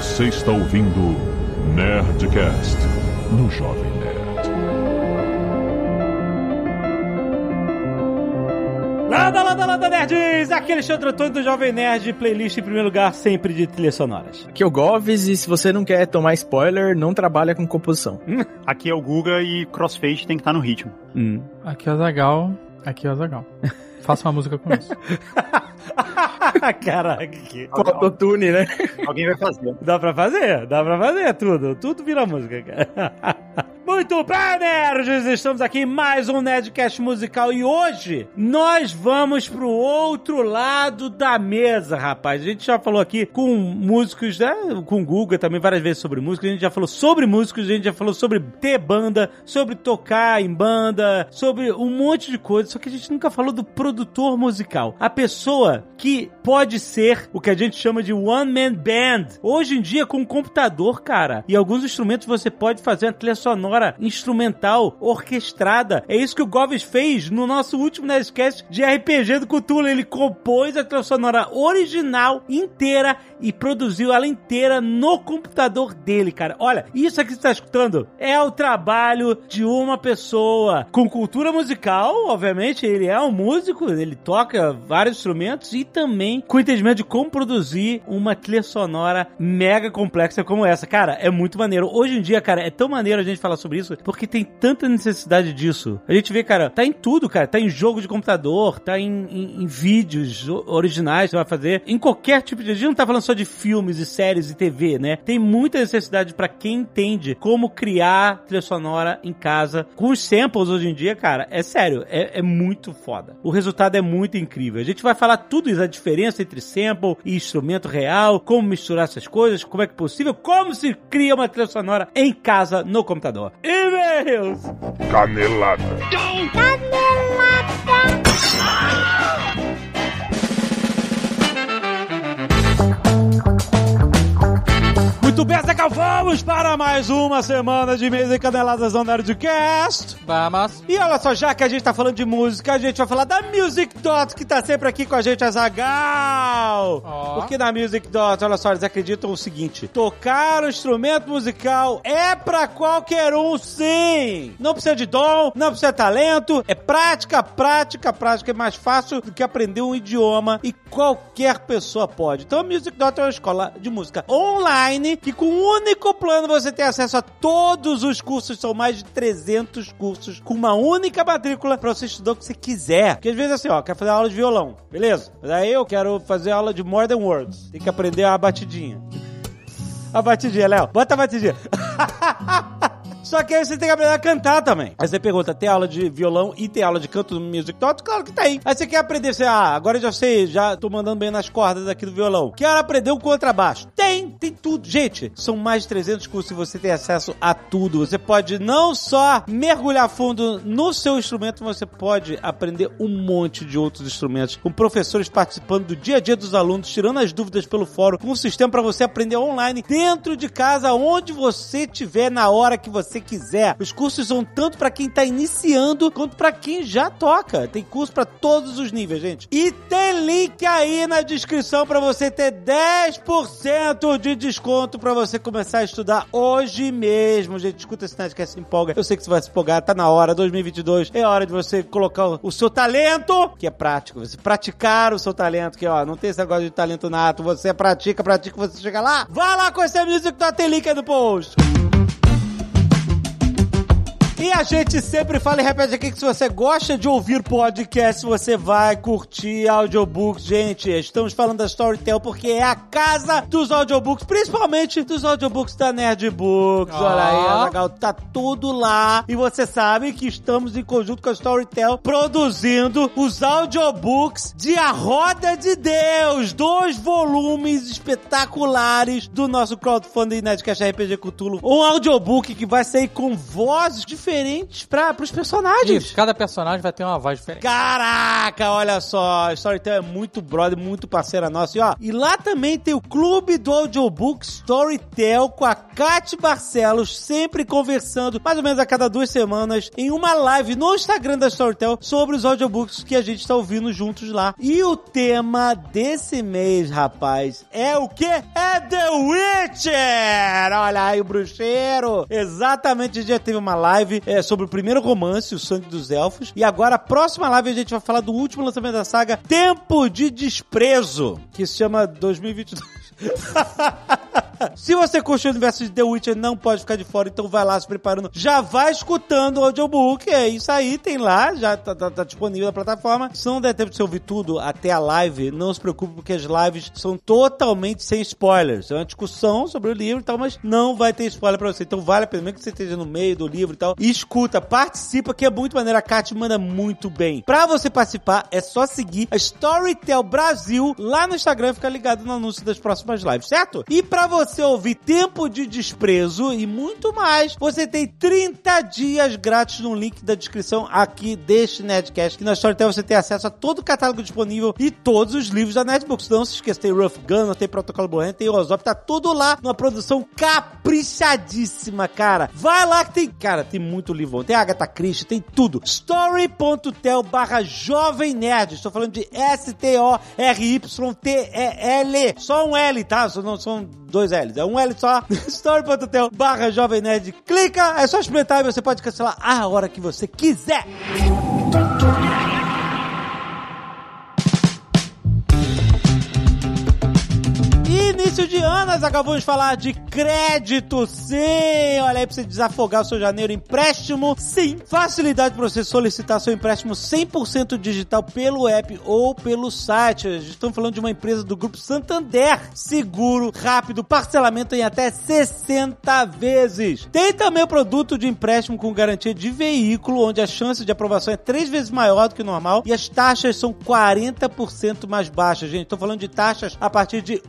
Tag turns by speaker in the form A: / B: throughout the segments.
A: Você está ouvindo Nerdcast no Jovem Nerd.
B: Landa, landa, landa, nerds! Aqui é Alexandre Antônio do Jovem Nerd, playlist em primeiro lugar, sempre de trilhas sonoras.
C: Aqui é o Goves e se você não quer tomar spoiler, não trabalha com composição.
D: Aqui é o Guga e crossfade tem que estar no ritmo.
B: Hum.
E: Aqui é o Zagal. Aqui é o Zagal. Faça uma música com isso.
B: Caraca, que...
C: Autotune, né?
D: Alguém vai fazer.
B: Dá pra fazer, dá pra fazer tudo. Tudo vira música, cara. Muito bem, nerds! Estamos aqui em mais um Nerdcast musical e hoje nós vamos pro outro lado da mesa, rapaz. A gente já falou aqui com músicos, né? Com Guga também várias vezes sobre música. A gente já falou sobre músicos, a gente já falou sobre ter banda, sobre tocar em banda, sobre um monte de coisa. Só que a gente nunca falou do produtor musical. A pessoa que pode ser o que a gente chama de one man band. Hoje em dia, com um computador, cara, e alguns instrumentos você pode fazer uma trilha sonora instrumental, orquestrada. É isso que o Goves fez no nosso último Nerdcast de RPG do Cthulhu. Ele compôs a trilha sonora original inteira e produziu ela inteira no computador dele, cara. Olha, isso aqui que você está escutando é o trabalho de uma pessoa com cultura musical, obviamente. Ele é um músico, ele toca vários instrumentos e também com entendimento de como produzir uma trilha sonora mega complexa como essa. Cara, é muito maneiro. Hoje em dia, cara, é tão maneiro a gente falar sobre isso porque tem tanta necessidade disso. A gente vê, cara, tá em tudo, cara. Tá em jogo de computador, tá em, em, em vídeos originais que você vai fazer. Em qualquer tipo de. A gente não tá falando só de filmes e séries e TV, né? Tem muita necessidade para quem entende como criar trilha sonora em casa. Com os samples hoje em dia, cara, é sério, é, é muito foda. O resultado é muito incrível. A gente vai falar tudo isso, a diferença entre sample e instrumento real, como misturar essas coisas, como é que é possível, como se cria uma trilha sonora em casa no computador. E-mails!
A: Canelada.
B: Muito bem, Zeca, vamos para mais uma semana de mesa e caneladas no Nerdcast.
E: Vamos.
B: E olha só, já que a gente tá falando de música, a gente vai falar da Music Dot, que tá sempre aqui com a gente, a Zagal.
E: Ó.
B: Porque na Music Dot, olha só, eles acreditam o seguinte: tocar um instrumento musical é pra qualquer um, sim. Não precisa de dom, não precisa de talento, é prática, prática, prática. É mais fácil do que aprender um idioma e qualquer pessoa pode. Então a Music Dot é uma escola de música online que com um único plano você tem acesso a todos os cursos, são mais de 300 cursos com uma única matrícula pra você estudar o que você quiser. Porque às vezes assim, ó, quer fazer aula de violão, beleza? Mas aí eu quero fazer aula de More Than Words. Tem que aprender a batidinha. A batidinha, Léo. Bota a batidinha. Só que aí você tem que aprender a cantar também. Aí você pergunta, tem aula de violão e tem aula de canto no Music Dot? Claro que tem. Aí você quer aprender, você, ah, agora eu já sei, já tô mandando bem nas cordas aqui do violão. Quero aprender o contrabaixo? Tem, tem tudo. Gente, são mais de 300 cursos e você tem acesso a tudo. Você pode não só mergulhar fundo no seu instrumento, você pode aprender um monte de outros instrumentos, com professores participando do dia a dia dos alunos, tirando as dúvidas pelo fórum, com um sistema para você aprender online dentro de casa, onde você estiver, na hora que você quiser. Os cursos são tanto para quem tá iniciando quanto para quem já toca. Tem curso para todos os níveis, gente. E tem link aí na descrição para você ter 10% de desconto para você começar a estudar hoje mesmo. Gente, escuta esse Nerdcast se empolga. Eu sei que você vai se empolgar, tá na hora, 2022. É hora de você colocar o seu talento, que é prático. Você praticar o seu talento, que ó, não tem esse negócio de talento nato. Você pratica, pratica, você chega lá. Vai lá conhecer a Music Dot, tem link aí no post. E a gente sempre fala e repete aqui que se você gosta de ouvir podcast, você vai curtir audiobooks. Gente, estamos falando da Storytel porque é a casa dos audiobooks, principalmente dos audiobooks da Nerd Books.
E: Ó.
B: Olha aí, Azaghal, tá tudo lá. E você sabe que estamos em conjunto com a Storytel produzindo os audiobooks de A Roda de Deus. Dois volumes espetaculares do nosso crowdfunding Nerdcast RPG Cthulhu. Um audiobook que vai sair com vozes diferentes diferentes para os personagens.
E: Isso, cada personagem vai ter uma voz diferente.
B: Caraca, olha só, a Storytel é muito brother, muito parceira nossa. E, ó, e lá também tem o clube do audiobook Storytel com a Kate Barcelos, sempre conversando, mais ou menos a cada duas semanas, em uma live no Instagram da Storytel sobre os audiobooks que a gente está ouvindo juntos lá. E o tema desse mês, rapaz, é o quê? É The Witcher! Olha aí o bruxeiro! Exatamente, a gente já teve uma live é, sobre o primeiro romance, O Sangue dos Elfos, e agora a próxima live a gente vai falar do último lançamento da saga, Tempo de Desprezo, que se chama 2022. Se você curte o universo de The Witcher, não pode ficar de fora, então vai lá se preparando. Já vai escutando o audiobook, é isso aí, tem lá, já tá, tá- tá disponível na plataforma. Se não der tempo de você ouvir tudo até a live, não se preocupe, porque as lives são totalmente sem spoilers. É uma discussão sobre o livro e tal, mas não vai ter spoiler pra você. Então vale a pena, mesmo que você esteja no meio do livro e tal, e escuta, participa, que é muito maneiro. A Kat manda muito bem. Pra você participar, é só seguir a Storytel Brasil lá no Instagram e ficar ligado no anúncio das próximas lives, certo? E pra você ouvir Tempo de Desprezo e muito mais, você tem 30 dias grátis no link da descrição aqui deste Nerdcast, que na Storytel você tem acesso a todo o catálogo disponível e todos os livros da Netbooks. Não se esqueça, tem Rough Gun, tem Protocolo Borrento, tem Ozop, tá tudo lá numa produção caprichadíssima, cara. Vai lá que tem, cara, tem muito livro. Tem Agatha Christie, tem tudo. Story.tel barra Jovem Nerd. Estou falando de S-T-O-R-Y-T-E-L. Só um L, tá? Não são dois L's. É um L só. Story.tel barra Jovem Nerd. Clica, é só experimentar e você pode cancelar a hora que você quiser. Início de ano, nós acabamos de falar de crédito, sim! Olha aí pra você desafogar o seu janeiro empréstimo, sim! Facilidade para você solicitar seu empréstimo 100% digital pelo app ou pelo site. Estamos falando de uma empresa do Grupo Santander. Seguro, rápido, parcelamento em até 60 vezes. Tem também o produto de empréstimo com garantia de veículo, onde a chance de aprovação é três vezes maior do que normal e as taxas são 40% mais baixas, gente. Estou falando de taxas a partir de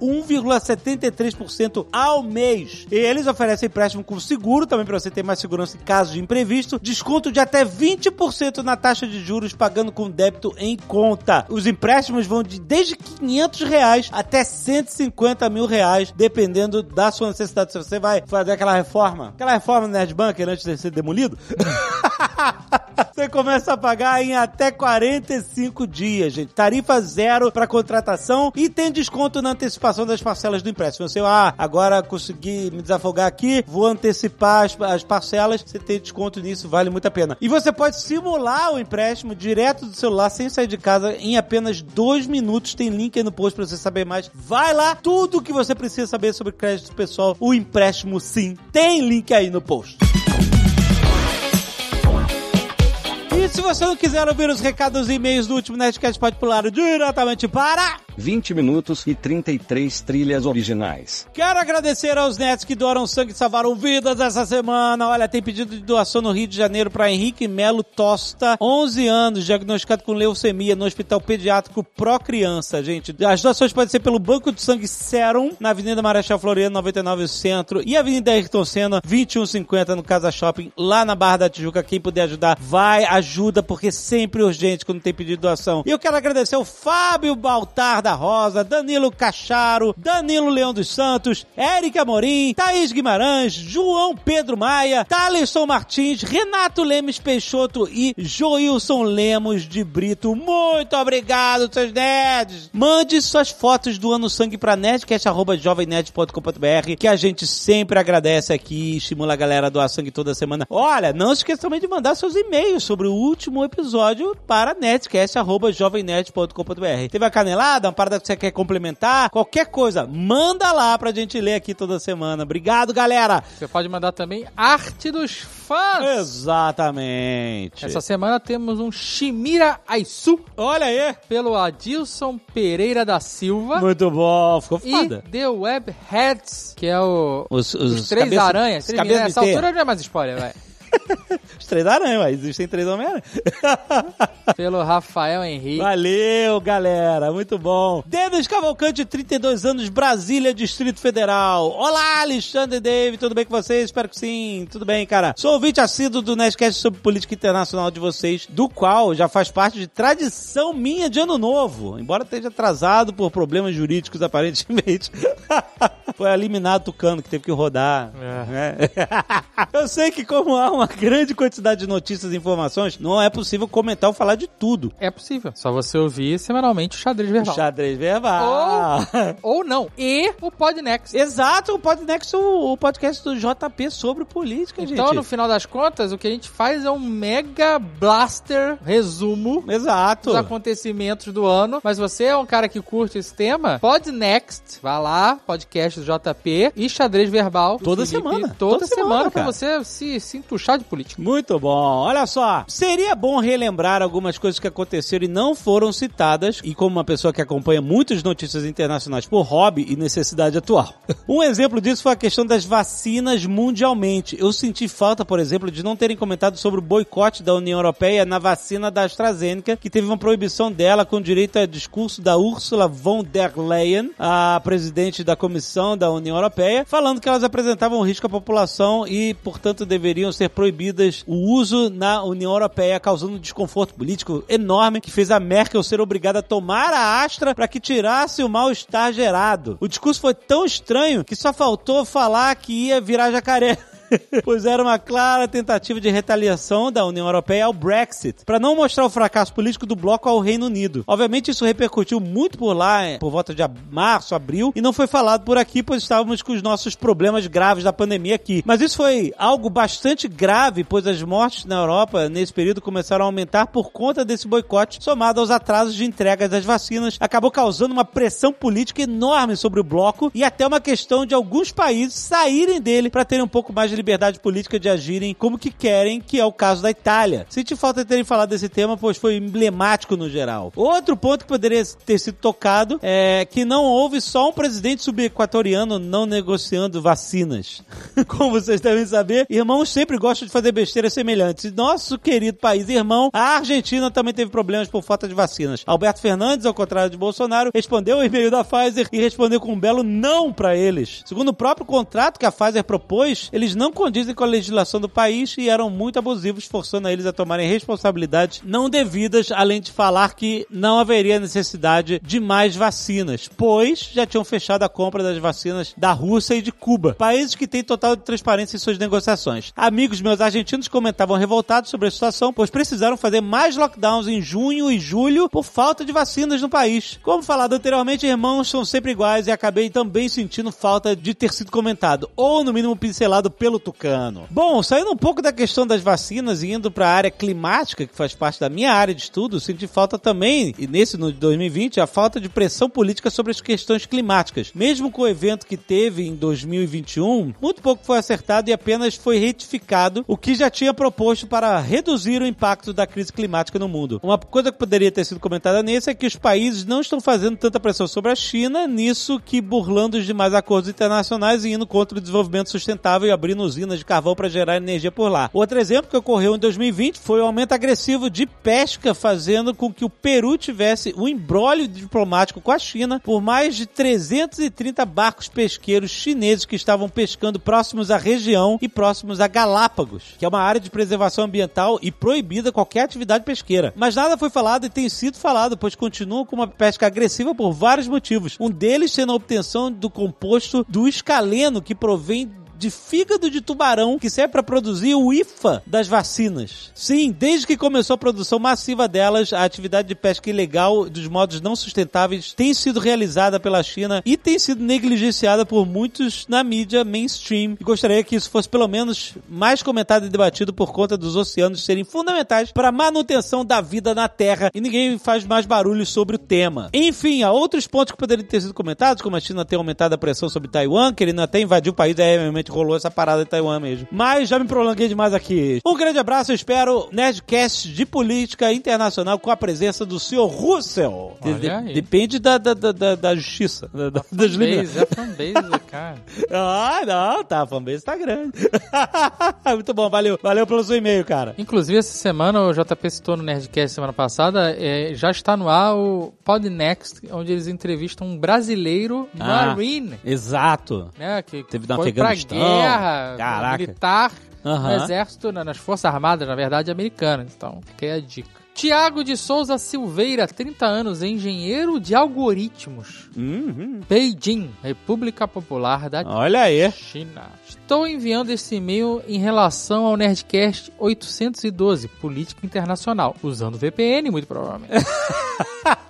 B: 1,73% ao mês. E eles oferecem empréstimo com seguro, também para você ter mais segurança em caso de imprevisto. Desconto de até 20% na taxa de juros, pagando com débito em conta. Os empréstimos vão de desde 500 reais até 150 mil reais, dependendo da sua necessidade. Se você vai fazer aquela reforma, aquela reforma no Nerd Bunker antes de ser demolido, você começa a pagar em até 45 dias, gente. Tarifa zero para contratação e tem desconto na antecipação das parcelas do empréstimo. Você, ah, agora consegui me desafogar aqui, vou antecipar as, as parcelas, você tem desconto nisso, vale muito a pena. E você pode simular o empréstimo direto do celular, sem sair de casa, em apenas dois minutos. Tem link aí no post para você saber mais. Vai lá, tudo que você precisa saber sobre crédito pessoal, o empréstimo sim. Tem link aí no post. Se você não quiser ouvir os recados e e-mails do último Nerdcast, pode pular diretamente para...
F: 20 minutos e 33 trilhas originais.
B: Quero agradecer aos netos que doaram sangue e salvaram vidas essa semana. Olha, tem pedido de doação no Rio de Janeiro para Henrique Melo Tosta, 11 anos, diagnosticado com leucemia no Hospital Pediátrico Pro Criança, gente. As doações podem ser pelo Banco de Sangue Serum, na Avenida Marechal Floriano, 99 Centro, e Avenida Ayrton Senna, 2150 no Casa Shopping, lá na Barra da Tijuca. Quem puder ajudar, vai, ajuda, porque é sempre urgente quando tem pedido de doação. E eu quero agradecer ao Fábio Baltar da Rosa, Danilo Cacharo, Danilo Leão dos Santos, Érica Amorim, Thaís Guimarães, João Pedro Maia, Thaleson Martins, Renato Lemes Peixoto e Joilson Lemos de Brito. Muito obrigado, seus nerds! Mande suas fotos do ano sangue pra nerdcast.jovemnerd.com.br que a gente sempre agradece aqui, estimula a galera a doar sangue toda semana. Olha, não esqueça também de mandar seus e-mails sobre o último episódio para nerdcast.jovemnerd.com.br. Teve a canelada, uma parada que você quer complementar, qualquer coisa, manda lá pra gente ler aqui toda semana. Obrigado, galera!
E: Você pode mandar também arte dos fãs.
B: Exatamente.
E: Essa semana temos um Shimira Aisu
B: Olha aí!
E: pelo Adilson Pereira da Silva.
B: Muito bom, ficou
E: E
B: foda.
E: The Web Heads, que é o.
B: Os,
E: Os, três
B: cabeça-
E: aranhas.
B: os
E: Três
B: cabeça
E: Nessa altura não é mais spoiler, vai.
B: Os três aranha, mas existem três Homem-Aranha.
E: Pelo Rafael Henrique.
B: Valeu, galera. Muito bom. Denis Cavalcante, 32 anos, Brasília, Distrito Federal. Olá, Alexandre Dave. Tudo bem com vocês? Espero que sim. Tudo bem, cara. Sou ouvinte assíduo do Nerdcast sobre política internacional de vocês, do qual já faz parte de tradição minha de ano novo. Embora esteja atrasado por problemas jurídicos, aparentemente. Foi eliminado Tucano, que teve que rodar. né? Eu sei que como há uma grande quantidade de notícias e informações, não é possível comentar ou falar de tudo.
E: É possível. Só você ouvir semanalmente o xadrez verbal.
B: Xadrez verbal.
E: Ou não. E o Podnext.
B: Exato, o Podnext, o, o podcast do JP sobre política,
E: Então,
B: gente.
E: no final das contas, o que a gente faz é um mega blaster resumo
B: Exato.
E: dos acontecimentos do ano. Mas você é um cara que curte esse tema, Podnext, vá lá, podcast do JP e xadrez verbal.
B: Toda
E: Felipe,
B: semana.
E: Toda,
B: Toda
E: semana,
B: semana,
E: pra você se, se entuchar de política.
B: Muito bom. Olha só, seria bom relembrar algumas coisas que aconteceram e não foram citadas, e como uma pessoa que acompanha muitas notícias internacionais por hobby e necessidade atual. Um exemplo disso foi a questão das vacinas mundialmente. Eu senti falta, por exemplo, de não terem comentado sobre o boicote da União Europeia na vacina da AstraZeneca, que teve uma proibição dela com direito a discurso da Ursula von der Leyen, a presidente da Comissão da União Europeia, falando que elas apresentavam risco à população e, portanto, deveriam ser proibidas o uso na União Europeia, causando um desconforto político enorme que fez a Merkel ser obrigada a tomar a Astra para que tirasse o mal-estar gerado. O discurso foi tão estranho que só faltou falar que ia virar jacaré. pois era uma clara tentativa de retaliação da União Europeia ao Brexit, para não mostrar o fracasso político do bloco ao Reino Unido. Obviamente isso repercutiu muito por lá, eh, por volta de março, abril, e não foi falado por aqui, pois estávamos com os nossos problemas graves da pandemia aqui. Mas isso foi algo bastante grave, pois as mortes na Europa nesse período começaram a aumentar por conta desse boicote, somado aos atrasos de entregas das vacinas, acabou causando uma pressão política enorme sobre o bloco e até uma questão de alguns países saírem dele para terem um pouco mais de liberdade política de agirem como que querem, que é o caso da Itália. Senti falta de terem falado desse tema, pois foi emblemático no geral. Outro ponto que poderia ter sido tocado é que não houve só um presidente subequatoriano não negociando vacinas. Como vocês devem saber, irmãos sempre gostam de fazer besteiras semelhantes. E nosso querido país irmão, a Argentina também teve problemas por falta de vacinas. Alberto Fernandes, ao contrário de Bolsonaro, respondeu o e-mail da Pfizer e respondeu com um belo não para eles. Segundo o próprio contrato que a Pfizer propôs, eles não condizem com a legislação do país e eram muito abusivos, forçando eles a tomarem responsabilidades não devidas, além de falar que não haveria necessidade de mais vacinas, pois já tinham fechado a compra das vacinas da Rússia e de Cuba, países que têm total transparência em suas negociações. Amigos meus argentinos comentavam revoltados sobre a situação, pois precisaram fazer mais lockdowns em junho e julho por falta de vacinas no país. Como falado anteriormente, irmãos são sempre iguais e acabei também sentindo falta de ter sido comentado, ou no mínimo pincelado pelo Tucano. Bom, saindo um pouco da questão das vacinas e indo para a área climática, que faz parte da minha área de estudo, senti falta também, e nesse no de 2020, a falta de pressão política sobre as questões climáticas. Mesmo com o evento que teve em 2021, muito pouco foi acertado e apenas foi retificado o que já tinha proposto para reduzir o impacto da crise climática no mundo. Uma coisa que poderia ter sido comentada nesse é que os países não estão fazendo tanta pressão sobre a China nisso que burlando os demais acordos internacionais e indo contra o desenvolvimento sustentável e abrindo usinas de carvão para gerar energia por lá. Outro exemplo que ocorreu em 2020 foi o aumento agressivo de pesca, fazendo com que o Peru tivesse um embrólio diplomático com a China por mais de 330 barcos pesqueiros chineses que estavam pescando próximos à região e próximos a Galápagos, que é uma área de preservação ambiental e proibida qualquer atividade pesqueira. Mas nada foi falado e tem sido falado, pois continuam com uma pesca agressiva por vários motivos. Um deles sendo a obtenção do composto do escaleno que provém de fígado de tubarão que serve para produzir o IFA das vacinas. Sim, desde que começou a produção massiva delas, a atividade de pesca ilegal dos modos não sustentáveis tem sido realizada pela China e tem sido negligenciada por muitos na mídia mainstream. E gostaria que isso fosse pelo menos mais comentado e debatido por conta dos oceanos serem fundamentais para a manutenção da vida na Terra e ninguém faz mais barulho sobre o tema. Enfim, há outros pontos que poderiam ter sido comentados, como a China ter aumentado a pressão sobre Taiwan, querendo até invadir o país aéreamente rolou essa parada em Taiwan mesmo. Mas já me prolonguei demais aqui. Um grande abraço, eu espero Nerdcast de política internacional com a presença do senhor Russell. De- de- depende da, da, da, da- justiça, da, da, das limitações.
E: Fanbase, é fanbase, cara.
B: Ah, não, tá, a fanbase tá grande. Muito bom, valeu. Valeu pelo seu e-mail, cara.
E: Inclusive, essa semana, o JP citou no Nerdcast semana passada, é, já está no ar o Podnext, onde eles entrevistam um brasileiro
B: Ah.
E: Marine,
B: Exato.
E: né? Que
B: Teve
E: pra
B: Afeganistão.
E: Guerra
B: Caraca.
E: militar
B: Aham.
E: no exército, na- nas forças armadas, na verdade, americanas. Então, fica aí a dica. Tiago de Souza Silveira, 30 anos, engenheiro de algoritmos.
B: Uhum.
E: Beijing, República Popular da
B: Olha aí.
E: China. Estou enviando esse e-mail em relação ao Nerdcast 812, Política Internacional, usando VPN, muito provavelmente.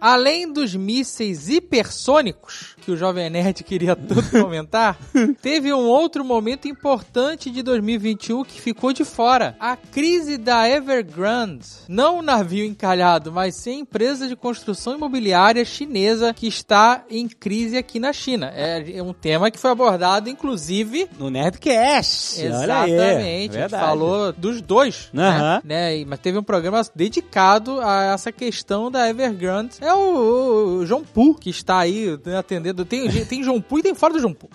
E: Além dos mísseis hipersônicos, que o Jovem Nerd queria tanto comentar, teve um outro momento importante de 2021 que ficou de fora. A crise da Evergrande. Não o navio encalhado, mas sim a empresa de construção imobiliária chinesa que está em crise aqui na China. É um tema que foi abordado, inclusive,
B: No Nerdcast. Olha aí.
E: Exatamente. A gente
B: Verdade.
E: falou dos dois.
B: Aham.
E: Né? Né? Mas teve um programa dedicado a essa questão da Evergrande. É o, o João Pu que está aí né, atendendo. Tem, tem João Pu e tem fora do João Pu.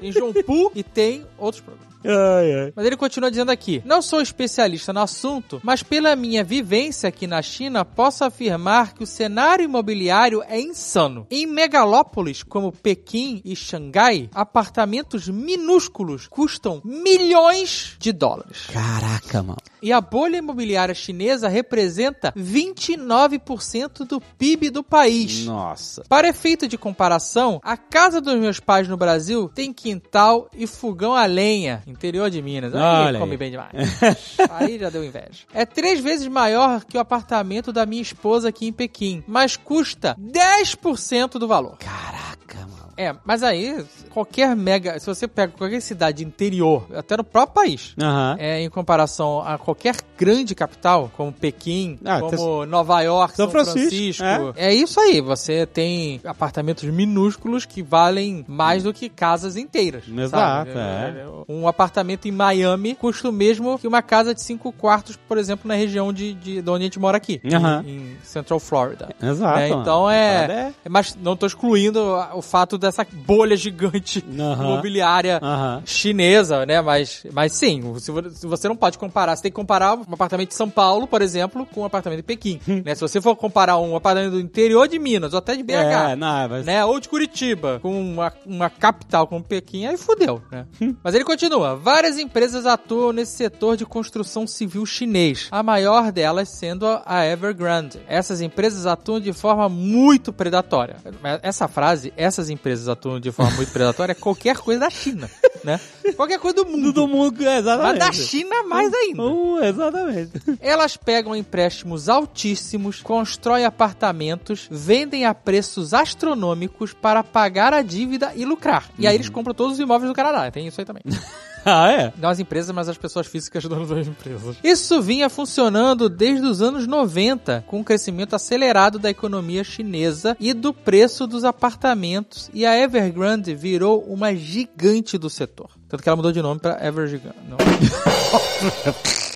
E: Tem João Pu e tem outros programas.
B: Ai, ai.
E: Mas ele continua dizendo aqui: Não sou especialista no assunto, mas pela minha vivência aqui na China, posso afirmar que o cenário imobiliário é insano. Em megalópolis como Pequim e Xangai, apartamentos minúsculos custam milhões de dólares.
B: Caraca, mano.
E: E a bolha imobiliária chinesa representa 29% do PIB do país.
B: Nossa.
E: Para efeito de comparação, a casa dos meus pais no Brasil tem quintal e fogão a lenha, interior de Minas. Aí
B: Olha
E: come
B: aí.
E: bem demais. aí já deu inveja. É três vezes maior que o apartamento da minha esposa aqui em Pequim, mas custa 10% do valor.
B: Caraca, mano.
E: É, mas aí, qualquer mega. Se você pega qualquer cidade interior, até no próprio país,
B: Aham.
E: é, em comparação a qualquer grande capital, como Pequim,
B: Ah,
E: como Nova York,
B: São
E: São,
B: Francisco,
E: Francisco. É. isso aí, você tem apartamentos minúsculos que valem mais do que casas inteiras.
B: Exato,
E: sabe?
B: é.
E: Um apartamento em Miami custa o mesmo que uma casa de cinco quartos, por exemplo, na região de, de, de onde a gente mora aqui,
B: Aham.
E: em, em Central Florida.
B: Exato.
E: É, então é,
B: parada
E: é- Mas não tô excluindo o fato dessa bolha gigante
B: Aham.
E: imobiliária
B: Aham.
E: chinesa, né? Mas, mas sim, se vo- se você não pode comparar, você tem que comparar um apartamento de São Paulo, por exemplo, com um apartamento de Pequim. né? Se você for comparar um apartamento do interior de Minas, ou até de BH,
B: É, não, mas...
E: né? Ou de Curitiba, com uma, uma capital como Pequim, aí fudeu, né? Mas ele continua. Várias empresas atuam nesse setor de construção civil chinês. A maior delas sendo a Evergrande. Essas empresas atuam de forma muito predatória. Essa frase, essas empresas atuam de forma muito predatória, é qualquer coisa da China, né? Qualquer coisa do mundo.
B: Todo mundo,
E: Mas
B: exatamente.
E: da China mais ainda.
B: Uh, exatamente.
E: Elas pegam empréstimos altíssimos, constroem apartamentos, vendem a preços astronômicos para pagar a dívida e lucrar. E aí eles compram todos os imóveis do Canadá. Tem isso aí também.
B: Ah, é?
E: Não as empresas, mas as pessoas físicas donas das empresas. Isso vinha funcionando desde os anos 90, com o crescimento acelerado da economia chinesa e do preço dos apartamentos, e a Evergrande virou uma gigante do setor. Tanto que ela mudou de nome para Evergigante. Não.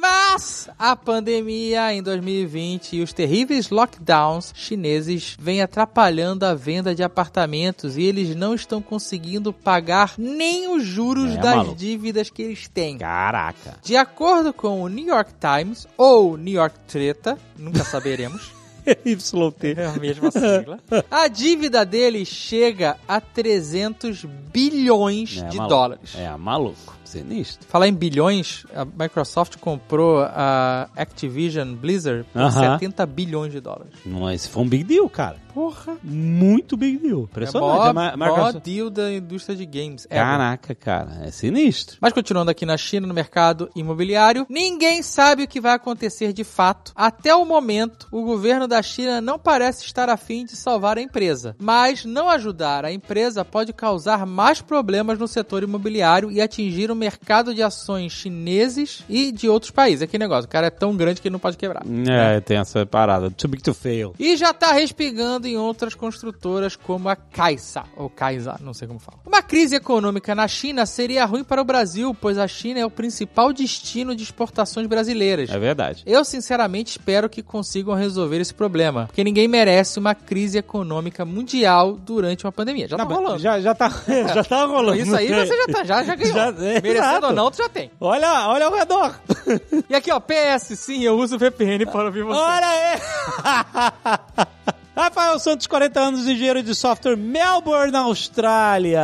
E: Mas a pandemia em 2020 e os terríveis lockdowns chineses vêm atrapalhando a venda de apartamentos e eles não estão conseguindo pagar nem os juros
B: É,
E: das
B: maluco.
E: dívidas que eles têm.
B: Caraca.
E: De acordo com o New York Times ou New York Treta, nunca saberemos.
B: YT.
E: É a mesma sigla. A dívida deles chega a 300 bilhões
B: É,
E: de
B: maluco.
E: dólares.
B: É, maluco. Sinistro.
E: Falar em bilhões, a Microsoft comprou a Activision Blizzard por
B: Aham.
E: 70 bilhões de dólares.
B: Mas foi um big deal, cara.
E: Porra!
B: Muito big deal.
E: É
B: Impressionante.
E: maior,
B: A Ma-
E: maior deal da indústria de games. ever.
B: Caraca, cara. É sinistro.
E: Mas continuando aqui na China, no mercado imobiliário, ninguém sabe o que vai acontecer de fato. Até o momento, o governo da China não parece estar afim de salvar a empresa, mas não ajudar a empresa pode causar mais problemas no setor imobiliário e atingir o mercado de ações chineses e de outros países. Aquele negócio, o cara é tão grande que ele não pode quebrar.
B: É, tem essa parada. Too big to fail.
E: E já tá respingando em outras construtoras como a Kaisa, ou Kaisa, não sei como fala. Uma crise econômica na China seria ruim para o Brasil, pois a China é o principal destino de exportações brasileiras.
B: É verdade.
E: Eu, sinceramente, espero que consigam resolver esse problema, porque ninguém merece uma crise econômica mundial durante uma pandemia. Já tá,
B: Não,
E: rolando.
B: Já, já tá, já tá rolando.
E: Isso aí você já, tá, já, já ganhou.
B: Já- é,
E: Merecendo
B: exato.
E: ou não, tu já tem.
B: Olha, olha ao redor.
E: E aqui, ó, PS, sim, eu uso VPN para ouvir você.
B: Olha aí! Rafael Santos, 40 anos, engenheiro de software, Melbourne, Austrália.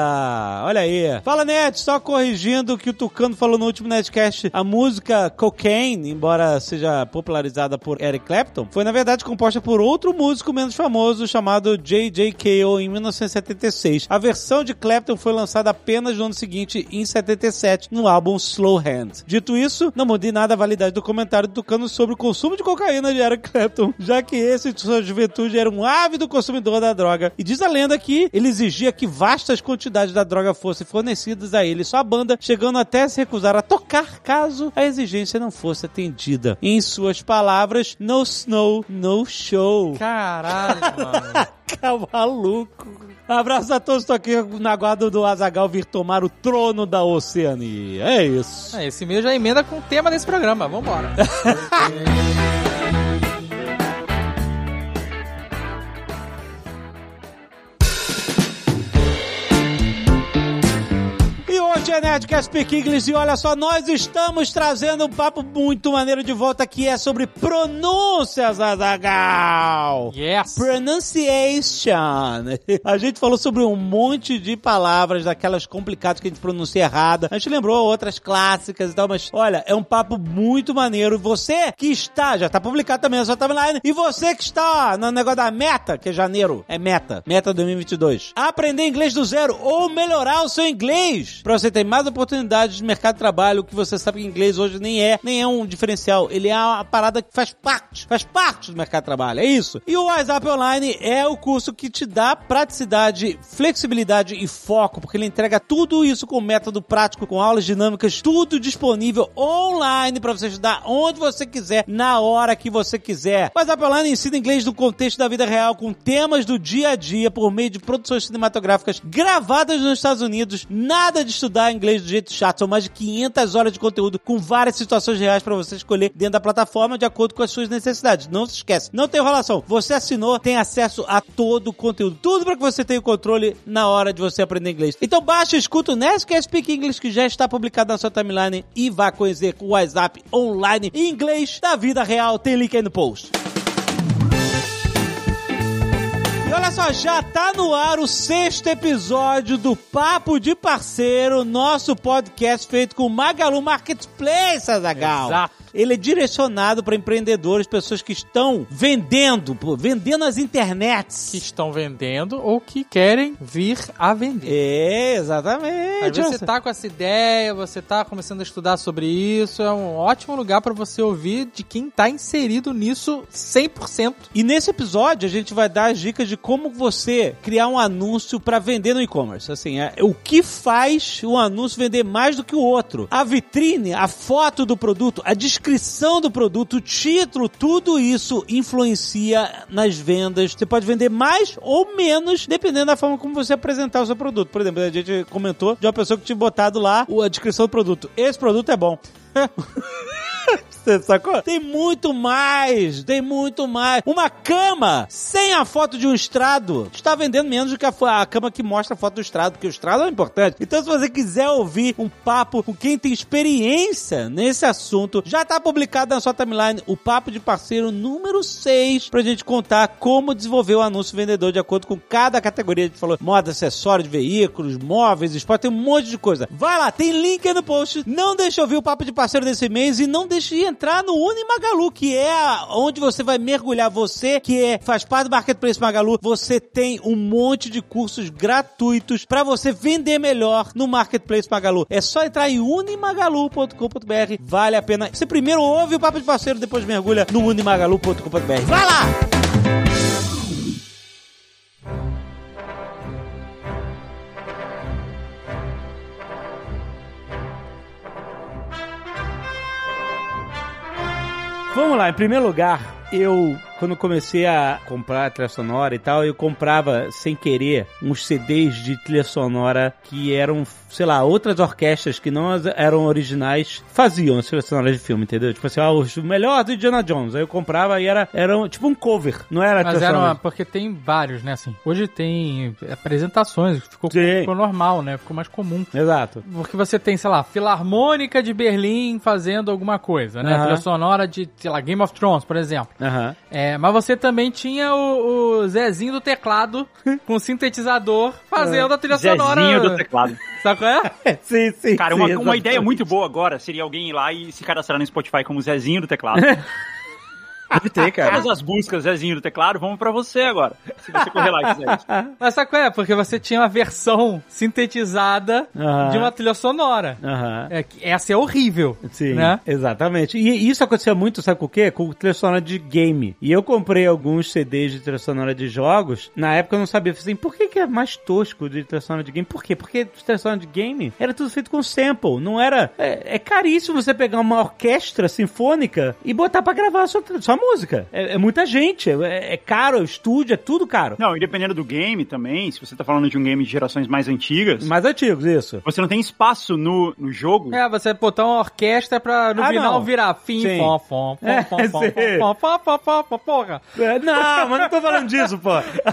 B: Olha aí. Fala, Net, só corrigindo o que o Tucano falou no último Netcast. A música Cocaine, embora seja popularizada por Eric Clapton, foi na verdade composta por outro músico menos famoso chamado J.J. Cale em 1976. A versão de Clapton foi lançada apenas no ano seguinte, em 77, no álbum Slow Hand. Dito isso, não mudei nada a validade do comentário do Tucano sobre o consumo de cocaína de Eric Clapton, já que esse, de sua juventude, era um ávido consumidor da droga. E diz a lenda que ele exigia que vastas quantidades da droga fossem fornecidas a ele e sua banda, chegando até a se recusar a tocar caso a exigência não fosse atendida. Em suas palavras, no snow, no show.
E: Caralho, mano.
B: Fica maluco. Abraço a todos, tô aqui na guarda do Azagal vir tomar o trono da Oceania. É isso.
E: Ah, Esse e-mail já emenda com o tema desse programa. Vambora.
B: E hoje é Nerdcast Speak English e olha só, nós estamos trazendo um papo muito maneiro de volta que é sobre pronúncias, Azagal.
E: Yes.
B: Pronunciation. A gente falou sobre um monte de palavras, daquelas complicadas que a gente pronuncia errada. A gente lembrou outras clássicas e tal, mas olha, é um papo muito maneiro. Você que está, já está publicado também na sua timeline, e você que está no negócio da meta, que é janeiro, é meta, meta 2022. Aprender inglês do zero ou melhorar o seu inglês para você ter mais oportunidades de mercado de trabalho, que você sabe que inglês hoje nem é, nem é um diferencial, ele é uma parada que faz parte, faz parte do mercado de trabalho, é isso. E o WhatsApp Online é o curso que te dá praticidade, flexibilidade e foco, porque ele entrega tudo isso com método prático, com aulas dinâmicas, tudo disponível online para você estudar onde você quiser, na hora que você quiser. O WhatsApp Online ensina inglês no contexto da vida real, com temas do dia a dia, por meio de produções cinematográficas gravadas nos Estados Unidos. Nada de estudar inglês do jeito chato, são mais de 500 horas de conteúdo com várias situações reais para você escolher dentro da plataforma de acordo com as suas necessidades. Não se esquece, não tem enrolação. Você assinou, tem acesso a todo o conteúdo, tudo para que você tenha o controle na hora de você aprender inglês. Então baixa, escuta o Nerdcast Speak English que já está publicado na sua timeline e vá conhecer o WhatsApp online em inglês da vida real. Tem link aí no post. Olha só, já tá no ar o sexto episódio do Papo de Parceiro, nosso podcast feito com Magalu Marketplace, Azagal.
E: Exato.
B: Ele é direcionado para empreendedores, pessoas que estão vendendo, pô, vendendo as internets.
E: Que estão vendendo ou que querem vir a vender.
B: É, exatamente. Olha
E: você tá com essa ideia, você tá começando a estudar sobre isso, é um ótimo lugar para você ouvir de quem tá inserido nisso 100%.
B: E nesse episódio a gente vai dar as dicas de como você criar um anúncio para vender no e-commerce. Assim, é o que faz um anúncio vender mais do que o outro. A vitrine, a foto do produto, a descrição do produto, o título, tudo isso influencia nas vendas. Você pode vender mais ou menos, dependendo da forma como você apresentar o seu produto. Por exemplo, a gente comentou de uma pessoa que tinha botado lá a descrição do produto. Esse produto é bom. Você sacou? Tem muito mais, tem muito mais. Uma cama sem a foto de um estrado está vendendo menos do que a, a cama que mostra a foto do estrado, porque o estrado é importante. Então, se você quiser ouvir um papo com quem tem experiência nesse assunto, já está publicado na sua timeline o papo de parceiro número 6 pra gente contar como desenvolver o anúncio vendedor de acordo com cada categoria. A gente falou moda, acessório de veículos, móveis, esporte, tem um monte de coisa. Vai lá, tem link aí no post. Não deixe de ouvir o papo de parceiro desse mês e não deixe de entrar no Unimagalu, que é onde você vai mergulhar. Você que é, faz parte do Marketplace Magalu, você tem um monte de cursos gratuitos pra você vender melhor no Marketplace Magalu. É só entrar em unimagalu.com.br, vale a pena. Você primeiro ouve o papo de parceiro, depois mergulha no unimagalu.com.br. Vai lá! Vamos lá. Em primeiro lugar, eu, quando comecei a comprar trilha sonora e tal, eu comprava, sem querer, uns CDs de trilha sonora que eram, sei lá, outras orquestras que não eram originais faziam as trilhas sonoras de filme, entendeu? Tipo assim, ah, os melhores do Indiana Jones. Aí eu comprava e era, era tipo um cover, não era
E: Mas era uma, porque tem vários, né, assim. Hoje tem apresentações, ficou,
B: Sim.
E: ficou normal, né? Ficou mais comum.
B: Exato.
E: Porque você tem, sei lá, Filarmônica de Berlim fazendo alguma coisa, né?
B: Aham.
E: Trilha sonora de, sei lá, Game of Thrones, por exemplo.
B: Aham.
E: É, mas você também tinha o, o Zezinho do teclado com sintetizador fazendo a trilha sonora.
D: Zezinho do teclado.
E: Sabe qual é?
B: sim, sim.
D: Cara,
B: sim,
D: uma, uma ideia muito boa agora seria alguém ir lá e se cadastrar no Spotify como Zezinho do teclado.
C: Deve ter, cara.
D: Todas as buscas Zezinho do teclado vão pra você agora. Se você correr lá e isso.
E: Mas sabe qual é? Porque você tinha uma versão sintetizada de uma trilha sonora.
B: Aham.
E: É, que essa é horrível.
B: Sim,
E: Né?
B: exatamente. E isso acontecia muito, sabe com o quê? Com trilha sonora de game. E eu comprei alguns CDs de trilha sonora de jogos. Na época eu não sabia, eu falei assim, por que, que é mais tosco de trilha sonora de game? Por quê? Porque trilha sonora de game era tudo feito com sample. Não era... É, é caríssimo você pegar uma orquestra sinfônica e botar pra gravar a sua, música. É, é muita gente, é, é caro, é estúdio, é tudo caro.
D: Não, e dependendo do game também, se você tá falando de um game de gerações mais antigas,
B: Mais antigos, isso.
D: você não tem espaço no, no jogo.
E: É, você botar uma orquestra pra no
B: Ah,
E: final
B: não.
E: virar fim,
B: Sim.
E: fom, fom, fom,
B: É,
E: fom, fom,
B: sim.
E: fom, fom, fom, fom, fom, porra.
B: É, não, mas não tô falando disso, pô.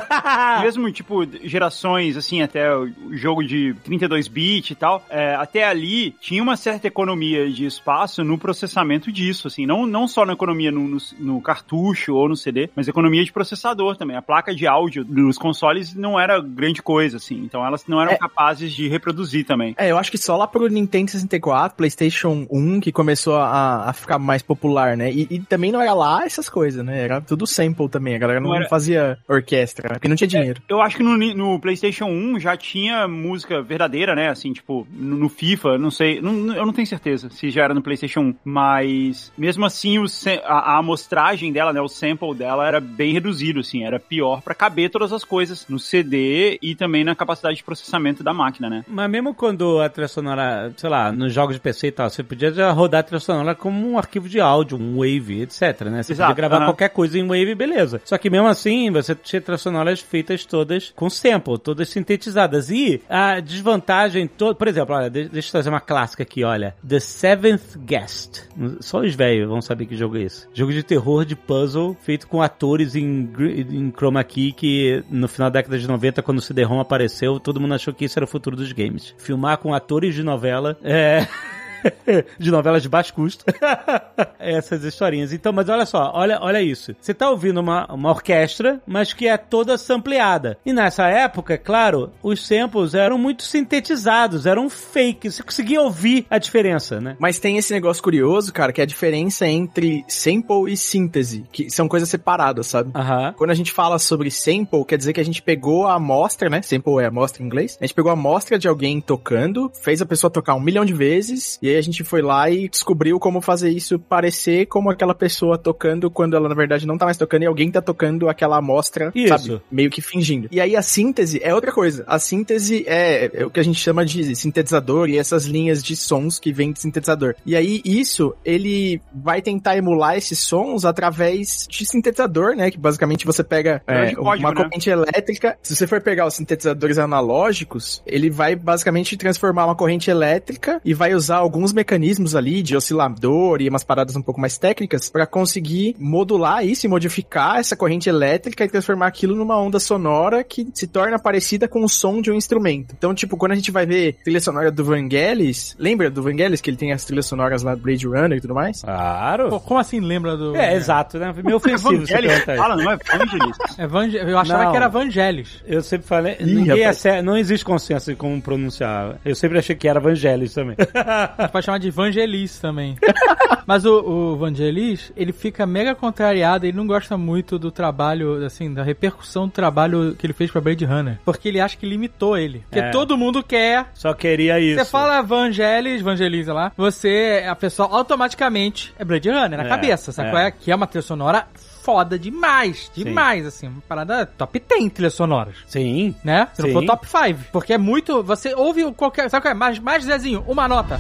D: Mesmo, tipo, gerações, assim, até o jogo de 32 bit e tal, é, até ali tinha uma certa economia de espaço no processamento disso, assim, não, não só na economia no, no, no cartucho ou no CD, mas economia de processador também. A placa de áudio dos consoles não era grande coisa, assim, então elas não eram
C: É.
D: capazes de reproduzir também.
C: É, eu acho que só lá pro Nintendo 64, PlayStation 1 que começou a, a ficar mais popular, né? E, e também não era lá essas coisas, né? Era tudo sample também. A galera não,
D: Não era-
C: fazia orquestra, porque não tinha dinheiro.
D: Eu acho que no, no PlayStation 1 já tinha música verdadeira, né? Assim, tipo, no, no FIFA, não sei. não- eu não tenho certeza se já era no PlayStation 1. Mas, mesmo assim, o, a, a amostragem dela, né? O sample dela era bem reduzido, assim. Era pior pra caber todas as coisas no CD e também na capacidade de processamento da máquina, né?
B: Mas mesmo quando a trilha sonora, sei lá, nos jogos de PC e tal, você podia já rodar a trilha sonora como um arquivo de áudio, um Wave, etc, né? Você
D: Exato,
B: podia gravar
D: aham.
B: qualquer coisa em Wave, beleza. Só que mesmo assim, você tinha trilhas sonoras feitas todas com sample, todas sintetizadas. E a desvantagem toda... Por exemplo, olha, de- deixa eu trazer uma clássica aqui, olha. The Seventh Guest. Só os velhos vão saber que jogo é esse. Jogo de terror, de puzzle, feito com atores em, em chroma key que no final da década de 90, quando o CD-ROM apareceu, todo mundo achou que isso era o futuro dos games. Filmar com atores de novela é... de novelas de baixo custo. Essas historinhas. Então, mas olha só, olha, olha isso. Você tá ouvindo uma, uma orquestra, mas que é toda sampleada. E nessa época, claro, os samples eram muito sintetizados, eram fake. Você conseguia ouvir a diferença, né?
C: Mas tem esse negócio curioso, cara, que é a diferença entre sample e síntese, que são coisas separadas, sabe? Quando a gente fala sobre sample, quer dizer que a gente pegou a amostra, né? Sample é amostra em inglês. A gente pegou a amostra de alguém tocando, fez a pessoa tocar um milhão de vezes, e a gente foi lá e descobriu como fazer isso parecer como aquela pessoa tocando quando ela na verdade não tá mais tocando e alguém tá tocando aquela amostra,
B: Isso.
C: sabe? Meio que fingindo. E aí a síntese é outra coisa. A síntese é, é o que a gente chama de sintetizador e essas linhas de sons que vêm de sintetizador. E aí isso, ele vai tentar emular esses sons através de sintetizador, né? Que basicamente você pega é,
D: de código,
C: uma
D: né?
C: corrente elétrica. Se você for pegar os sintetizadores analógicos, ele vai basicamente transformar uma corrente elétrica e vai usar alguns mecanismos ali de oscilador e umas paradas um pouco mais técnicas para conseguir modular isso e modificar essa corrente elétrica e transformar aquilo numa onda sonora que se torna parecida com o som de um instrumento. Então, tipo, quando a gente vai ver trilha sonora do Vangelis, lembra do Vangelis que ele tem as trilhas sonoras lá do Blade Runner e tudo mais?
B: Claro.
E: Pô, como assim lembra do...
B: É, exato, né? Meio ofensivo perguntar isso.
D: fala, não é Evangelis.
E: Evangel... Eu achava
B: Não.
E: que era Vangelis.
B: Eu sempre falei,
C: Ih,
B: ninguém acerta, não existe consenso em como pronunciar. Eu sempre achei que era Vangelis também.
E: Pode chamar de Vangelis também. Mas o, o Vangelis, ele fica mega contrariado, ele não gosta muito do trabalho, assim, da repercussão do trabalho que ele fez pra Blade Runner. Porque ele acha que limitou ele. Porque
B: É.
E: todo mundo quer.
B: Só queria isso.
E: Você fala Vangelis, Vangelis, sei lá, você, a pessoa automaticamente é Blade Runner na
B: É,
E: cabeça, sabe
B: é.
E: qual é? Que é uma trilha sonora foda demais, demais, assim, uma parada top 10 trilhas sonoras.
B: Sim.
E: Né? Se não
B: Sim.
E: for top 5. Porque é muito. Você ouve qualquer. Sabe qual é? Mais, mais Zezinho, uma nota.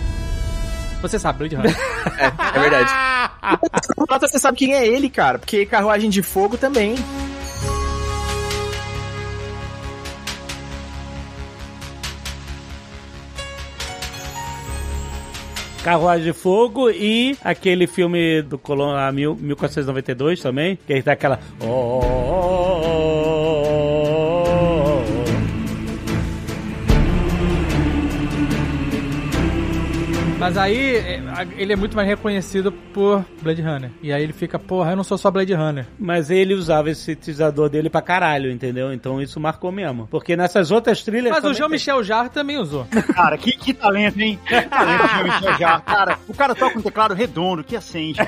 E: Você sabe, Blade Runner.
C: É, é verdade. Nota, você sabe quem é ele, cara, porque Carruagem de Fogo também.
B: Carruagem de Fogo e aquele filme do Colón, a mil- 1492 também, que aí tá aquela. "Oh, oh, oh, oh,
E: Mas aí é, ele é muito mais reconhecido por Blade Runner. E aí ele fica, porra, eu não sou só Blade Runner.
B: Mas ele usava esse sintetizador dele pra caralho, entendeu? Então isso marcou mesmo. Porque nessas outras trilhas.
E: Mas o
B: também tem.
E: Jean-Michel Jarre também usou.
D: Cara, que, que talento, hein? Que talento de Michel Jarre. Cara, o cara toca um teclado redondo, que acende.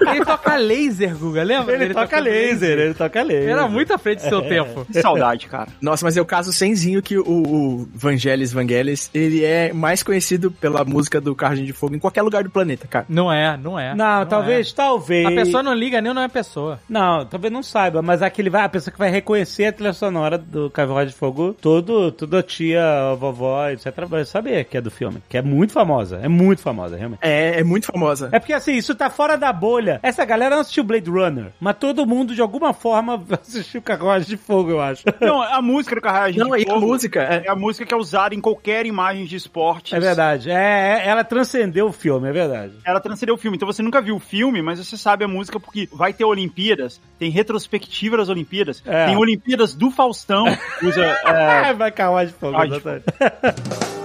E: Ele toca laser, Guga, lembra?
B: Ele, toca laser, ele toca laser.
E: Era muito à frente do seu tempo.
D: Que saudade, cara.
C: Nossa, mas eu caso semzinho que o, o Vangelis Vangelis, ele é mais conhecido pela música do Carruagem de Fogo em qualquer lugar do planeta, cara.
E: Não é, não é.
B: Não, talvez,
E: é.
B: talvez.
E: A pessoa não liga nem não é pessoa.
B: Não, talvez não saiba, mas aquele vai, a pessoa que vai reconhecer a trilha sonora do Carruagem de Fogo, todo, toda a tia, a vovó, etc, vai saber que é do filme. Que é muito famosa, é muito famosa, realmente.
C: É, é muito famosa.
B: É porque assim, isso tá fora da bolha. Essa galera não assistiu Blade Runner, mas todo mundo de alguma forma assistiu Carruagem de Fogo, eu acho.
D: Não, a música do Carragem
C: Não,
D: de
C: e a
D: Fogo
C: música, é-
D: é a música que é usada em qualquer imagem de esportes.
B: É verdade. É, é- ela transcendeu o filme, é verdade.
D: Ela transcendeu o filme. Então você nunca viu o filme, mas você sabe a música porque vai ter Olimpíadas, tem retrospectiva das Olimpíadas,
B: É.
D: tem Olimpíadas do Faustão, usa. é,
B: vai Carruagem de Fogo, exatamente.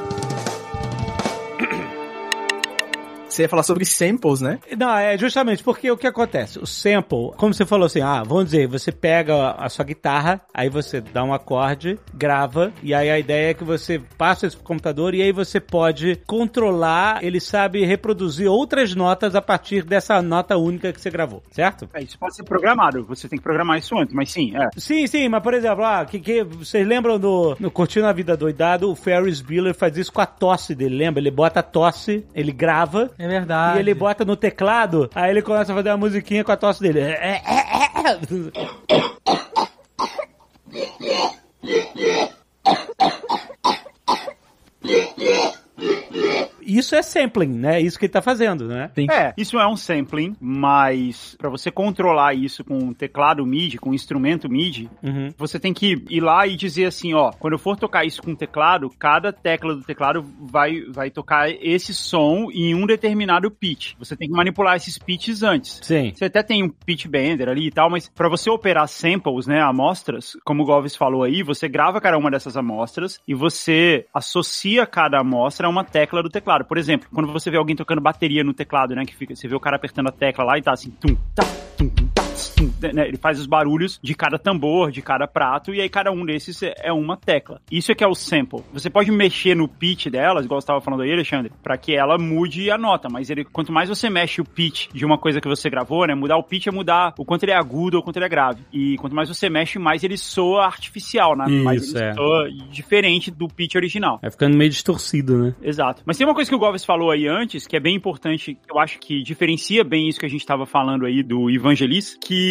C: Você ia falar sobre samples, né?
B: Não, é justamente porque o que acontece? O sample, como você falou assim, ah, vamos dizer, você pega a sua guitarra, aí você dá um acorde, grava, e aí a ideia é que você passa isso pro computador e aí você pode controlar, ele sabe reproduzir outras notas a partir dessa nota única que você gravou, certo?
D: é, isso pode ser programado, você tem que programar isso antes, mas sim, é.
B: Sim, sim, mas por exemplo, ah, que, que vocês lembram do no Curtindo a Vida Doidado, o Ferris Bueller faz isso com a tosse dele, lembra? Ele bota a tosse, ele grava,
E: É verdade.
B: e ele bota no teclado, aí ele começa a fazer uma musiquinha com a tosse dele. É, é, é, é. Isso é sampling, né? Isso que ele tá fazendo, né?
D: É, isso é um sampling, mas pra você controlar isso com um teclado MIDI, com um instrumento MIDI,
B: Uhum.
D: você tem que ir lá e dizer assim, ó, quando eu for tocar isso com o teclado, cada tecla do teclado vai, vai tocar esse som em um determinado pitch. Você tem que manipular esses pitches antes.
B: Sim.
D: Você até tem um pitch bender ali e tal, mas pra você operar samples, né, amostras, como o Goves falou aí, você grava cada uma dessas amostras e você associa cada amostra a uma tecla do teclado. Por exemplo, quando você vê alguém tocando bateria no teclado, né, que fica, você vê o cara apertando a tecla lá e tá assim, tum, tá, tum, tum, tum, né, ele faz os barulhos de cada tambor, de cada prato, e aí cada um desses é é uma tecla. Isso é que é o sample. Você pode mexer no pitch delas, igual você estava falando aí, Alexandre, para que ela mude a nota, mas ele, quanto mais você mexe o pitch de uma coisa que você gravou, né, mudar o pitch é mudar o quanto ele é agudo ou quanto ele é grave. E quanto mais você mexe, mais ele soa artificial, né? mais
B: Isso,
D: ele
B: é.
D: soa diferente do pitch original.
B: Vai ficando meio distorcido, né?
D: Exato. Mas tem uma coisa que o Goves falou aí antes, que é bem importante, eu acho que diferencia bem isso que a gente estava falando aí do Evangelis, que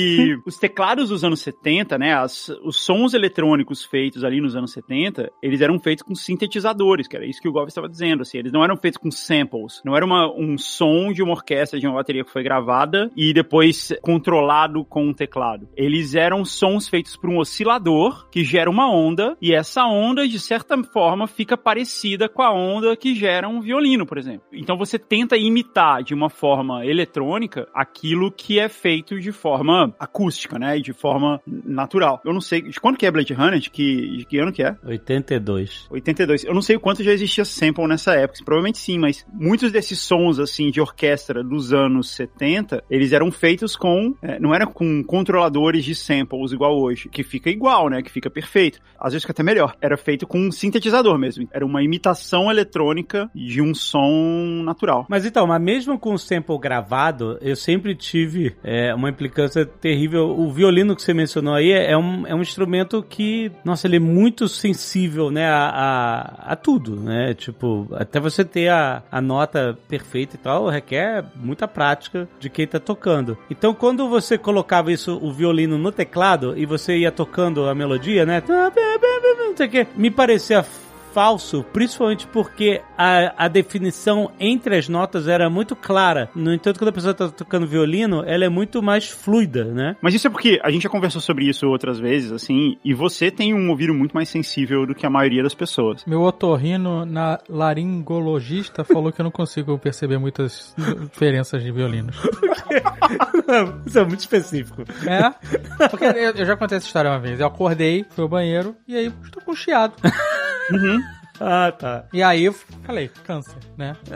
D: os teclados dos anos 70, né, as- os sons eletrônicos feitos ali nos anos 70, eles eram feitos com sintetizadores, que era isso que o Goves estava dizendo, assim, eles não eram feitos com samples, não era uma, um som de uma orquestra, de uma bateria que foi gravada e depois controlado com um teclado. Eles eram sons feitos por um oscilador que gera uma onda e essa onda, de certa forma, fica parecida com a onda que gera um violino, por exemplo. Então você tenta imitar de uma forma eletrônica aquilo que é feito de forma acústica, né? E de forma natural. Eu não sei de quando que é Blade Runner, de que, de que ano que é?
B: 82.
D: 82. Eu não sei o quanto já existia sample nessa época, provavelmente sim, mas muitos desses sons, assim, de orquestra dos anos 70, eles eram feitos com, é, não eram com controladores de samples igual hoje, que fica igual, né, que fica perfeito. Às vezes fica até melhor. Era feito com um sintetizador mesmo. Era uma imitação eletrônica de um som natural.
B: Mas então, mas mesmo com o sample gravado, eu sempre tive é, uma implicância terrível. O violino que você mencionou aí é é um, é um instrumento que, nossa, ele é muito sensível, né, a, a, a tudo, né? Tipo, até você ter a, a nota perfeita e tal, requer muita prática de quem tá tocando. Então, quando você colocava isso, o violino no teclado, e você ia tocando a melodia, né? Me parecia falso, principalmente porque a, a definição entre as notas era muito clara. No entanto, quando a pessoa tá tocando violino, ela é muito mais fluida, né?
D: Mas isso é porque a gente já conversou sobre isso outras vezes, assim, e você tem um ouvido muito mais sensível do que a maioria das pessoas.
E: Meu otorrino na laringologista falou que eu não consigo perceber muitas diferenças de violinos.
B: Isso é muito específico.
E: É? Porque eu, eu já contei essa história uma vez. Eu acordei, fui ao banheiro e aí estou com chiado. Mm-hmm.
B: Ah, tá.
E: E aí eu falei, câncer, né?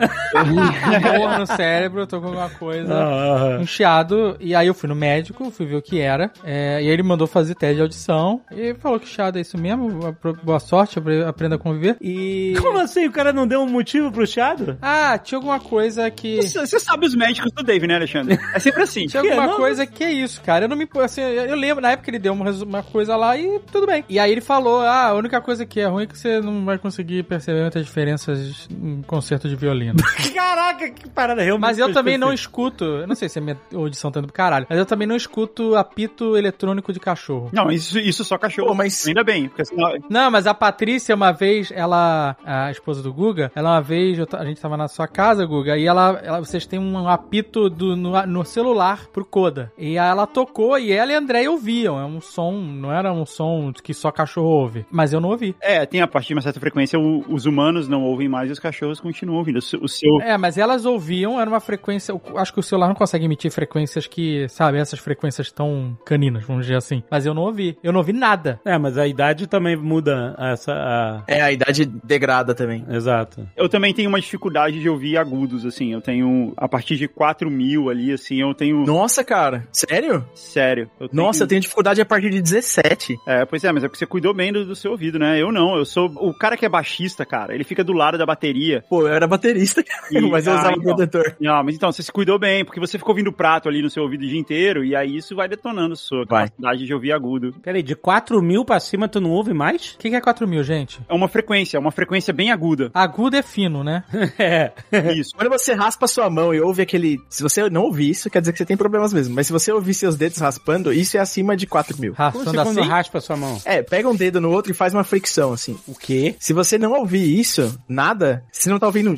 E: Dor no cérebro, eu tô com alguma coisa.
B: Ah,
E: Um chiado, e aí eu fui no médico, fui ver o que era, é, e aí ele mandou fazer teste de audição, e falou que chiado é isso mesmo, boa sorte, apre- aprenda a conviver, e...
B: Como assim? O cara não deu um motivo pro chiado?
E: Ah, tinha alguma coisa que...
D: Você você sabe os médicos do Dave, né, Alexandre? É sempre assim.
E: Tinha alguma
B: Não,
E: coisa que é isso, cara. Eu não me. Assim, eu lembro, na época ele deu uma, uma coisa lá e tudo bem. E aí ele falou: ah, a única coisa que é ruim é que você não vai conseguir perceber muitas diferenças em concerto de violino.
B: Caraca, que parada realmente.
E: Mas eu também não escuto. Eu não sei se a minha audição tá indo pro caralho, mas eu também não escuto apito eletrônico de cachorro.
D: Não, isso, isso só cachorro.
C: Pô, mas-
D: Ainda bem, porque senão...
E: Não, mas a Patrícia, uma vez, ela, a esposa do Guga, ela uma vez, a gente tava na sua casa, Guga, e ela, ela- vocês têm um apito do, no, no celular pro Coda. E aí ela tocou e ela e a André ouviam. É um som, não era um som que só cachorro ouve. Mas eu não ouvi.
D: É, tem a partir de uma certa frequência, o- os humanos não ouvem mais e os cachorros continuam ouvindo. O, seu- o seu...
E: É, mas elas ouviam, era uma frequência. Acho que o celular não consegue emitir frequências que, sabe, essas frequências tão caninas, vamos dizer assim. Mas eu não ouvi. Eu não ouvi nada.
B: É, mas a idade também muda essa. a-
C: É, a idade degrada também.
B: Exato.
D: Eu também tenho uma dificuldade de ouvir agudos, assim. Eu tenho, a partir de 4 mil ali, assim, eu tenho...
C: Nossa, cara. Sério?
D: Sério. Eu tenho...
C: Nossa, eu tenho dificuldade a partir de 17.
D: É, pois é, mas é porque você cuidou bem do, do seu ouvido, né? Eu não, eu sou... O cara que é baixista, cara, ele fica do lado da bateria.
C: Pô, eu era baterista, cara,
D: E-
C: mas eu
D: ah,
C: usava
D: então.
C: protetor.
D: Não, mas então, você se cuidou bem, porque você ficou ouvindo o prato ali no seu ouvido o dia inteiro, e aí isso vai detonando a sua
C: Vai.
D: capacidade de ouvir agudo.
B: Peraí, de 4 mil pra cima tu não ouve mais?
E: O que, que é 4 mil, gente?
D: É uma frequência, é uma frequência bem aguda.
E: Agudo é fino, né?
B: É.
D: Isso.
C: Quando você raspa a sua mão e ouve aquele. Se você não ouvir isso, quer dizer que você tem problemas mesmo. Mas se você ouvir seus dedos raspando, isso é acima de 4 mil.
E: Raspando
B: você quando
E: assim?
B: raspa a sua mão?
C: É, pega um dedo no outro e faz uma fricção, assim.
B: O quê?
C: Se você não ouvir isso, nada, você não tá ouvindo um.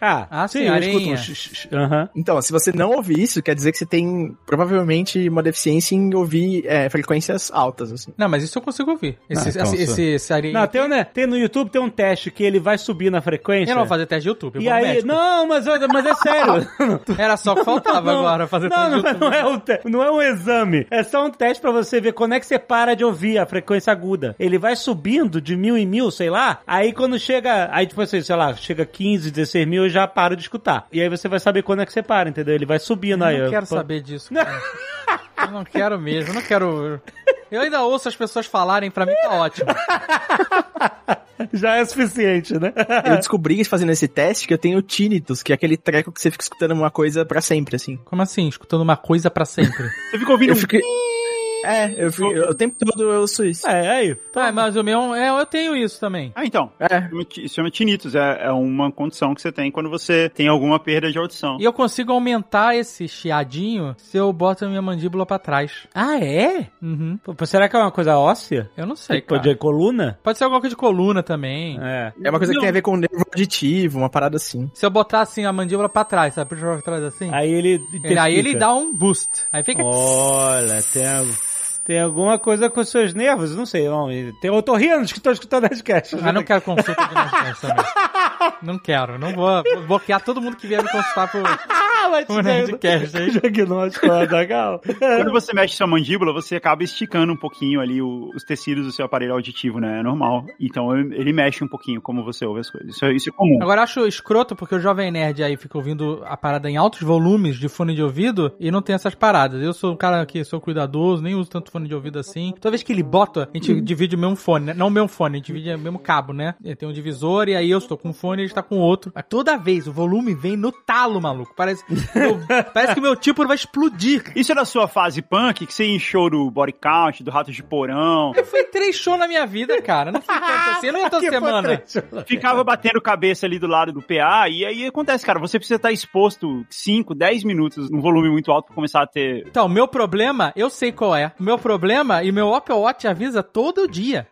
B: Ah,
E: Ah, sim,
B: eu
E: areinha.
B: escuto um Aham.
C: Então, se você não ouvir isso, quer dizer que você tem provavelmente uma deficiência em ouvir é, frequências altas, assim.
E: Não, mas isso eu consigo ouvir. Esse,
B: Ah, então,
E: esse,
B: só-
E: esse, esse areia-
B: Não, tem, um, né, tem no YouTube tem um teste que ele vai subir na frequência.
E: Eu não vou fazer teste de YouTube, eu
B: E aí,
E: médico.
B: não, mas, eu- mas é sério.
E: Era só que faltava
B: Não,
E: agora fazer
B: não,
E: teste de
B: não,
E: YouTube.
B: não é um te- não é um exame. É só um teste pra você ver quando é que você para de ouvir a frequência aguda. Ele vai subindo de mil em mil, sei lá. Aí quando chega, aí tipo assim, sei lá, chega 15, 16 mil, eu já paro de escutar. E aí você vai saber quando é que você para, entendeu? Ele vai subindo aí.
E: Eu não
B: ó.
E: quero
B: Pô.
E: saber disso. cara. eu não quero mesmo, eu não quero. Eu ainda ouço as pessoas falarem, pra mim tá ótimo.
B: Já é suficiente, né?
C: Eu descobri fazendo esse teste que eu tenho tinnitus, que é aquele treco que você fica escutando uma coisa pra sempre, assim.
E: Como assim? Escutando uma coisa pra sempre.
D: Você fica ouvindo...
C: Eu fiquei. É, eu fico, eu- o tempo todo eu ouço isso.
B: É, aí.
E: Ah, mas o meu. É, eu tenho isso também.
D: Ah, então.
C: É.
D: Isso chama tinnitus, é, é uma condição que você tem quando você tem alguma perda de audição.
E: E eu consigo aumentar esse chiadinho se eu boto a minha mandíbula pra trás.
B: Ah, é?
E: Uhum.
B: Pô, será que é uma coisa óssea?
E: Eu não sei,
B: Tipo,
E: cara.
B: de coluna?
E: Pode ser alguma coisa de coluna também.
B: É.
C: É uma coisa que
D: Não.
C: tem a ver com nervo auditivo, uma parada assim.
E: Se eu botar assim a mandíbula pra trás, sabe? Pra trás assim.
B: Aí ele.
E: ele, aí ele dá um boost. Aí fica.
B: Olha, tem, al- tem alguma coisa com os seus nervos, não sei. Não. Tem otorrinos que estão escutando as castas.
E: Ah, não quero consulta de Nerdcast também. Não quero, não vou, vou bloquear todo mundo que vier me consultar por,
B: mas
E: aí.
B: Diagnóstico.
D: Quando você mexe sua mandíbula, você acaba esticando um pouquinho ali o- os tecidos do seu aparelho auditivo, né? É normal. Então ele mexe um pouquinho como você ouve as coisas. Isso, é- isso é comum.
E: Agora eu acho escroto porque o Jovem Nerd aí fica ouvindo a parada em altos volumes de fone de ouvido e não tem essas paradas. Eu sou um cara que sou cuidadoso, nem uso tanto fone de ouvido assim. Toda vez que ele bota, a gente divide o mesmo fone, né? Não o mesmo fone, a gente divide o mesmo cabo, né? Ele tem um divisor e aí eu estou com um fone e ele está com outro. Mas toda vez o volume vem no talo, maluco. Parece. Eu- parece que meu tipo vai explodir.
D: Isso era a sua fase punk, que você encheu do body count, do Ratos de Porão,
E: Eu fui três shows na minha vida, cara. Não fui tanto assim, não ia toda semana.
D: ficava batendo cabeça ali do lado do PA, e aí acontece, cara, você precisa estar exposto 5, 10 minutos num volume muito alto pra começar a ter...
E: Então, meu problema, eu sei qual é. O meu problema, e meu Apple Watch avisa todo dia,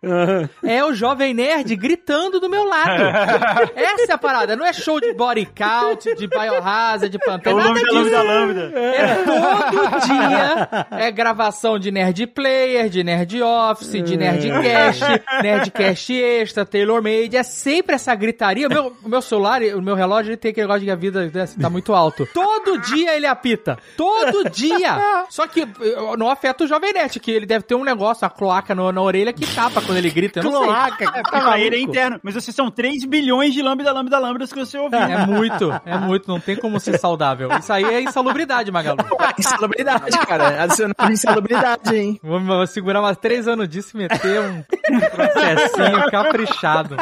E: é o Jovem Nerd gritando do meu lado. Essa é a parada. Não é show de body count, de biohazard, de pantera,
D: o
E: nada disso.
D: lambda lambda.
E: É todo dia. É gravação de Nerd Player, de Nerd Office, de Nerdcast, Nerdcast Extra, Tailor Made. É sempre essa gritaria. O meu, o meu celular, o meu relógio, ele tem aquele negócio de que a vida né, tá muito alto. Todo dia ele apita. Todo dia. Só que eh, não afeta o Jovem Nerd, que ele deve ter um negócio, a cloaca no- na orelha que tapa quando ele grita. Eu não sei.
B: Cloaca, tá
D: Pra ele é interno. Mas vocês são 3 bilhões de lambda lambda lambdas que você ouviu.
E: É muito, é muito, não tem como ser saudável. Isso aí é insalubridade, Magalu.
C: Insalubridade, cara. Adicionando insalubridade, hein?
E: Vou, vou segurar mais três anos disso e meter um processinho caprichado.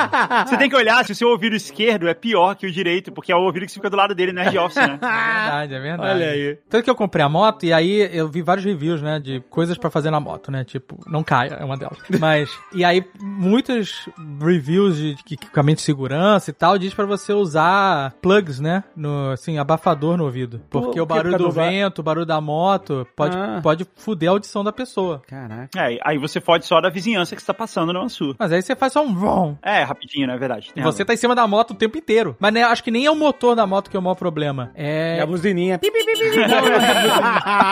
D: Você tem que olhar se o seu ouvido esquerdo é pior que o direito, porque é o ouvido que fica do lado dele, Nerd Office, né?
E: É verdade, é verdade.
B: Olha aí.
E: Tanto que eu comprei a moto e aí eu vi vários reviews, né, de coisas pra fazer na moto, né, tipo, não caia, é uma delas. Mas, e aí muitos reviews de, de equipamento de segurança e tal diz pra você usar plugs, né, no, assim, abafador no ouvido. Porque
B: Por
E: o
B: que
E: barulho do
B: do
E: vento, o barulho da moto pode,
B: Ah.
E: pode fuder a audição da pessoa.
B: Caraca.
D: É, aí você fode só da vizinhança que está passando na sua.
E: Mas aí você faz só um vrum.
D: É, rapidinho, né? É verdade. tem
E: Você tá em cima da moto o tempo inteiro. Mas né, acho que nem é o motor da moto que é o maior problema.
B: É
E: É.
B: a buzininha.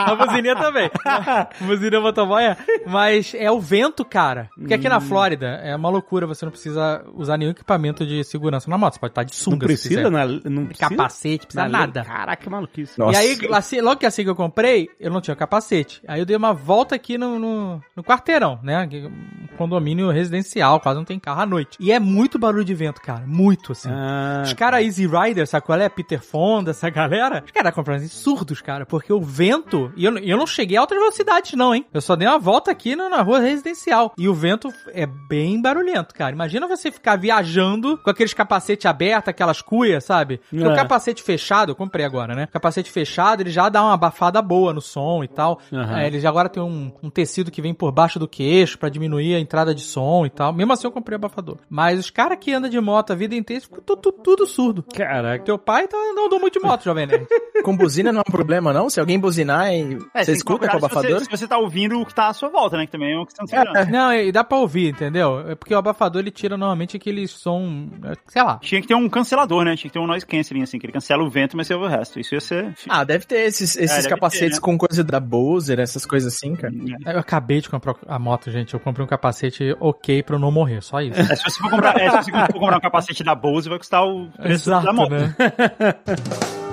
E: A buzininha também. A buzininha motoboy é. Mas é o vento, cara. Porque aqui na Flórida é uma loucura, você não precisa usar nenhum equipamento de segurança na moto. Você pode estar de sunga
B: Não precisa,
E: se quiser.
B: na, não precisa?
E: Capacete, precisa
B: Na lei?
E: nada.
B: Caraca, que maluquice.
C: Nossa.
E: E aí, assim, logo que assim que eu comprei, eu não tinha capacete. Aí eu dei uma volta aqui no, no, no quarteirão, né? Um condomínio residencial, quase não tem carro à noite. E é muito barulho de vento, cara. Muito, assim.
B: Ah,
E: Os caras Easy Rider, sabe qual é? Peter Fonda, essa galera. Os caras compram surdos, cara, porque o vento. E eu, eu não cheguei a altas velocidades, não, hein? Eu só dei uma volta aqui na, na rua residencial. E o vento é bem barulhento, cara. Imagina você ficar viajando com aqueles capacete aberto, aquelas cuias, sabe? Porque
B: É.
E: o capacete fechado, eu comprei agora, né? O capacete fechado, ele já dá uma abafada boa no som e tal.
B: Aham.
E: É, ele já agora tem um, um tecido que vem por baixo do queixo pra diminuir a entrada de som e tal. Mesmo assim, eu comprei abafador. Mas os caras que andam de moto a vida inteira ficam tudo, tudo, tudo surdo.
B: Caraca.
E: Teu pai tá, não andou muito de moto, Jovem Nerd.
C: Com buzina não é um problema, não? Se alguém buzinar, e
D: É,
C: você
D: que
C: escuta com o abafador?
D: Se você, se você tá ouvindo o que tá à sua volta, né? Que também é uma questão de segurança.
E: não, e dá pra ouvir, entendeu? É porque o abafador ele tira normalmente aquele som, é, sei lá.
D: Tinha que ter um cancelador, né? Tinha que ter um noise canceling, assim, que ele cancela o vento, mas você ouve o resto. Isso ia ser.
C: Ah, deve ter esses, esses
D: deve
C: capacetes
D: ter, né?
C: com coisa da Bowser, essas coisas assim, cara.
E: Eu acabei de comprar a moto, gente. Eu comprei um capacete ok pra eu não morrer, só isso.
D: É, se você for comprar, é, se você for comprar um capacete da Bose, vai custar o preço da
E: Exato,
D: moto.
E: né?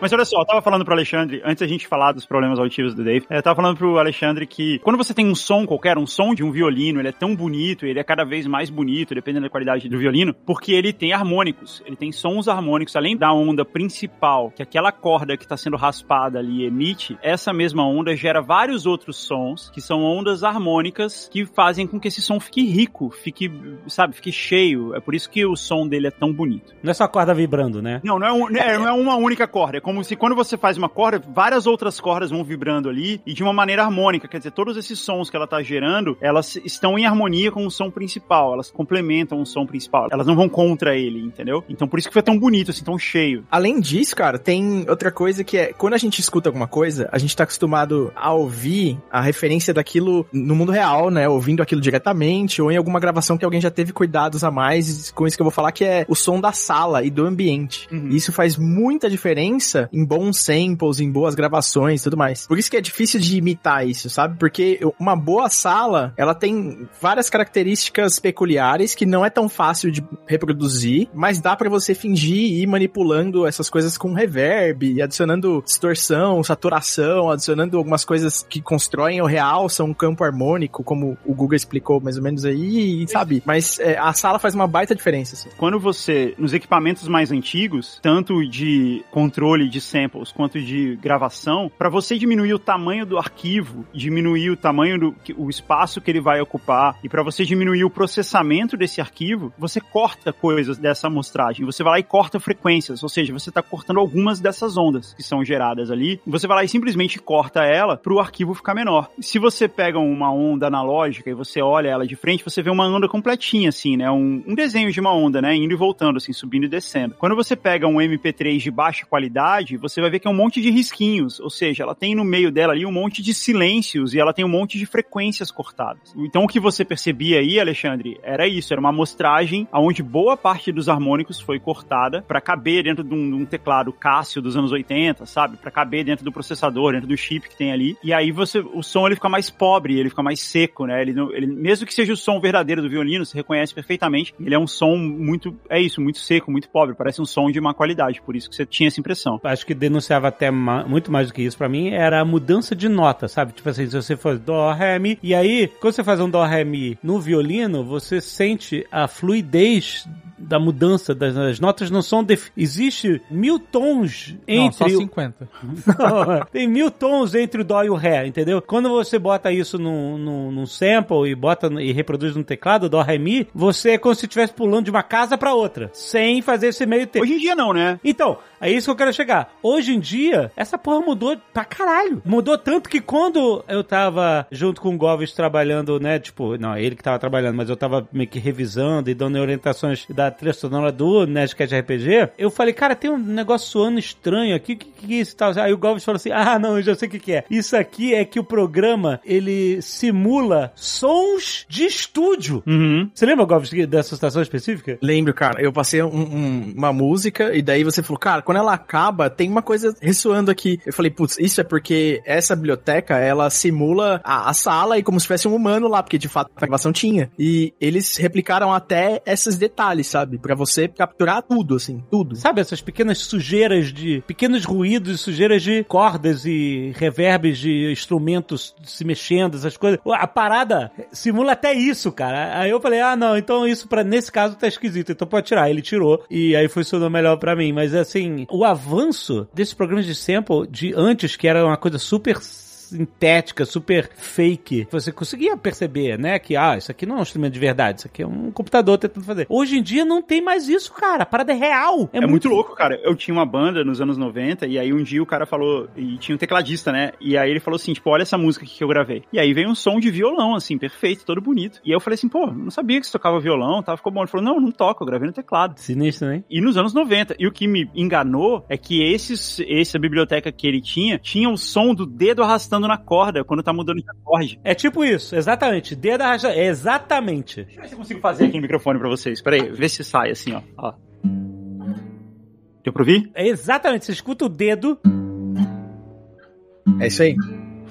D: Mas olha só, eu tava falando pro Alexandre, antes da gente falar dos problemas auditivos do Dave, eu tava falando pro Alexandre que quando você tem um som qualquer, um som de um violino, ele é tão bonito, ele é cada vez mais bonito, dependendo da qualidade do violino, porque ele tem harmônicos, ele tem sons harmônicos, além da onda principal, que aquela corda que tá sendo raspada ali emite, essa mesma onda gera vários outros sons, que são ondas harmônicas, que fazem com que esse som fique rico, fique, sabe, fique cheio. É por isso que o som dele é tão bonito.
B: Não é só a corda vibrando, né?
D: Não, não é, um- é- não é uma única corda. É como se quando você faz uma corda, várias outras cordas vão vibrando ali e de uma maneira harmônica. Quer dizer, todos esses sons que ela tá gerando, elas estão em harmonia com o som principal. Elas complementam o som principal. Elas não vão contra ele, entendeu? Então por isso que foi tão bonito, assim, tão cheio.
C: Além disso, cara, tem outra coisa que é, quando a gente escuta alguma coisa, a gente tá acostumado a ouvir a referência daquilo no mundo real, né? Ouvindo aquilo diretamente, ou em alguma gravação que alguém já teve cuidados a mais, com isso que eu vou falar, que é o som da sala e do ambiente.
D: Uhum.
C: E Isso faz muita diferença em bons samples, em boas gravações e tudo mais. Por isso que é difícil de imitar isso, sabe? Porque uma boa sala, ela tem várias características peculiares que não é tão fácil de reproduzir, mas dá pra você fingir e ir manipulando essas coisas com reverb, adicionando distorção, saturação, adicionando algumas coisas que constroem ou realçam um campo harmônico, como o Google explicou mais ou menos aí, sabe? Mas é, a sala faz uma baita diferença, assim.
D: Quando você, nos equipamentos mais antigos, tanto de controle de samples quanto de gravação, para você diminuir o tamanho do arquivo, diminuir o tamanho do o espaço que ele vai ocupar e para você diminuir o processamento desse arquivo, você corta coisas dessa amostragem. Você vai lá e corta frequências, ou seja, você está cortando algumas dessas ondas que são geradas ali. Você vai lá e simplesmente corta ela para o arquivo ficar menor. Se você pega uma onda analógica e você olha ela de frente, você vê uma onda completinha assim, né? Um, um desenho de uma onda, né? Indo e voltando assim, subindo e descendo. Quando você pega um MP3 de baixa qualidade, você vai ver que é um monte de risquinhos, ou seja, ela tem no meio dela ali um monte de silêncios e ela tem um monte de frequências cortadas. Então o que você percebia aí, Alexandre, era isso, era uma amostragem onde boa parte dos harmônicos foi cortada para caber dentro de um, de um, teclado Cássio dos anos 80, sabe? Para caber dentro do processador, dentro do chip que tem ali. E aí você, o som ele fica mais pobre, ele fica mais seco, né? Ele, ele mesmo que seja o som verdadeiro do violino, você reconhece perfeitamente. Ele é um som muito, é isso, muito seco, muito pobre, parece um som de má qualidade, por isso que você tinha essa impressão.
B: Acho que denunciava até ma muito mais do que isso para mim, era a mudança de nota, sabe? Tipo assim, se você for dó, ré, mi, e aí, quando você faz um dó, ré, mi no violino, você sente a fluidez da mudança das, das notas não são def... existe mil tons entre
E: não, só 50
B: tem mil tons entre o dó e o ré entendeu? Quando você bota isso num, num, num sample e bota e reproduz no teclado dó ré mi você é como se estivesse pulando de uma casa para outra sem fazer esse meio tempo
D: hoje em dia não né?
B: Então é isso que eu quero chegar hoje em dia essa porra mudou pra caralho mudou tanto que quando eu tava junto com o Govis trabalhando né tipo não ele que tava trabalhando mas eu tava meio que revisando e dando orientações da trilha sonora do Nerdcast RPG, eu falei, cara, tem um negócio soando estranho aqui, o que, que, que é isso tal? Aí o Gomes falou assim, ah, não, eu já sei o que, que é. Isso aqui é que o programa, ele simula sons de estúdio.
D: Uhum.
B: Você lembra, Gomes, dessa situação específica?
C: Lembro, cara. Eu passei um, um, uma música e daí você falou, cara, quando ela acaba, tem uma coisa ressoando aqui. Eu falei, putz, isso é porque essa biblioteca, ela simula a, a sala e como se tivesse um humano lá, porque de fato a gravação tinha. E eles replicaram até esses detalhes, sabe? Para você capturar tudo, assim, tudo.
B: Sabe essas pequenas sujeiras de. pequenos ruídos e sujeiras de cordas e reverbes de instrumentos se mexendo, essas coisas. A parada simula até isso, cara. Aí eu falei, ah, não, então isso para nesse caso tá esquisito, então pode tirar. Ele tirou e aí funcionou melhor para mim. Mas assim, o avanço desses programas de sample de antes, que era uma coisa super sintética, super fake. Você conseguia perceber, né, que, ah, isso aqui não é um instrumento de verdade, isso aqui é um computador tentando fazer. Hoje em dia não tem mais isso, cara. A parada é real.
D: É, é muito... muito... louco, cara. Eu tinha uma banda nos anos 90 e aí um dia o cara falou, e tinha um tecladista, né, e aí ele falou assim, tipo, olha essa música que eu gravei. E aí veio um som de violão, assim, perfeito, todo bonito. E aí eu falei assim, pô, não sabia que você tocava violão, tá? Ficou bom. Ele falou, não, não toco, eu gravei no teclado.
B: Sinistro, né?
D: E nos anos 90. E o que me enganou é que esses, essa biblioteca que ele tinha, tinha o som do dedo arrastando na corda quando tá mudando de acorde.
B: É tipo isso, exatamente. Dedo arrastando. Exatamente.
D: Deixa eu ver se eu consigo fazer aqui no microfone pra vocês. Pera aí, vê se sai assim, ó. ó. Deu pra ouvir?
B: É exatamente. Você escuta o dedo.
C: É isso aí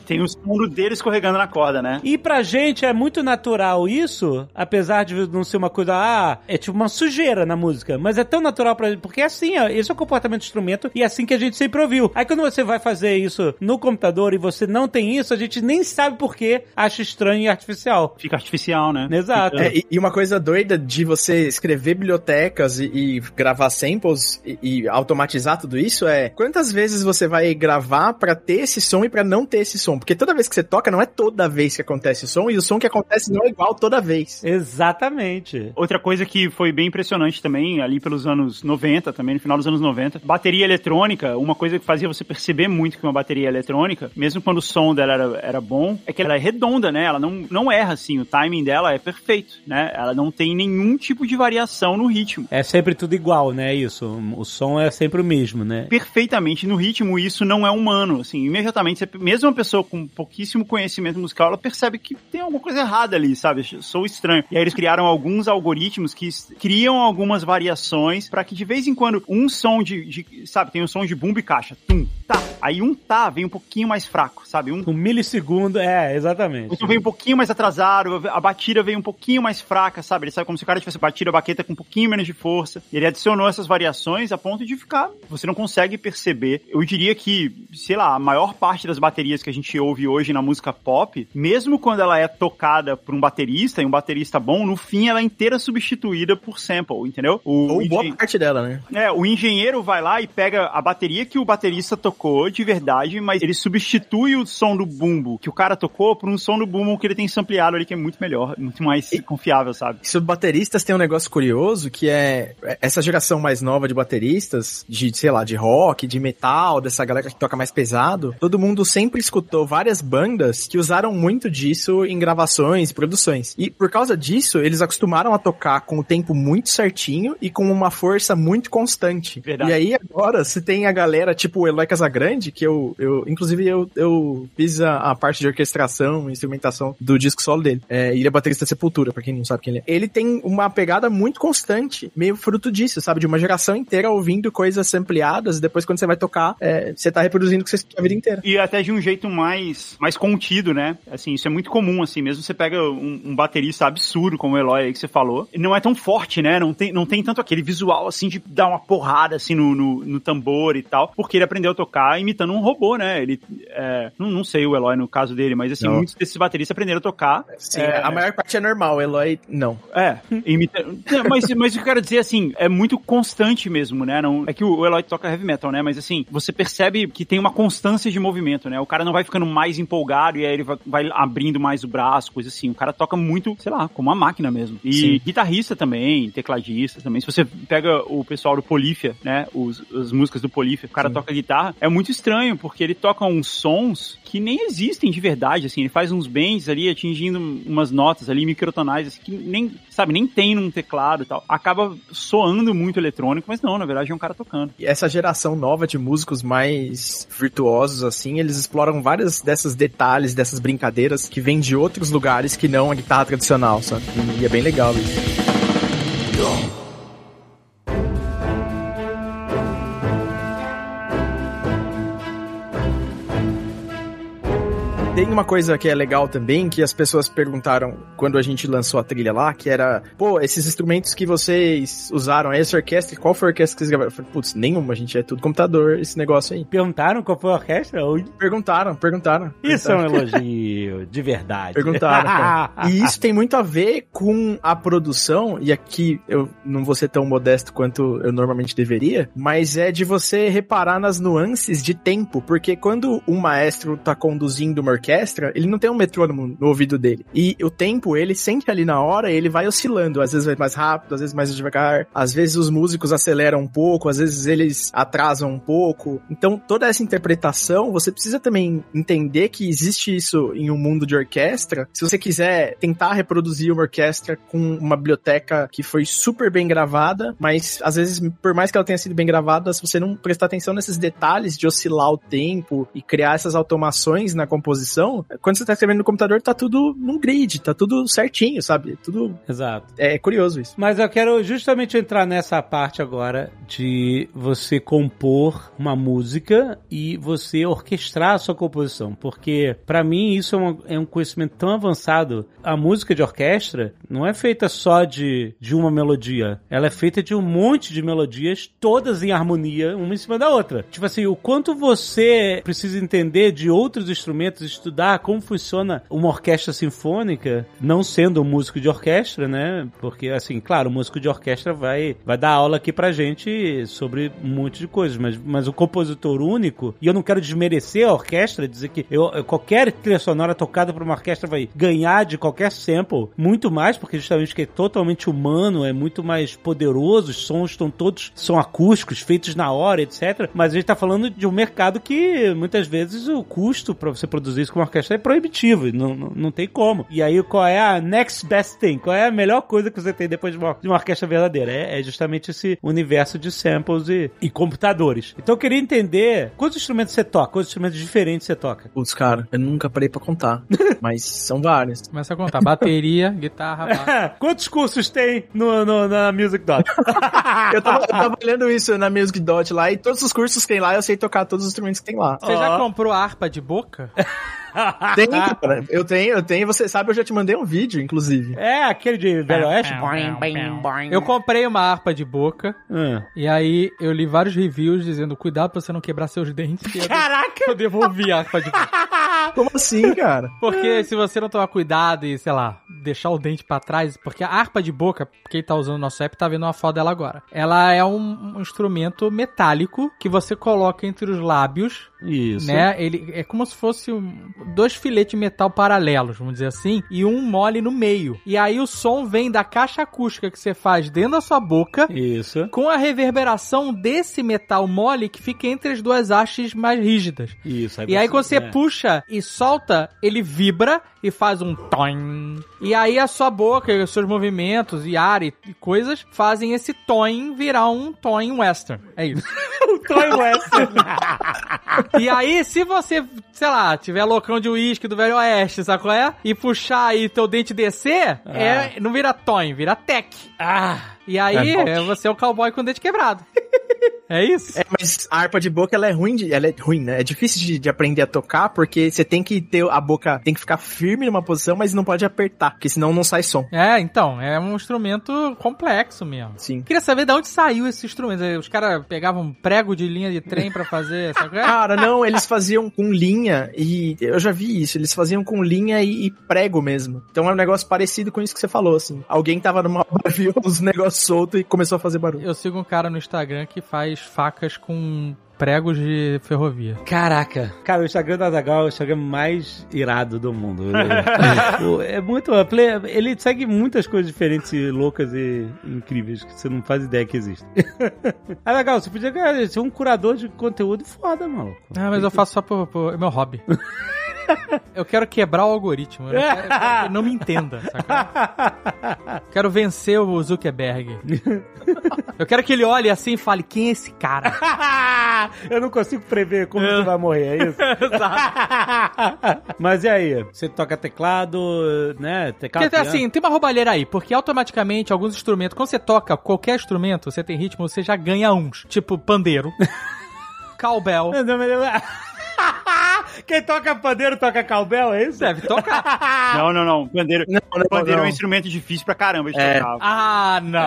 D: tem o som dele escorregando na corda, né?
B: E pra gente é muito natural isso, apesar de não ser uma coisa, ah, é tipo uma sujeira na música, mas é tão natural pra gente, porque é assim, ó, esse é o comportamento do instrumento e é assim que a gente sempre ouviu. Aí quando você vai fazer isso no computador e você não tem isso, a gente nem sabe por que acha estranho e artificial.
D: Fica artificial, né?
B: Exato.
C: É, e, e, uma coisa doida de você escrever bibliotecas e, e gravar samples e, e, automatizar tudo isso é quantas vezes você vai gravar para ter esse som e para não ter esse som? Porque toda vez que você toca, não é toda vez que acontece o som, e o som que acontece não é igual toda vez.
B: Exatamente.
D: Outra coisa que foi bem impressionante também, ali pelos anos 90, também no final dos anos 90, bateria eletrônica, uma coisa que fazia você perceber muito que uma bateria eletrônica, mesmo quando o som dela era, era bom, é que ela é redonda, né? Ela não, não erra, assim, o timing dela é perfeito, né? Ela não tem nenhum tipo de variação no ritmo.
B: É sempre tudo igual, né? Isso. O som é sempre o mesmo, né?
D: Perfeitamente no ritmo, isso não é humano, assim, imediatamente, mesmo uma pessoa com pouquíssimo conhecimento musical, ela percebe que tem alguma coisa errada ali, sabe? Sou estranho. E aí eles criaram alguns algoritmos que criam algumas variações para que de vez em quando um som de, de, sabe, tem um som de bumbo e caixa, tum, tá. Aí um tá vem um pouquinho mais fraco, sabe? Um,
B: um milissegundo, é, exatamente.
D: Então vem um pouquinho mais atrasado, a batida vem um pouquinho mais fraca, sabe? Ele sabe como se o cara tivesse batido a baqueta com um pouquinho menos de força. E ele adicionou essas variações a ponto de ficar, você não consegue perceber. Eu diria que, sei lá, a maior parte das baterias que a gente gente ouve hoje na música pop, mesmo quando ela é tocada por um baterista, e um baterista bom, no fim ela é inteira substituída por sample, entendeu? O
C: Ou boa parte dela, né?
D: É, o engenheiro vai lá e pega a bateria que o baterista tocou de verdade, mas ele substitui o som do bumbo que o cara tocou por um som do bumbo que ele tem sampleado ali, que é muito melhor, muito mais confiável, sabe?
C: Sobre bateristas tem um negócio curioso que é essa geração mais nova de bateristas, de, sei lá, de rock, de metal, dessa galera que toca mais pesado, todo mundo sempre escutou várias bandas que usaram muito disso em gravações e produções. E por causa disso, eles acostumaram a tocar com o tempo muito certinho e com uma força muito constante.
D: Verdade.
C: E aí agora você tem a galera tipo o Eloy Casagrande, que eu, eu inclusive eu, eu fiz a, a parte de orquestração, instrumentação do disco solo dele. É, ele é baterista de Sepultura, pra quem não sabe quem ele é. Ele tem uma pegada muito constante, meio fruto disso, sabe? De uma geração inteira ouvindo coisas ampliadas e depois quando você vai tocar, é, você tá reproduzindo o que você escutou a vida inteira.
D: E até de um jeito mais, mais contido, né? Assim, isso é muito comum, assim, mesmo você pega um, um baterista absurdo, como o Eloy aí que você falou, não é tão forte, né? Não tem, não tem tanto aquele visual, assim, de dar uma porrada, assim, no, no, no tambor e tal, porque ele aprendeu a tocar imitando um robô, né? Ele, é, não, não sei o Eloy no caso dele, mas, assim,
C: Não.
D: muitos desses bateristas aprenderam a tocar
C: Sim,
D: É.
C: a maior parte é normal, o Eloy não.
D: É, imita... Mas, mas o que eu quero dizer, assim, é muito constante mesmo, né? Não... É que o Eloy toca heavy metal, né? Mas, assim, você percebe que tem uma constância de movimento, né? O cara não vai ficando mais empolgado e aí ele vai, vai abrindo mais o braço, coisa assim. O cara toca muito, sei lá, como uma máquina mesmo. E
C: Sim.
D: guitarrista também, tecladista também. Se você pega o pessoal do Polífia, né? Os, as músicas do Polífia, o cara toca guitarra, é muito estranho, porque ele toca uns sons que nem existem de verdade, assim. Ele faz uns bends ali, atingindo umas notas ali, microtonais, assim, que nem, sabe, nem tem num teclado e tal. Acaba soando muito eletrônico, mas não, na verdade é um cara tocando.
C: E essa geração nova de músicos mais virtuosos, assim, eles exploram vários desses detalhes, dessas brincadeiras que vêm de outros lugares que não a guitarra tradicional, sabe? E é bem legal isso. Tem uma coisa que é legal também, que as pessoas perguntaram quando a gente lançou a trilha lá, que era, pô, esses instrumentos que vocês usaram, essa orquestra, qual foi a orquestra que vocês gravaram? Eu falei, putz, nenhuma, a gente é tudo computador, esse negócio aí.
B: Perguntaram qual foi a orquestra?
C: Perguntaram, perguntaram.
B: Isso é um
C: Perguntaram.
B: elogio de verdade.
C: Perguntaram. e isso tem muito a ver com a produção, e aqui eu não vou ser tão modesto quanto eu normalmente deveria, mas é de você reparar nas nuances de tempo, porque quando um maestro tá conduzindo uma orquestra, ele não tem um metrônomo no ouvido dele. E o tempo, ele sente ali na hora, ele vai oscilando, às vezes vai mais rápido, às vezes mais devagar, às vezes os músicos aceleram um pouco, às vezes eles atrasam um pouco. Então, toda essa interpretação, você precisa também entender que existe isso em um mundo de orquestra. Se você quiser tentar reproduzir uma orquestra com uma biblioteca que foi super bem gravada, mas às vezes, por mais que ela tenha sido bem gravada, se você não prestar atenção nesses detalhes de oscilar o tempo e criar essas automações na composição, quando você tá escrevendo no computador, tá tudo num grid, tá tudo certinho, sabe? Tudo
B: Exato.
C: é curioso isso.
B: Mas eu quero justamente entrar nessa parte agora de você compor uma música e você orquestrar a sua composição, porque pra mim isso é, uma- é um conhecimento tão avançado. A música de orquestra não é feita só de, de uma melodia, ela é feita de um monte de melodias, todas em harmonia, uma em cima da outra. Tipo assim, o quanto você precisa entender de outros instrumentos, estudar como funciona uma orquestra sinfônica, não sendo um músico de orquestra, né? Porque, assim, claro, o músico de orquestra vai, vai dar aula aqui pra gente sobre um monte de coisas, mas, mas o compositor único, e eu não quero desmerecer a orquestra, dizer que eu, qualquer trilha sonora tocada por uma orquestra vai ganhar de qualquer sample, muito mais, porque justamente que é totalmente humano, é muito mais poderoso, os sons estão todos, são acústicos, feitos na hora, etc. Mas a gente tá falando de um mercado que muitas vezes o custo pra você produzir isso com uma orquestra é proibitivo, não, não, não tem como. E aí qual é a next best thing? Qual é a melhor coisa que você tem depois de uma, de uma orquestra verdadeira? É, é justamente esse universo de samples e, e computadores. Então eu queria entender quantos instrumentos você toca, quantos instrumentos diferentes você toca.
C: Putz, cara, eu nunca parei pra contar, mas são vários.
E: Começa a contar. Bateria, guitarra, baixo.
B: quantos cursos tem no, no- na Music Dot?
C: Eu tava, eu tava olhando isso na Music Dot lá e todos os cursos que tem lá eu sei tocar todos os instrumentos que tem lá.
E: Você já
B: Ó.
E: comprou harpa de boca?
C: Tem, cara. Eu tenho, eu tenho. Você sabe, eu já te mandei um vídeo, inclusive.
B: É aquele de Velho Oeste?
E: Eu comprei uma harpa de boca
B: Ah.
E: e aí eu li vários reviews dizendo cuidado pra você não quebrar seus dentes.
B: Caraca!
E: eu devolvi a harpa de boca.
C: Como assim, cara?
E: Porque se você não tomar cuidado e, sei lá, deixar o dente pra trás, porque a harpa de boca, quem tá usando o nosso app tá vendo uma foto dela agora. Ela é um, um instrumento metálico que você coloca entre os lábios,
B: Isso.
E: né? Ele é como se fosse um- dois filetes de metal paralelos, vamos dizer assim, e um mole no meio. E aí o som vem da caixa acústica que você faz dentro da sua boca.
B: Isso.
E: Com a reverberação desse metal mole que fica entre as duas hastes mais rígidas.
B: Isso.
E: E aí quando você
B: é.
E: puxa e solta, ele vibra e faz um toin. E aí a sua boca, e os seus movimentos e ar e, e coisas fazem esse toin virar um toin western. É isso.
B: Troy Western.
E: e aí, se você, sei lá, tiver loucão de uísque do Velho Oeste, sabe qual é? E puxar aí teu dente descer, é, não vira toin, vira tech.
B: ah.
E: E aí,
C: É,
E: é, você é o cowboy com o dente quebrado. é isso?
C: É, mas a harpa de boca, ela é ruim, de, ela é ruim, né? É difícil de, de aprender a tocar, porque você tem que ter a boca, tem que ficar firme numa posição, mas não pode apertar, porque senão não sai som.
E: É, então, é um instrumento complexo mesmo.
C: Sim.
E: Queria saber de onde saiu esse instrumento. Os caras pegavam prego de linha de trem pra fazer, sabe?
C: Cara, não, eles faziam com linha e eu já vi isso, eles faziam com linha e, e prego mesmo. Então é um negócio parecido com isso que você falou, assim. Alguém tava numa viu os negócios soltos e começou a fazer barulho.
E: Eu sigo um cara no Instagram que faz facas com pregos de ferrovia.
B: Caraca. Cara, o Instagram da Zagal é o Instagram mais irado do mundo. É muito. Ele segue muitas coisas diferentes e loucas e incríveis que você não faz ideia que existem. Ah, legal, você podia ser um curador de conteúdo foda, maluco.
E: Ah, mas eu faço só por, por é meu hobby. Eu quero quebrar o algoritmo. Eu não quero, eu quero que ele não me entenda. saca? Quero vencer o Zuckerberg. Eu quero que ele olhe assim e fale: quem é esse cara?
B: Eu não consigo prever como você vai morrer, é isso? Mas e aí? Você toca teclado, né? Teclado.
E: Porque
B: piano?
E: assim, tem uma roubalheira aí, porque automaticamente alguns instrumentos, quando você toca qualquer instrumento, você tem ritmo, você já ganha uns. Tipo pandeiro, cowbell.
B: Não, Quem toca pandeiro toca calbel, é isso?
E: Deve tocar.
D: Não, não, não. Pandeiro,
C: Não, não,
D: pandeiro é um
C: não.
D: instrumento difícil pra caramba de
C: É.
D: tocar.
E: Ah, não.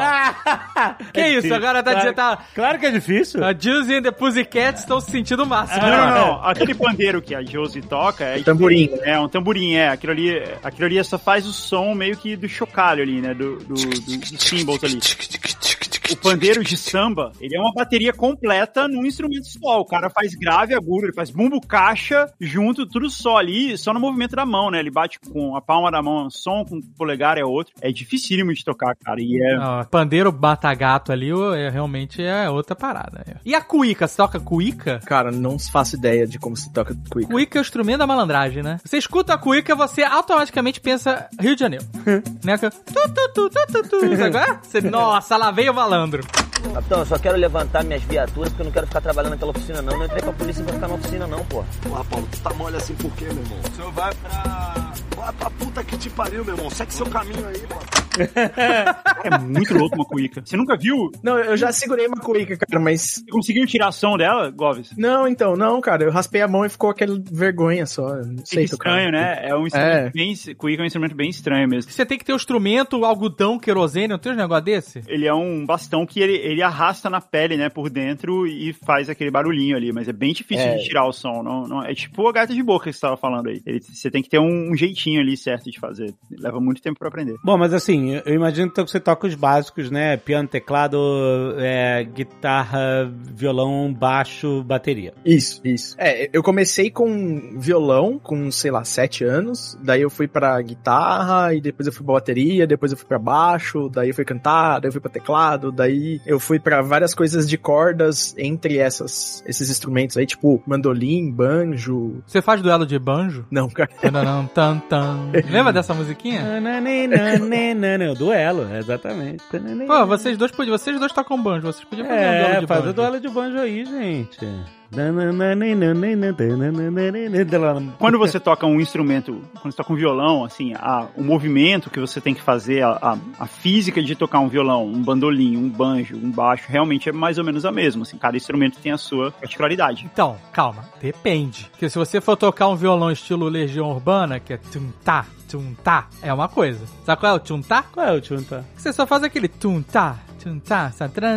E: Que
B: É
E: isso?
B: difícil.
E: Agora tá
B: claro,
E: dizendo tá.
B: Claro que é difícil.
E: A Juicy and the Pussycats estão se sentindo o máximo.
D: Não, não, não. Aquele pandeiro que a Josie toca é.
C: Tamborim.
D: É, um tamborim, é. Aquilo ali, aquilo ali só faz o som meio que do chocalho ali, né? Do, do, do, cymbals ali. O pandeiro de samba, ele é uma bateria completa num instrumento só. O cara faz grave, agudo, ele faz bumbo, caixa, junto, tudo só ali, só no movimento da mão, né? Ele bate com a palma da mão, som com o polegar é outro. É dificílimo de tocar, cara. E é.
E: Não, pandeiro bata-gato ali o- é, realmente é outra parada. é. E a cuíca? Você toca cuíca?
C: Cara, não faço ideia de como se toca cuíca.
E: Cuíca é o instrumento da malandragem, né? Você escuta a cuíca, você automaticamente pensa Rio de Janeiro. né? Tu, tu, tu, tu, tu, tu, é? Você, nossa, lá veio o malandro. Sandro.
G: Capitão, eu só quero levantar minhas viaturas porque eu não quero ficar trabalhando naquela oficina, não. Não entrei pra polícia pra ficar na oficina, não, pô.
H: Porra, Paulo, tu tá mole assim por quê, meu irmão? O senhor vai pra. Vai pra puta que te pariu, meu irmão. Segue seu caminho aí, mano.
D: É muito louco uma cuíca. Você nunca viu?
C: Não, eu já segurei uma cuíca, cara, mas.
D: Você conseguiu tirar som dela, Goves?
C: Não, então, não, cara. Eu raspei a mão e ficou aquela vergonha só. Não sei
D: Fica
C: tocar.
D: estranho, né? É um instrumento
C: É.
D: bem. Cuíca é um instrumento bem estranho mesmo.
E: Você tem que ter o instrumento, algodão, querosene, não tem uns negócio desse?
D: Ele é um bastão que ele, ele arrasta na pele, né, por dentro e faz aquele barulhinho ali, mas é bem difícil
C: É.
D: de tirar o som. Não, não- é tipo a gaita de boca que você tava falando aí. Ele- você tem que ter um, um jeitinho ali certo de fazer. Leva muito tempo pra aprender.
B: Bom, mas assim, eu imagino então que você toca os básicos, né? Piano, teclado, é, guitarra, violão, baixo, bateria.
C: Isso, isso. É, eu comecei com violão, com, sei lá, sete anos. Daí eu fui pra guitarra, e depois eu fui pra bateria, depois eu fui pra baixo, daí eu fui cantar, daí eu fui pra teclado, daí eu fui pra várias coisas de cordas entre essas, esses instrumentos aí, tipo mandolim, banjo.
E: Você faz duelo de banjo?
C: Não, cara.
E: Tananã, tan, tan. Lembra dessa musiquinha?
B: Duelo, exatamente.
E: Pô, vocês dois podiam, vocês dois tocam banjo, vocês podiam fazer um duelo
B: É,
E: de
B: faz
E: banjo.
B: o duelo de banjo aí, gente.
D: Quando você toca um instrumento, quando você toca um violão, assim, a, o movimento que você tem que fazer, a, a, a física de tocar um violão, um bandolim, um banjo, um baixo, realmente é mais ou menos a mesma. Assim, cada instrumento tem a sua particularidade.
E: Então, calma, depende. Porque se você for tocar um violão estilo Legião Urbana, que é tum-tá, tum-tá, é uma coisa. Sabe qual é o tum-tá?
B: Qual é o tchunta?
E: Você só faz aquele tum-tá, tá,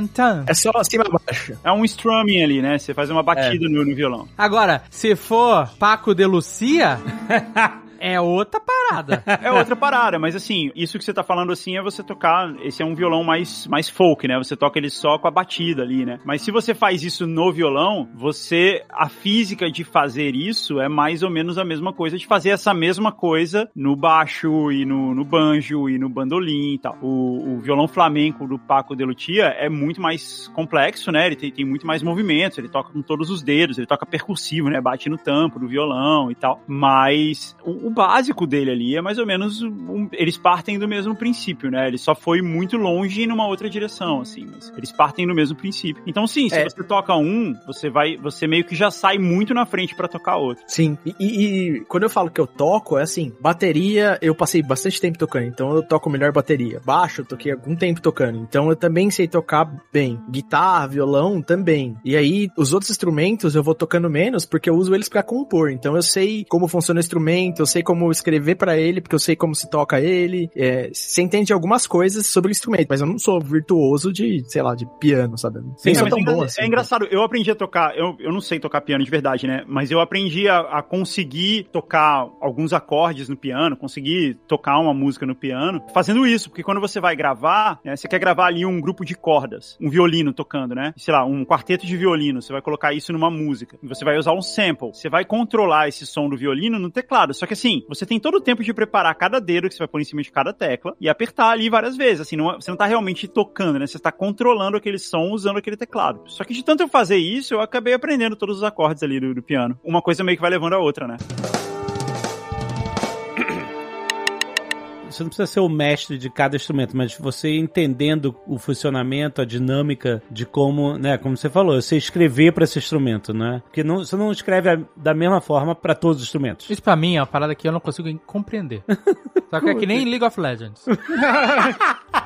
E: tá.
C: É só acima e baixo.
D: É um strumming ali, né? Você faz uma batida no, no violão.
E: Agora, se for Paco de Lucia, é outra parada.
D: É outra parada, mas assim, isso que você tá falando assim é você tocar. Esse é um violão mais, mais folk, né? Você toca ele só com a batida ali, né? Mas se você faz isso no violão, você. A física de fazer isso é mais ou menos a mesma coisa de fazer essa mesma coisa no baixo e no, no banjo e no bandolim e tal. O, o violão flamenco do Paco de Lucia é muito mais complexo, né? Ele tem, tem muito mais movimentos, ele toca com todos os dedos, ele toca percussivo, né? Bate no tampo do violão e tal. Mas o, o básico dele ali é mais ou menos. um- eles partem do mesmo princípio, né? Ele só foi muito longe numa outra direção, assim. Mas eles partem do mesmo princípio. Então, sim, se
C: É.
D: você toca um, você vai. Você meio que já sai muito na frente pra tocar outro.
C: Sim. E, e- e quando eu falo que eu toco, é assim, bateria, eu passei bastante tempo tocando, então eu toco melhor bateria. Baixo, eu toquei algum tempo tocando, então eu também sei tocar bem. Guitarra, violão, também. E aí, os outros instrumentos eu vou tocando menos porque eu uso eles pra compor. Então eu sei como funciona o instrumento, eu sei como escrever pra ele, porque eu sei como se toca ele. É, você entende algumas coisas sobre o instrumento, mas eu não sou virtuoso de, sei lá, de piano, sabe?
B: Sim,
C: Nem sou tão
D: é,
C: bom assim.
D: é engraçado, eu aprendi a tocar, eu, eu não sei tocar piano de verdade, né? Mas eu aprendi a, a conseguir tocar alguns acordes no piano, conseguir tocar uma música no piano, fazendo isso, porque quando você vai gravar, né, você quer gravar ali um grupo de cordas, um violino tocando, né? Sei lá, um quarteto de violino, você vai colocar isso numa música, e você vai usar um sample, você vai controlar esse som do violino no teclado, só que assim, você tem todo o tempo de preparar cada dedo que você vai pôr em cima de cada tecla e apertar ali várias vezes, assim, não, é- você não tá realmente tocando, né? Você tá controlando aquele som usando aquele teclado. Só que de tanto eu fazer isso, eu acabei aprendendo todos os acordes ali do, do piano. Uma coisa meio que vai levando a outra, né?
B: Você não precisa ser o mestre de cada instrumento, mas você entendendo o funcionamento, a dinâmica de como, né, como você falou, você escrever para esse instrumento, né? Porque não, você não escreve a- da mesma forma para todos os instrumentos.
E: Isso pra mim é uma parada que eu não consigo compreender. Só que é que nem League of Legends.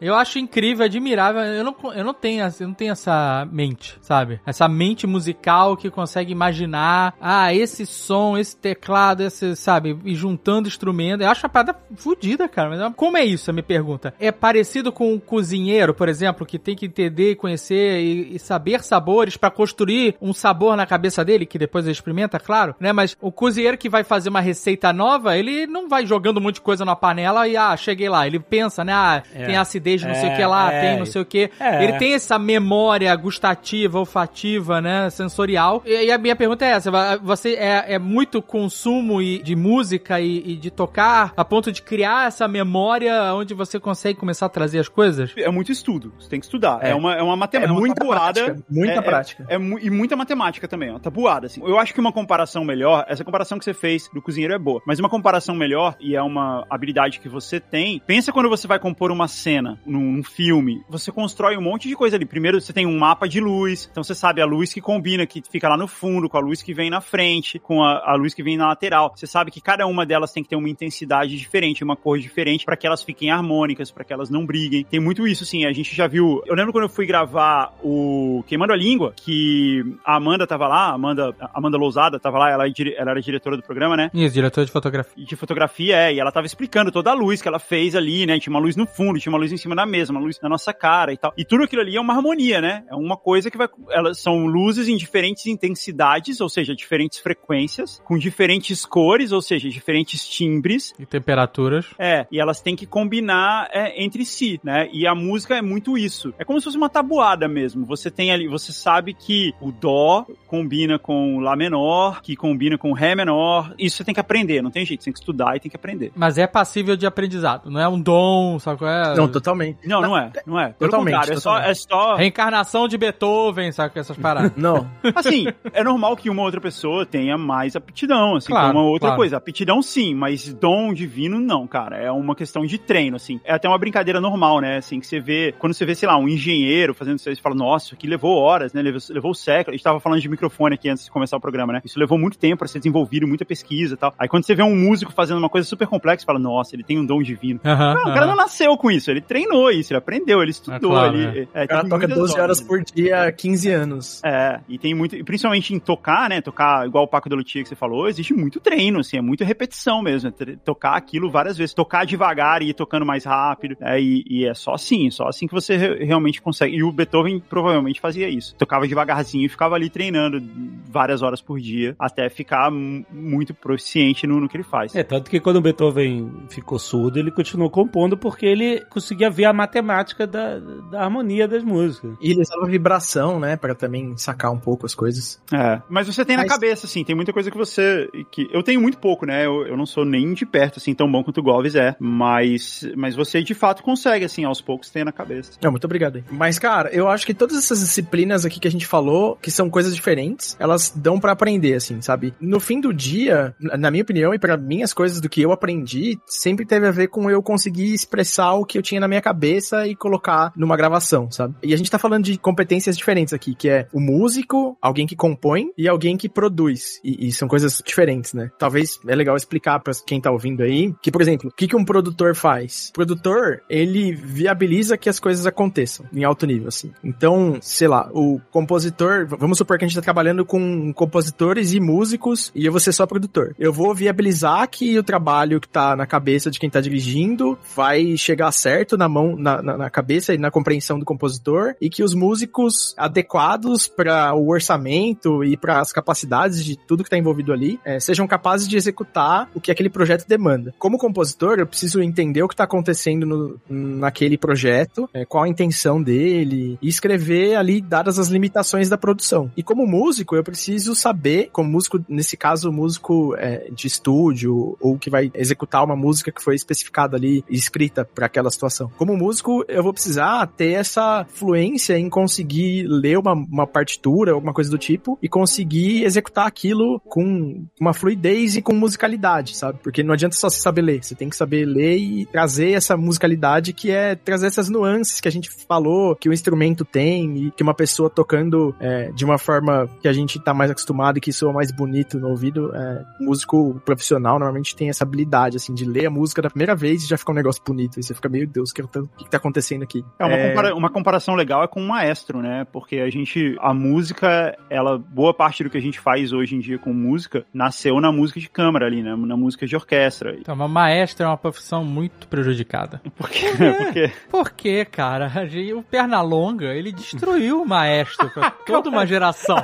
E: Eu acho incrível, admirável. Eu não, eu não tenho, essa- eu não tenho essa mente, sabe? Essa mente musical que consegue imaginar, ah, esse som, esse teclado, esse, sabe? E juntando instrumentos. Eu acho a parada fodida, cara. Mas como é isso? Me pergunta. É parecido com um cozinheiro, por exemplo, que tem que entender, conhecer e, e saber sabores pra construir um sabor na cabeça dele, que depois ele experimenta, claro, né? Mas o cozinheiro que vai fazer uma receita nova, ele não vai jogando um monte de coisa na panela e, ah, cheguei lá. Ele pensa, né? Ah,
B: É.
E: tem acidez de não sei o
B: É,
E: que lá,
B: é.
E: tem não sei o que.
B: É.
E: Ele tem essa memória gustativa, olfativa, né? Sensorial. E, e a minha pergunta é essa: você é, é muito consumo e- de música e, e de tocar a ponto de criar essa memória onde você consegue começar a trazer as coisas?
D: É muito estudo, você tem que estudar. É,
C: É.
D: uma, é uma
C: É
D: matemática, uma
C: muita
D: tabuada.
C: prática, muita
D: é,
C: prática.
D: É, é e muita matemática também, uma tabuada, assim. Eu acho que uma comparação melhor, essa comparação que você fez do cozinheiro é boa, mas uma comparação melhor, e é uma habilidade que você tem, pensa quando você vai compor uma cena num, num filme, você constrói um monte de coisa ali. Primeiro você tem um mapa de luz, então você sabe a luz que combina, que fica lá no fundo, com a luz que vem na frente, com a, a luz que vem na lateral. Você sabe que cada uma delas tem que ter uma intensidade diferente, uma cor diferente, para que elas fiquem harmônicas, para que elas não briguem. Tem muito isso, assim, a gente já viu. Eu lembro quando eu fui gravar o Queimando a Língua, que a Amanda tava lá, a Amanda, Amanda Lousada tava lá, ela, é ela era diretora do programa, né?
E: Isso, diretor de fotografia.
D: de fotografia, é, e ela tava explicando toda a luz que ela fez ali, né? Tinha uma luz no fundo, tinha uma luz em cima da mesa, uma luz na nossa cara e tal. E tudo aquilo ali é uma harmonia, né? É uma coisa que vai. Elas são luzes em diferentes intensidades, ou seja, diferentes frequências, com diferentes cores, ou seja, diferentes timbres.
E: E temperaturas.
D: É, e elas têm que combinar é, entre si, né? E a música é muito isso. É como se fosse uma tabuada mesmo. Você tem ali, você sabe que o dó combina com o lá menor, que combina com o ré menor. Isso você tem que aprender, não tem jeito, você tem que estudar e tem que aprender.
E: Mas é passível de aprendizado, não é um dom, sabe qual é?
C: Não, totalmente.
D: Não, não é, não é. Pelo
C: Totalmente,
D: contrário, é só,
C: totalmente.
D: é só
E: Reencarnação de Beethoven, sabe com essas paradas.
C: Não.
D: Assim, é normal que uma outra pessoa tenha mais aptidão, assim,
E: Claro,
D: uma outra
E: claro.
D: coisa. Aptidão sim, mas dom divino não, cara. É uma questão de treino, assim. É até uma brincadeira normal, né? Assim, que você vê, quando você vê, sei lá, um engenheiro fazendo isso, você fala, nossa, isso aqui levou horas, né? Levou, levou séculos. A gente tava falando de microfone aqui antes de começar o programa, né? Isso levou muito tempo pra ser desenvolvido, muita pesquisa e tal. Aí quando você vê um músico fazendo uma coisa super complexa, você fala, nossa, ele tem um dom divino.
E: Aham,
D: Não, o
E: aham.
D: cara não nasceu com isso, ele treinou treinou isso, ele aprendeu, ele estudou,
E: claro,
D: ele... É,
C: O cara
D: tem
C: toca
D: muitas
C: 12 horas por dia há 15 anos.
D: É, e tem muito, e principalmente em tocar, né, tocar igual o Paco da Lutia que você falou, existe muito treino, assim, é muita repetição mesmo, é tocar aquilo várias vezes, tocar devagar e ir tocando mais rápido, é, e, e é só assim, só assim que você re- realmente consegue, e o Beethoven provavelmente fazia isso, tocava devagarzinho e ficava ali treinando várias horas por dia, até ficar mu- muito proficiente no, no que ele faz.
B: É, tanto que quando o Beethoven ficou surdo, ele continuou compondo porque ele conseguia ver a matemática da, da harmonia das músicas.
C: E ele usava vibração, né, pra também sacar um pouco as coisas.
D: É, mas você tem na
C: Mas-
D: cabeça, assim, tem muita coisa que você. que Eu tenho muito pouco, né? Eu, eu não sou nem de perto, assim, tão bom quanto o Goves é. Mas, mas você de fato consegue, assim, aos poucos ter na cabeça.
C: Não, muito obrigado aí. Mas, cara, eu acho que todas essas disciplinas aqui que a gente falou, que são coisas diferentes, elas dão pra aprender, assim, sabe? No fim do dia, na na minha opinião e pra mim, as coisas do que eu aprendi sempre teve a ver com eu conseguir expressar o que eu tinha na minha cabeça e colocar numa gravação, sabe? E a gente tá falando de competências diferentes aqui, que é o músico, alguém que compõe e alguém que produz. E, e são coisas diferentes, né? Talvez é legal explicar pra quem tá ouvindo aí que, por exemplo, o que, que um produtor faz? O produtor, ele viabiliza que as coisas aconteçam em alto nível, assim. Então, sei lá, o compositor, vamos supor que a gente tá trabalhando com compositores e músicos e eu vou ser só produtor. Eu vou viabilizar que o trabalho que tá na cabeça de quem tá dirigindo vai chegar certo na mão, na, na, na cabeça e na compreensão do compositor e que os músicos adequados para o orçamento e para as capacidades de tudo que tá envolvido ali eh, sejam capazes de executar o que aquele projeto demanda. Como compositor, eu preciso entender o que tá acontecendo no, naquele projeto, eh, qual a intenção dele e escrever ali dadas as limitações da produção. E como músico, eu preciso saber, como músico, nesse caso, músico eh, de estúdio ou que vai executar uma música que foi especificada ali escrita para aquela situação. Como músico, eu vou precisar ter essa fluência em conseguir ler uma, uma partitura, alguma coisa do tipo, e conseguir executar aquilo com uma fluidez e com musicalidade, sabe? Porque não adianta só você saber ler, você tem que saber ler e trazer essa musicalidade que é trazer essas nuances que a gente falou, que o instrumento tem e que uma pessoa tocando é, de uma forma que a gente tá mais acostumado e que soa mais bonito no ouvido, é, músico profissional normalmente tem essa habilidade, assim, de ler a música da primeira vez e já fica um negócio bonito. E você fica, meu Deus, o que, tá- o que que tá acontecendo aqui?
D: É uma, compara- uma comparação legal é com um maestro, né? Porque a gente, a música, ela, boa parte do que a gente faz hoje em dia com música, nasceu na música de câmara ali, né? Na música de orquestra.
E: Então, uma maestra é uma profissão muito prejudicada.
D: Por quê? Porque
E: Por quê, cara? A gente- O Pernalonga, ele destruiu o maestro pra toda uma geração.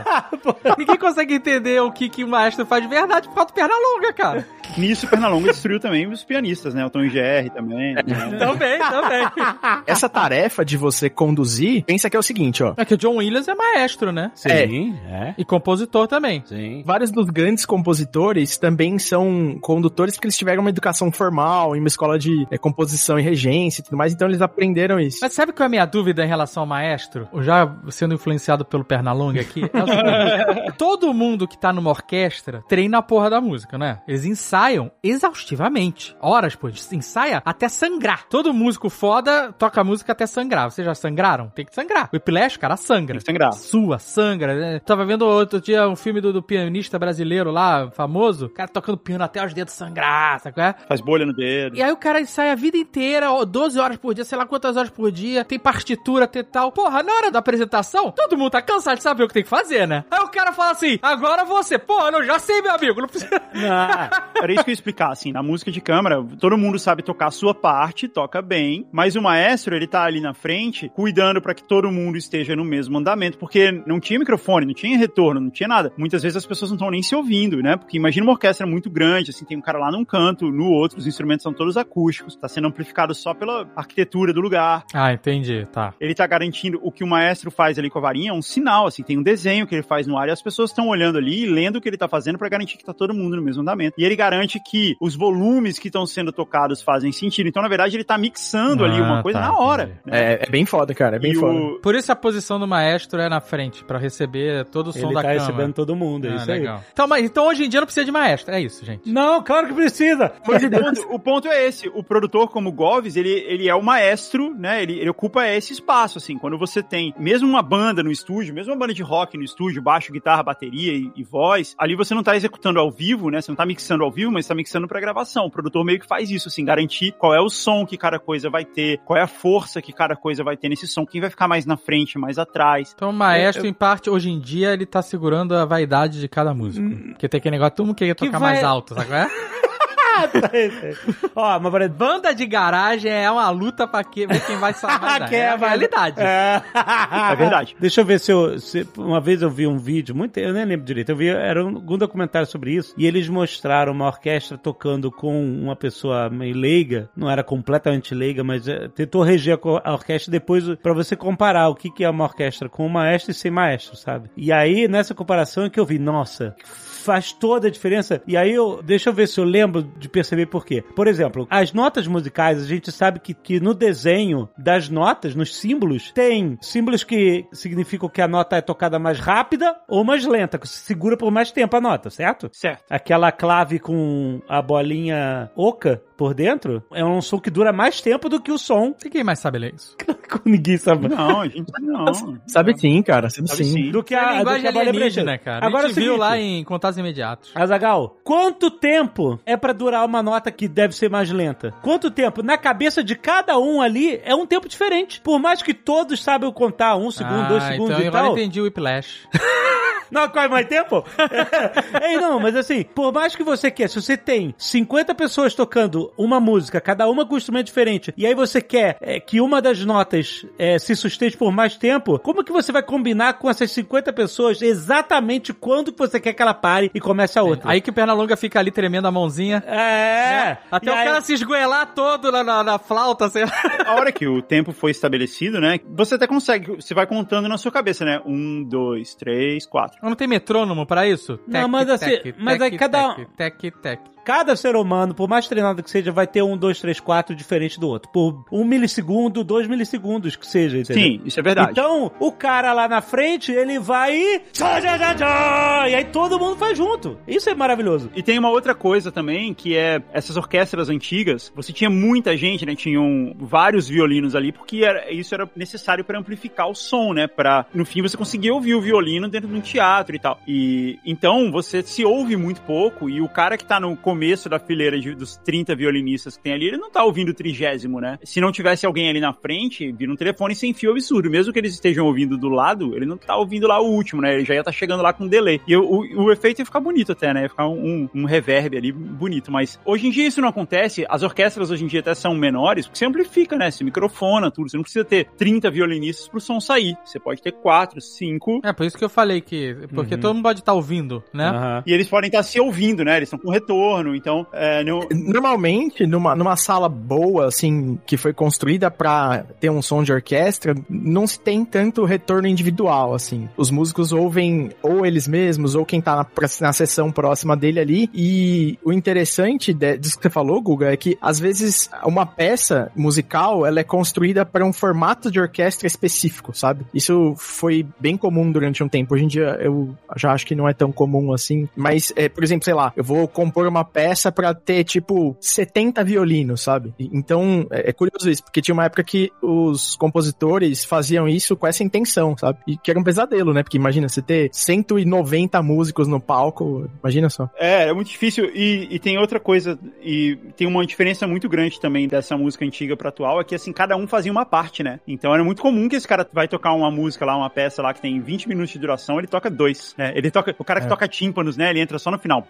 E: Ninguém consegue entender o que, que o maestro faz de verdade por causa do Pernalonga, cara.
D: nisso Pernalonga destruiu também os pianistas, né? O Tom GR também. né?
E: Também, também.
C: Essa tarefa de você conduzir, pensa que é o seguinte, ó.
E: É que o John Williams é maestro, né?
B: Sim, é.
E: E compositor também.
B: Sim.
C: Vários dos grandes compositores também são condutores porque eles tiveram uma educação formal em uma escola de é, composição e regência e tudo mais, então eles aprenderam isso.
E: Mas sabe qual é a minha dúvida em relação ao maestro? Já sendo influenciado pelo Pernalonga aqui. É todo mundo que tá numa orquestra treina a porra da música, né? Eles ensaiam exaustivamente. Horas, pô. Ensaia até sangrar. Todo músico foda toca música até sangrar. Vocês já sangraram? Tem que sangrar. O Whiplash, cara sangra.
D: Tem que sangrar.
E: Sua, sangra. né? Tava vendo outro dia um filme do, do pianista brasileiro lá, famoso. O cara tocando piano até os dedos sangrar, sabe qual é?
D: Faz bolha no dedo.
E: E aí o cara ensaia a vida inteira, ó, 12 horas por dia, sei lá quantas horas por dia, tem partitura, tem tal. Porra, na hora da apresentação, todo mundo tá cansado de saber o que tem que fazer, né? Aí o cara fala assim, agora você, porra, eu já sei, meu amigo, não precisa...
B: Ah,
D: Era isso que eu ia explicar, assim, na música de câmara, todo mundo sabe tocar a sua parte, toca bem, mas o maestro, ele tá ali na frente, cuidando pra que todo mundo esteja no mesmo andamento, porque não tinha microfone, não tinha retorno, não tinha nada. Muitas vezes as pessoas não estão nem se ouvindo, né? Porque imagina uma orquestra muito grande, assim, tem um cara lá num canto, no outro, os instrumentos são todos acústicos, tá sendo amplificado só pela arquitetura do lugar.
E: Ah, entendi, tá.
D: Ele tá garantindo o que o maestro faz ali com a varinha, é um sinal, assim, tem um desenho que ele faz no ar e as pessoas estão olhando ali e lendo o que ele tá fazendo pra garantir que tá todo mundo no mesmo andamento. E ele garante que os volumes que estão sendo tocados fazem sentido. Então, na verdade, ele tá mixando ali
E: Ah,
D: uma coisa
E: tá,
D: na hora. né?
C: É, é bem foda, cara, é bem
D: E
C: foda.
D: o-
E: Por isso a posição do maestro é na frente, pra receber todo o som
B: ele
E: da
B: tá
E: câmara.
B: recebendo todo mundo, é
E: Ah,
B: isso aí.
E: legal. Então, mas, então hoje em dia não precisa de maestro, é isso, gente.
B: Não, claro que precisa.
D: O ponto, o ponto é esse, o produtor como o Goves, ele, ele é o maestro, né, ele, ele ocupa esse espaço, assim, quando você tem mesmo uma banda no estúdio, mesmo uma banda de rock no estúdio, baixo, guitarra, bateria e, e voz, ali você não tá executando ao vivo, né, você não tá mixando ao vivo, mas tá mixando pra gravação, o produtor meio que faz isso, assim, garantir qual é o som que cada coisa vai ter, qual é a força que cada coisa vai ter nesse som, quem vai ficar mais na frente, mais atrás.
E: Então o maestro, em parte, hoje em dia, ele tá segurando a vaidade de cada músico. Porque tem aquele negócio, todo mundo queria
B: Que
E: tocar
B: vai-
E: mais alto, sabe qual é?
B: Ó, mas por exemplo,
E: Banda de garagem é uma luta pra que- ver quem vai alto.
B: que
E: É a realidade.
B: É.
D: É verdade.
B: Deixa eu ver se eu. se- uma vez eu vi um vídeo, muito, eu nem lembro direito. Eu vi, era um, algum documentário sobre isso. E eles mostraram uma orquestra tocando com uma pessoa meio leiga. Não era completamente leiga, mas é, tentou reger a, a orquestra depois pra você comparar o que, que é uma orquestra com um maestro e sem maestro, sabe? E aí, nessa comparação é que eu vi, nossa. Faz toda a diferença. E aí eu. Deixa eu ver se eu lembro de perceber por quê. Por exemplo, as notas musicais, a gente sabe que, que no desenho das notas, nos símbolos, tem símbolos que significam que a nota é tocada mais rápida ou mais lenta, que se segura por mais tempo a nota, certo?
D: Certo.
B: Aquela clave com a bolinha oca por dentro é um som que dura mais tempo do que o som.
E: Ninguém mais sabe ler isso.
B: Ninguém sabe.
D: Não, a gente não.
C: Sabe sim, cara, sabe,
D: Sabe
C: sim.
D: sim.
B: Do que
E: É
B: a,
E: a
B: do
E: linguagem
B: que a bolinha
E: alienígena,
B: preenchida.
E: cara.
B: Agora
E: a
B: é
E: gente viu
B: seguinte,
E: lá em Contatos Imediatos.
B: Azagal, quanto tempo é pra durar uma nota que deve ser mais lenta? Quanto tempo? Na cabeça de cada um ali é um tempo diferente. Por mais que todos saibam contar um segundo, dois
E: Ah,
B: segundos
E: então
B: e tal.
E: entendi o Whiplash.
B: Não, qual é mais tempo? Ei, não, mas assim, por mais que você quer, se você tem 50 pessoas tocando uma música, cada uma com um instrumento diferente, e aí você quer é, que uma das notas é, se sustente por mais tempo, como que você vai combinar com essas 50 pessoas exatamente quando que você quer que ela pare e comece a outra?
E: Aí que o Pernalonga fica ali tremendo a mãozinha.
B: É,
E: Até
B: E
E: o
B: aí-
E: cara se esgoelar todo na, na, na flauta, sei lá.
D: A hora que o tempo foi estabelecido, né? Você até consegue, você vai contando na sua cabeça, né? Um, dois, três, quatro.
E: Não tem metrônomo pra isso?
B: Não, mas assim, mas aí cada-
E: Tec, tec, tec.
B: Cada ser humano, por mais treinado que seja, vai ter um, dois, três, quatro diferente do outro. Por um milissegundo, dois milissegundos que seja, entendeu?
D: Sim, isso é verdade.
B: Então, o cara lá na frente, ele vai e... aí todo mundo faz junto. Isso é maravilhoso.
D: E tem uma outra coisa também, que é essas orquestras antigas, você tinha muita gente, né? Tinham vários violinos ali, porque era- isso era necessário para amplificar o som, né? Para no fim você conseguir ouvir o violino dentro de um teatro e tal. E então você se ouve muito pouco e o cara que tá no começo da fileira de- dos 30 violinistas que tem ali, ele não tá ouvindo o trigésimo, né? Se não tivesse alguém ali na frente, vira um telefone sem fio absurdo. Mesmo que eles estejam ouvindo do lado, ele não tá ouvindo lá o último, né? Ele já ia estar chegando lá com delay. E o, o, o efeito ia ficar bonito até, né? Ia ficar um, um reverb ali bonito. Mas hoje em dia isso não acontece. As orquestras hoje em dia até são menores, porque você amplifica, né? Você microfona, tudo. Você não precisa ter 30 violinistas pro som sair. Você pode ter 4, 5.
E: É, por isso que eu falei que... Porque
B: Uhum.
E: todo mundo pode estar ouvindo, né?
B: Aham.
D: E eles podem estar se ouvindo, né? Eles estão com retorno, então é, não,
C: Normalmente, numa, numa sala boa, assim, que foi construída pra ter um som de orquestra, não se tem tanto retorno individual, assim. Os músicos ouvem ou eles mesmos, ou quem tá na, na sessão próxima dele ali. E o interessante de- disso que você falou, Guga, é que às vezes uma peça musical, ela é construída para um formato de orquestra específico, sabe? Isso foi bem comum durante um tempo. Hoje em dia eu já acho que não é tão comum assim. Mas, é, por exemplo, sei lá, eu vou compor uma peça pra ter, tipo, 70 violinos, sabe? Então, é, é curioso isso, porque tinha uma época que os compositores faziam isso com essa intenção, sabe? E que era um pesadelo, né? Porque imagina, você ter 190 músicos no palco, imagina só.
D: É, é muito difícil. E, e tem outra coisa, e tem uma diferença muito grande também dessa música antiga pra atual, é que assim, cada um fazia uma parte, né? Então era muito comum que esse cara vai tocar uma música lá, uma peça lá que tem 20 minutos de duração, ele toca dois, né? Ele toca, o cara que toca tímpanos, né? Ele entra só no final.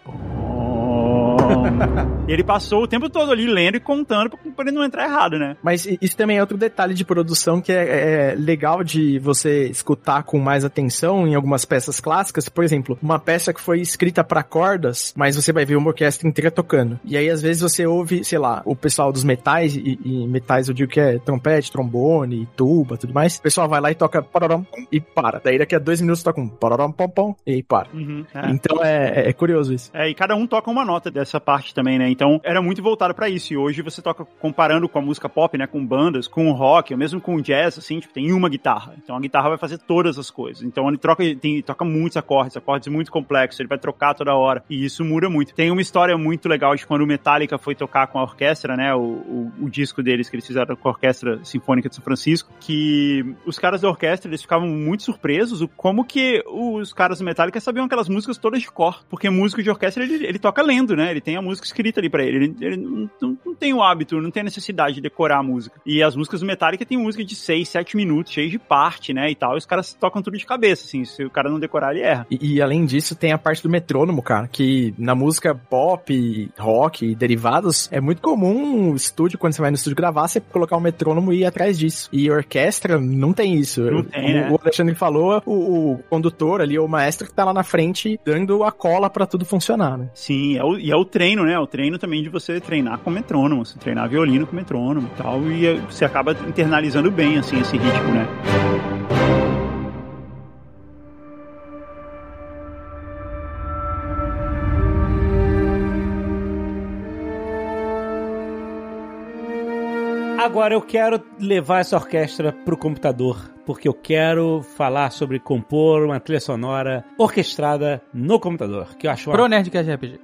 D: E ele passou o tempo todo ali lendo e contando pra, pra ele não entrar errado, né?
C: Mas isso também é outro detalhe de produção que é, é legal de você escutar com mais atenção em algumas peças clássicas. Por exemplo, uma peça que foi escrita para cordas, mas você vai ver uma orquestra inteira tocando. E aí, às vezes, você ouve, sei lá, o pessoal dos metais, e, e metais eu digo que é trompete, trombone, tuba, tudo mais. O pessoal vai lá e toca pararam, e para. Daí daqui a dois minutos toca um pararam, pom, pom, e aí para.
D: Uhum, é.
C: Então é, é curioso isso.
D: É, e cada um toca uma nota dessa parte também, né? Então era muito voltado pra isso. E hoje você toca comparando com a música pop, né? Com bandas, com rock, ou mesmo com jazz, assim, tipo, tem uma guitarra. Então a guitarra vai fazer todas as coisas. Então ele troca, tem, toca muitos acordes, acordes muito complexos, ele vai trocar toda hora. E isso muda muito. Tem uma história muito legal de quando o Metallica foi tocar com a orquestra, né? O, o, o disco deles que eles fizeram com a Orquestra Sinfônica de São Francisco, que os caras da orquestra, eles ficavam muito surpresos como que os caras do Metallica sabiam aquelas músicas todas de cor. Porque músico de orquestra, ele, ele toca lendo, né? Ele tem a, música escrita ali pra ele. Ele, ele não, não- não tem o hábito, não tem a necessidade de decorar a música. E as músicas do Metallica tem música de 6, 7 minutos, cheio de parte, né, e tal. E os caras tocam tudo de cabeça, assim. Se o cara não decorar, ele erra.
C: E, e além disso, tem a parte do metrônomo, cara, que na música pop, rock e derivados, é muito comum o estúdio, quando você vai no estúdio gravar, você colocar um metrônomo e ir atrás disso. E orquestra não tem isso.
D: Não tem,
C: Como
D: né?
C: o Alexandre falou, o, o condutor ali, o maestro que tá lá na frente, dando a cola pra tudo funcionar, né?
D: Sim, é o, e é o treino, né? O treino também de você treinar com metrônomo, você treinar violino com metrônomo e tal, e é- você acaba internalizando bem, assim, esse ritmo, né?
B: Agora eu quero levar essa orquestra pro computador, porque eu quero falar sobre compor uma trilha sonora orquestrada no computador, que eu acho uma
E: Pro Nerdcast RPG.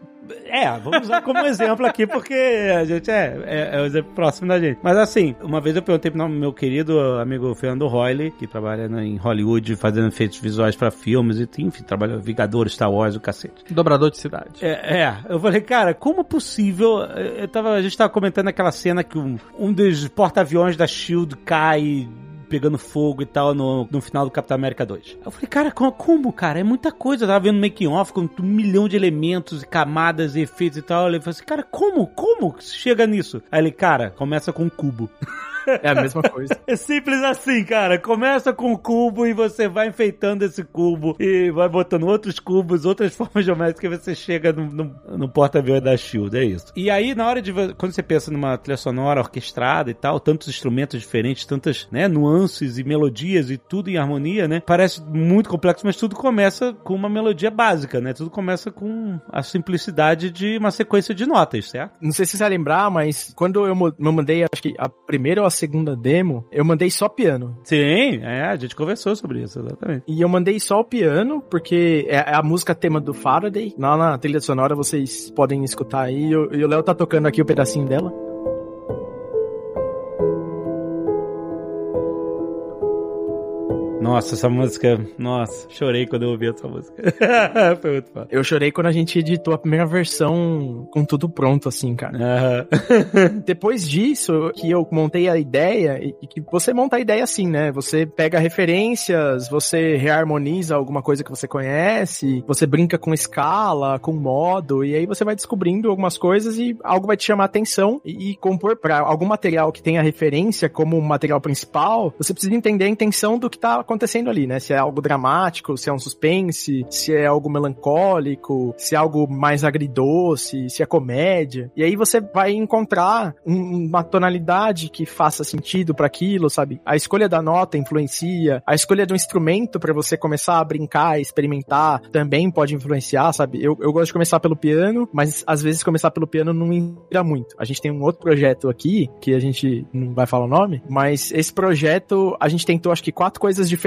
B: É, vamos usar como exemplo aqui, porque a gente é, é, é o exemplo próximo da gente. Mas assim, uma vez eu perguntei pro meu querido amigo Fernando Royle, que trabalha em Hollywood fazendo efeitos visuais pra filmes e, enfim, trabalha Vingadores, Star Wars, o cacete.
E: Dobrador de cidade.
B: É, é, eu falei, cara, como é possível? Eu tava, a gente tava comentando aquela cena que um, um dos porta-aviões da Shield cai pegando fogo e tal no, no final do Capitão América 2. Eu falei, cara, como, cara? É muita coisa. Eu tava vendo making off com um milhão de elementos, e camadas e efeitos e tal. Eu falei assim, cara, como? Como chega nisso? Aí ele, cara, começa com um cubo.
C: É a mesma coisa.
B: É simples assim, cara. Começa com um cubo e você vai enfeitando esse cubo e vai botando outros cubos, outras formas geométricas e você chega no, no, no porta-aviões da Shield, é isso. E aí, na hora de. Quando você pensa numa trilha sonora orquestrada e tal, tantos instrumentos diferentes, tantas né, nuances e melodias e tudo em harmonia, né? Parece muito complexo, mas tudo começa com uma melodia básica, né? Tudo começa com a simplicidade de uma sequência de notas, certo?
C: Não sei se você vai lembrar, mas quando eu, eu mandei, acho que a primeira ou segunda demo, eu mandei só piano.
B: Sim, é, a gente conversou sobre isso, exatamente.
C: E eu mandei só o piano, porque é é a música tema do Faraday. Lá na trilha sonora vocês podem escutar aí. E o e o Léo tá tocando aqui o pedacinho dela.
B: Nossa, essa música. Nossa, chorei quando eu ouvi essa música. Foi muito foda.
C: Eu chorei quando a gente editou a primeira versão com tudo pronto, assim, cara.
B: Aham.
C: Depois disso, que eu montei a ideia, e que você monta a ideia assim, né? Você pega referências, você reharmoniza alguma coisa que você conhece, você brinca com escala, com modo, e aí você vai descobrindo algumas coisas e algo vai te chamar a atenção. E, e compor para algum material que tenha referência como material principal, você precisa entender a intenção do que tá acontecendo ali, né? Se é algo dramático, se é um suspense, se é algo melancólico, se é algo mais agridoce, se é comédia. E aí você vai encontrar um- uma tonalidade que faça sentido para aquilo, sabe? A escolha da nota influencia, a escolha do instrumento para você começar a brincar, experimentar, também pode influenciar, sabe? Eu, eu gosto de começar pelo piano, mas às vezes começar pelo piano não inspira muito. A gente tem um outro projeto aqui, que a gente não vai falar o nome, mas esse projeto a gente tentou acho que quatro coisas diferentes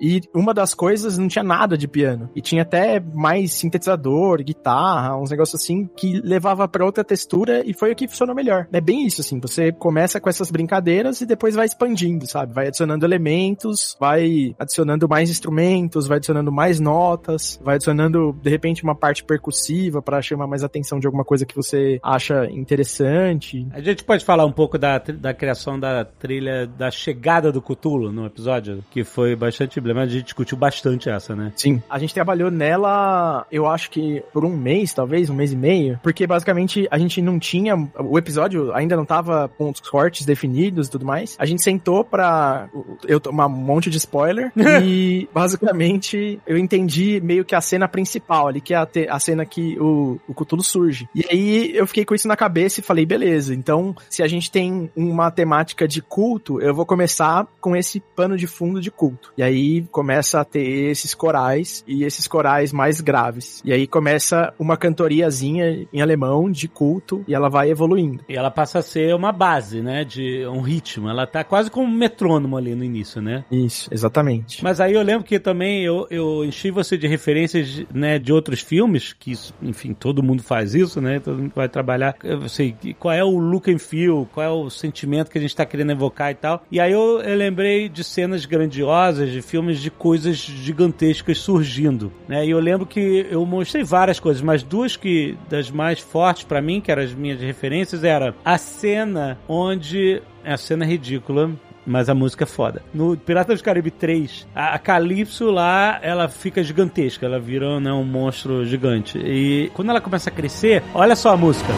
C: e uma das coisas não tinha nada de piano. E tinha até mais sintetizador, guitarra, uns negócios assim que levava pra outra textura e foi o que funcionou melhor. É bem isso, assim. Você começa com essas brincadeiras e depois vai expandindo, sabe? Vai adicionando elementos, vai adicionando mais instrumentos, vai adicionando mais notas, vai adicionando, de repente, uma parte percussiva pra chamar mais atenção de alguma coisa que você acha interessante.
B: A gente pode falar um pouco da, da criação da trilha da chegada do Cthulhu no episódio, que foi bastante emblemático. A gente discutiu bastante essa, né?
C: Sim. A gente trabalhou nela, eu acho que por um mês, talvez, um mês e meio, porque basicamente a gente não tinha, o episódio ainda não tava com os cortes definidos e tudo mais. A gente sentou pra eu tomar um monte de spoiler e basicamente eu entendi meio que a cena principal ali, que é a, te- a cena que o, o Cthulhu surge. E aí eu fiquei com isso na cabeça e falei, beleza, então se a gente tem uma temática de culto, eu vou começar com esse pano de fundo de culto. E aí começa a ter esses corais e esses corais mais graves. E aí começa uma cantoriazinha em alemão de culto e ela vai evoluindo.
B: E ela passa a ser uma base, né? De um ritmo. Ela tá quase como um metrônomo ali no início, né?
C: Isso, exatamente.
B: Mas aí eu lembro que também eu, eu enchi você de referências né, de outros filmes, que isso, enfim, todo mundo faz isso, né? Todo mundo vai trabalhar. Eu sei qual é o look and feel, qual é o sentimento que a gente tá querendo evocar e tal. E aí eu, eu lembrei de cenas grandiosas monstruosas de filmes de coisas gigantescas surgindo, né? E eu lembro que eu mostrei várias coisas, mas duas que das mais fortes para mim, que eram as minhas referências, era a cena onde é a cena ridícula, mas a música é foda. No Pirata dos Caribe 3, a, Calypso lá, ela fica gigantesca, ela vira né, um monstro gigante. E quando ela começa a crescer, olha só a música.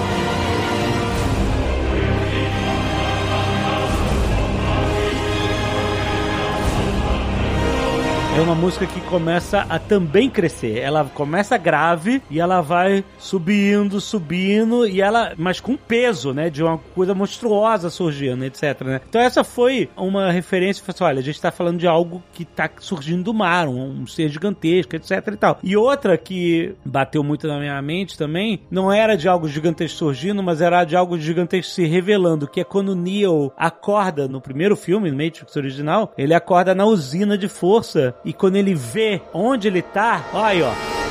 B: É uma música que começa a também crescer. Ela começa grave e ela vai subindo, subindo, e ela, mas com peso, né? De uma coisa monstruosa surgindo, etc. Né? Então essa foi uma referência, assim, olha, a gente tá falando de algo que tá surgindo do mar, um, um ser gigantesco, etc e tal. E outra que bateu muito na minha mente também, não era de algo gigantesco surgindo, mas era de algo gigantesco se revelando, que é quando Neo acorda no primeiro filme, Matrix original, ele acorda na usina de força e quando ele vê onde ele tá, olha aí, ó.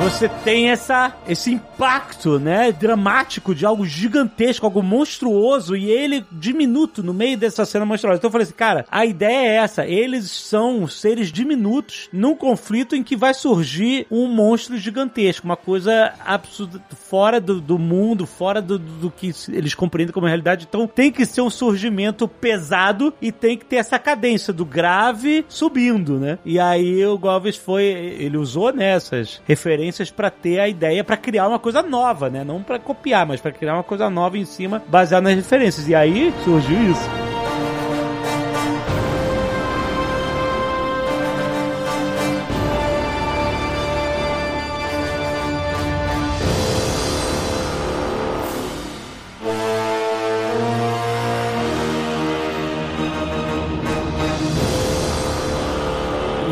B: Você tem essa, esse impacto, né, dramático de algo gigantesco, algo monstruoso, e ele diminuto no meio dessa cena monstruosa. Então eu falei assim, cara, a ideia é essa, eles são seres diminutos num conflito em que vai surgir um monstro gigantesco, uma coisa absurda, fora do, do mundo, fora do, do que eles compreendem como realidade. Então tem que ser um surgimento pesado e tem que ter essa cadência do grave subindo, né? E aí o Gomes foi, ele usou nessas né, referências referências para ter a ideia para criar uma coisa nova, né? Não para copiar, mas para criar uma coisa nova em cima, baseada nas referências. E aí surgiu isso.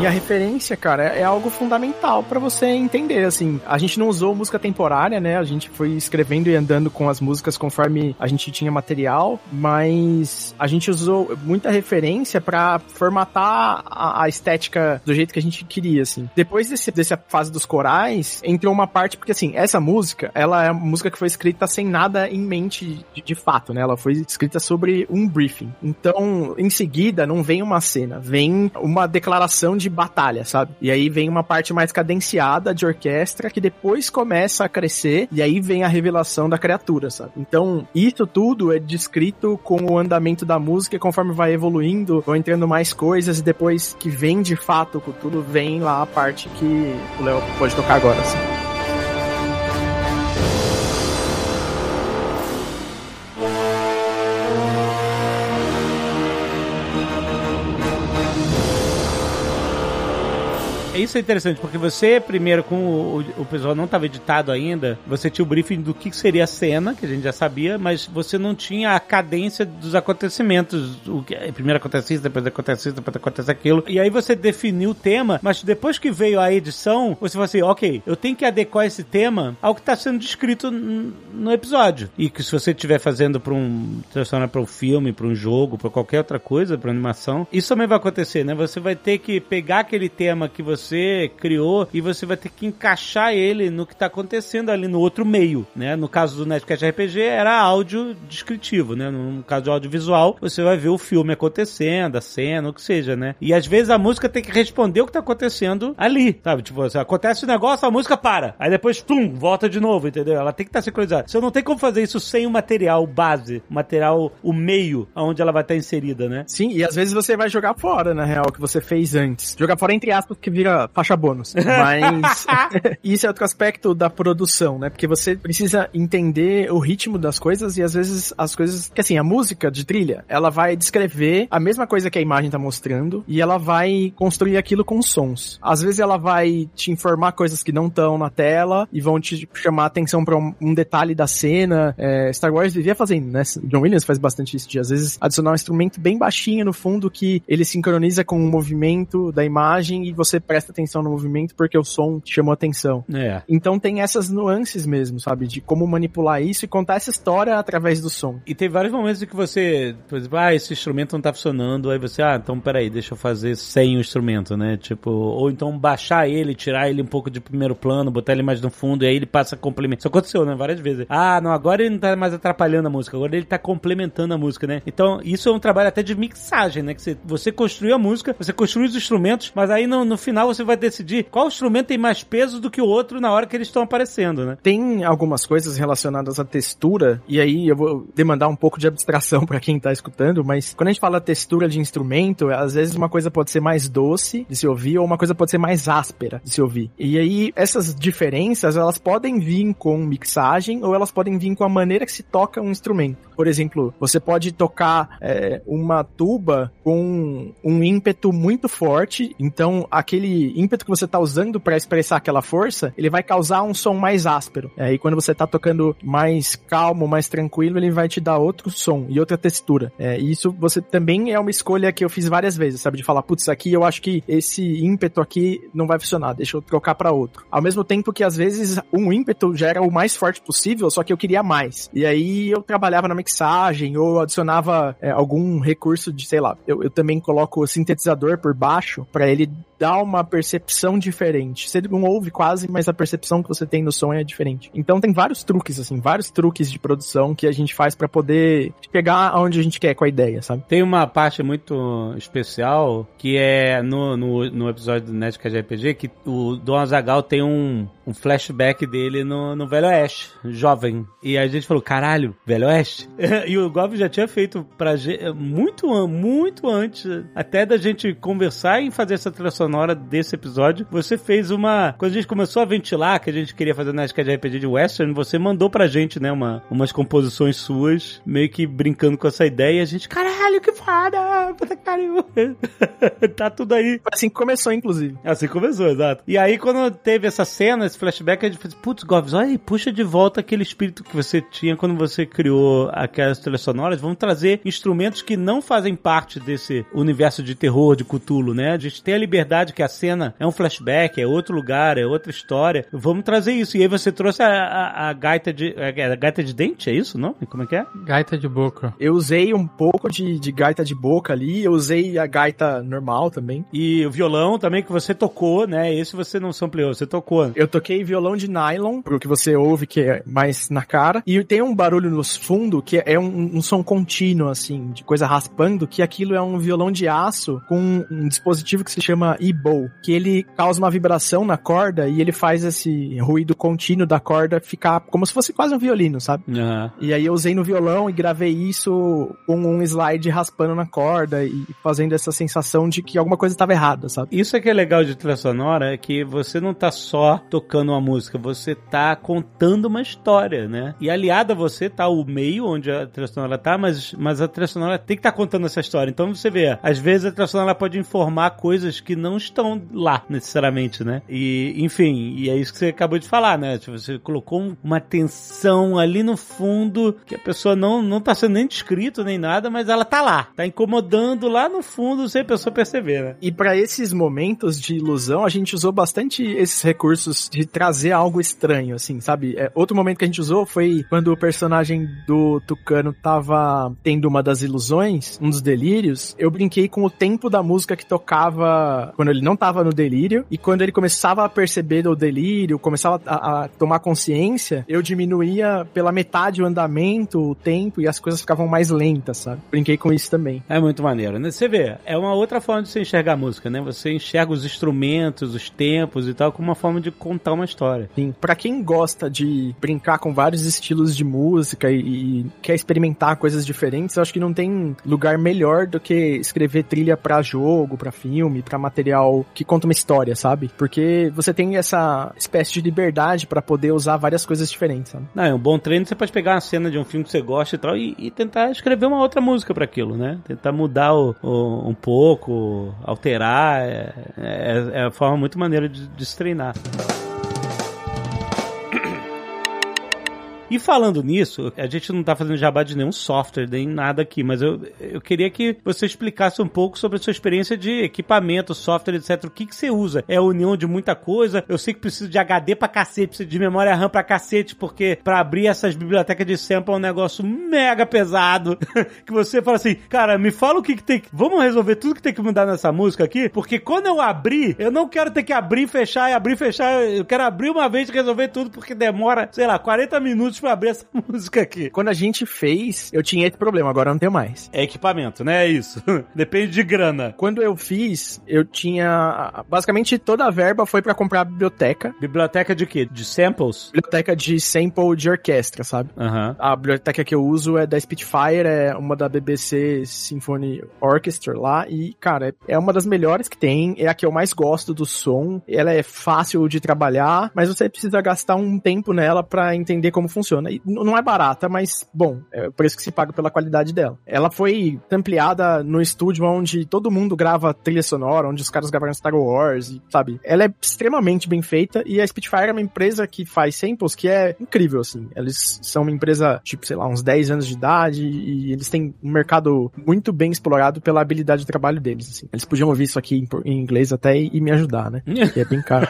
C: A referência, cara, é algo fundamental para você entender, assim. A gente não usou música temporária, né? A gente foi escrevendo e andando com as músicas conforme a gente tinha material, mas a gente usou muita referência para formatar a, a, estética do jeito que a gente queria, assim. Depois desse, dessa fase dos corais, entrou uma parte, porque assim, essa música, ela é uma música que foi escrita sem nada em mente de, de fato, né? Ela foi escrita sobre um briefing. Então, em seguida, não vem uma cena, vem uma declaração de batalha, sabe? E aí vem uma parte mais cadenciada de orquestra que depois começa a crescer e aí vem a revelação da criatura, sabe? Então, isso tudo é descrito com o andamento da música conforme vai evoluindo, vão entrando mais coisas e depois que vem de fato com tudo, vem lá a parte que o Léo pode tocar agora, assim.
B: Isso é interessante, porque você, primeiro, com o, o pessoal não estava editado ainda, você tinha o briefing do que seria a cena, que a gente já sabia, mas você não tinha a cadência dos acontecimentos. O que, primeiro acontece isso, depois acontece isso, depois acontece aquilo. E aí você definiu o tema, mas depois que veio a edição, você falou assim, ok, eu tenho que adequar esse tema ao que está sendo descrito no episódio. E que se você estiver fazendo para um, para um filme, para um jogo, para qualquer outra coisa, para animação, isso também vai acontecer, né? Você vai ter que pegar aquele tema que você você criou e você vai ter que encaixar ele no que está acontecendo ali no outro meio, né? No caso do Netcast RPG era áudio descritivo, né? No caso de audiovisual, você vai ver o filme acontecendo, a cena, o que seja, né? E às vezes a música tem que responder o que está acontecendo ali, sabe? Tipo, assim, acontece o um negócio, a música para. Aí depois, tum, volta de novo, entendeu? Ela tem que estar tá sincronizada. Você não tem como fazer isso sem o material base, o material, o meio onde ela vai estar tá inserida, né?
C: Sim, e às vezes você vai jogar fora, na real, o que você fez antes. Jogar fora entre aspas, que vira faixa bônus. Mas isso é outro aspecto da produção, né? Porque você precisa entender o ritmo das coisas e às vezes as coisas. Que assim, a música de trilha, ela vai descrever a mesma coisa que a imagem tá mostrando e ela vai construir aquilo com sons. Às vezes ela vai te informar coisas que não estão na tela e vão te chamar a atenção para um, um, detalhe da cena. É, Star Wars vivia fazendo, né? John Williams faz bastante isso de às vezes adicionar um instrumento bem baixinho no fundo que ele sincroniza com o movimento da imagem e você presta presta atenção no movimento porque o som te chamou atenção.
B: É.
C: Então tem essas nuances mesmo, sabe? De como manipular isso e contar essa história através do som.
B: E tem vários momentos em que você, por exemplo, ah, esse instrumento não tá funcionando, aí você, ah, então peraí, deixa eu fazer sem o instrumento, né? Tipo, ou então baixar ele, tirar ele um pouco de primeiro plano, botar ele mais no fundo, e aí ele passa a complementar. Isso aconteceu, né? Várias vezes. Ah, não, agora ele não tá mais atrapalhando a música, agora ele tá complementando a música, né? Então, isso é um trabalho até de mixagem, né? Que você, você construiu a música, você construiu os instrumentos, mas aí no, no final você vai decidir qual instrumento tem mais peso do que o outro na hora que eles estão aparecendo, né?
C: Tem algumas coisas relacionadas à textura, e aí eu vou demandar um pouco de abstração pra quem tá escutando, mas quando a gente fala textura de instrumento, às vezes uma coisa pode ser mais doce de se ouvir, ou uma coisa pode ser mais áspera de se ouvir. E aí, essas diferenças, elas podem vir com mixagem, ou elas podem vir com a maneira que se toca um instrumento. Por exemplo, você pode tocar é, uma tuba com um ímpeto muito forte, então aquele ímpeto que você tá usando para expressar aquela força, ele vai causar um som mais áspero. É, e quando você tá tocando mais calmo, mais tranquilo, ele vai te dar outro som e outra textura. É, e isso você também é uma escolha que eu fiz várias vezes, sabe? De falar, putz, aqui eu acho que esse ímpeto aqui não vai funcionar, deixa eu trocar para outro. Ao mesmo tempo que às vezes um ímpeto já era o mais forte possível, só que eu queria mais. E aí eu trabalhava na mixagem ou adicionava é, algum recurso de, sei lá, eu, eu também coloco o sintetizador por baixo para ele dar uma percepção diferente. Você não ouve quase, mas a percepção que você tem no som é diferente. Então tem vários truques, assim, vários truques de produção que a gente faz para poder chegar aonde a gente quer com a ideia, sabe?
B: Tem uma parte muito especial que é no, no, no episódio do Nerdcast RPG que o Dom Azagal tem um, um flashback dele no, no Velho Oeste, jovem. E a gente falou, caralho, Velho Oeste? e o Gob já tinha feito pra gente muito, muito antes, até da gente conversar em fazer essa trilha sonora desse episódio. Você fez uma. Quando a gente começou a ventilar que a gente queria fazer Nerdcast RPG de Western, você mandou pra gente, né, uma, umas composições suas, meio que brincando com essa ideia. E a gente, caralho, que foda! Puta que pariu! tá tudo aí.
C: Assim que começou, inclusive.
B: Assim começou, exato. E aí, quando teve essa cena, esse flashback, a gente fez, putz, Govs, olha aí, puxa de volta aquele espírito que você tinha quando você criou aquelas trilhas sonoras. Vamos trazer instrumentos que não fazem parte desse universo de terror, de Cthulhu, né? A gente tem a liberdade que a cena é um flashback, é outro lugar, é outra história. Vamos trazer isso. E aí você trouxe a, a, a gaita de. A, a gaita de dente, é isso, não? Como é que é?
E: Gaita de boca.
C: Eu usei um pouco de, de gaita de boca ali, eu usei a gaita normal também.
B: E o violão também que você tocou, né? Esse você não sampleou, você tocou.
C: Eu toquei violão de nylon, pro que você ouve, que é mais na cara. E tem um barulho nos fundos que é um, um som contínuo, assim, de coisa raspando, que aquilo é um violão de aço com um dispositivo que se chama e-bow, que ele causa uma vibração na corda e ele faz esse ruído contínuo da corda ficar como se fosse quase um violino, sabe?
B: Uhum.
C: E aí eu usei no violão e gravei isso com um slide raspando na corda e fazendo essa sensação de que alguma coisa estava errada, sabe?
B: Isso é que é legal de trilha sonora, é que você não tá só tocando uma música, você tá contando uma história, né? E aliado a você tá o meio onde a trilha sonora tá, mas, mas a trilha sonora tem que estar tá contando essa história. Então você vê, às vezes a trilha sonora pode informar coisas que não estão lá, necessariamente, né? E, enfim, e é isso que você acabou de falar, né? Tipo, você colocou uma tensão ali no fundo que a pessoa não, não tá sendo nem descrito nem nada, mas ela tá lá, tá incomodando lá no fundo sem a pessoa perceber, né?
C: E para esses momentos de ilusão, a gente usou bastante esses recursos de trazer algo estranho, assim, sabe? É, outro momento que a gente usou foi quando o personagem do Tucano tava tendo uma das ilusões, um dos delírios. Eu brinquei com o tempo da música que tocava quando ele não tava no delírio e quando ele começava a perceber o delírio, começava a, a tomar consciência, eu diminuía pela metade o andamento, o tempo e as coisas ficavam mais lentas, sabe? Brinquei com isso também.
B: É muito maneiro, né? Você vê, é uma outra forma de você enxergar a música, né? Você enxerga os instrumentos, os tempos e tal, como uma forma de contar uma história.
C: Sim, pra quem gosta de brincar com vários estilos de música e, e quer experimentar coisas diferentes, eu acho que não tem lugar melhor do que escrever trilha pra jogo, pra filme, pra material que conta uma história, sabe? Porque você tem essa espécie de liberdade pra poder usar várias coisas diferentes, sabe?
B: Não, é um bom treino, você pode pegar uma cena de um filme que você gosta e tal e, e tentar escrever uma outra música para aquilo, né? Tentar mudar o, o, um pouco, alterar, é, é, é forma muito maneira de, de se treinar. E falando nisso, a gente não tá fazendo jabá de nenhum software, nem nada aqui, mas eu, eu queria que você explicasse um pouco sobre a sua experiência de equipamento, software, etc. O que, que você usa? É a união de muita coisa? Eu sei que precisa de HD pra cacete, precisa de memória RAM pra cacete, porque pra abrir essas bibliotecas de sample é um negócio mega pesado. que você fala assim, cara, me fala o que, que tem que. Vamos resolver tudo que tem que mudar nessa música aqui? Porque quando eu abrir, eu não quero ter que abrir, fechar e abrir, fechar. Eu quero abrir uma vez e resolver tudo, porque demora, sei lá, 40 minutos pra abrir essa música aqui.
C: Quando a gente fez, eu tinha esse problema, agora eu não tenho mais.
B: É equipamento, né? É isso. Depende de grana.
C: Quando eu fiz, eu tinha. Basicamente toda a verba foi pra comprar a biblioteca.
B: Biblioteca de quê? De samples?
C: Biblioteca de sample de orquestra, sabe?
B: Aham.
C: A biblioteca que eu uso é da Spitfire, é uma da BBC Symphony Orchestra lá, e, cara, é uma das melhores que tem, é a que eu mais gosto do som, ela é fácil de trabalhar, mas você precisa gastar um tempo nela pra entender como funciona. E n- não é barata, mas, bom, é o preço que se paga pela qualidade dela. Ela foi ampliada no estúdio onde todo mundo grava trilha sonora, onde os caras gravaram Star Wars, e, sabe? Ela é extremamente bem feita, e a Spitfire é uma empresa que faz samples que é incrível, assim. Eles são uma empresa, tipo, sei lá, uns 10 anos de idade, e eles têm um mercado muito bem explorado pela habilidade de trabalho deles, assim. Eles podiam ouvir isso aqui em, inglês até e, e me ajudar, né? Que é bem caro.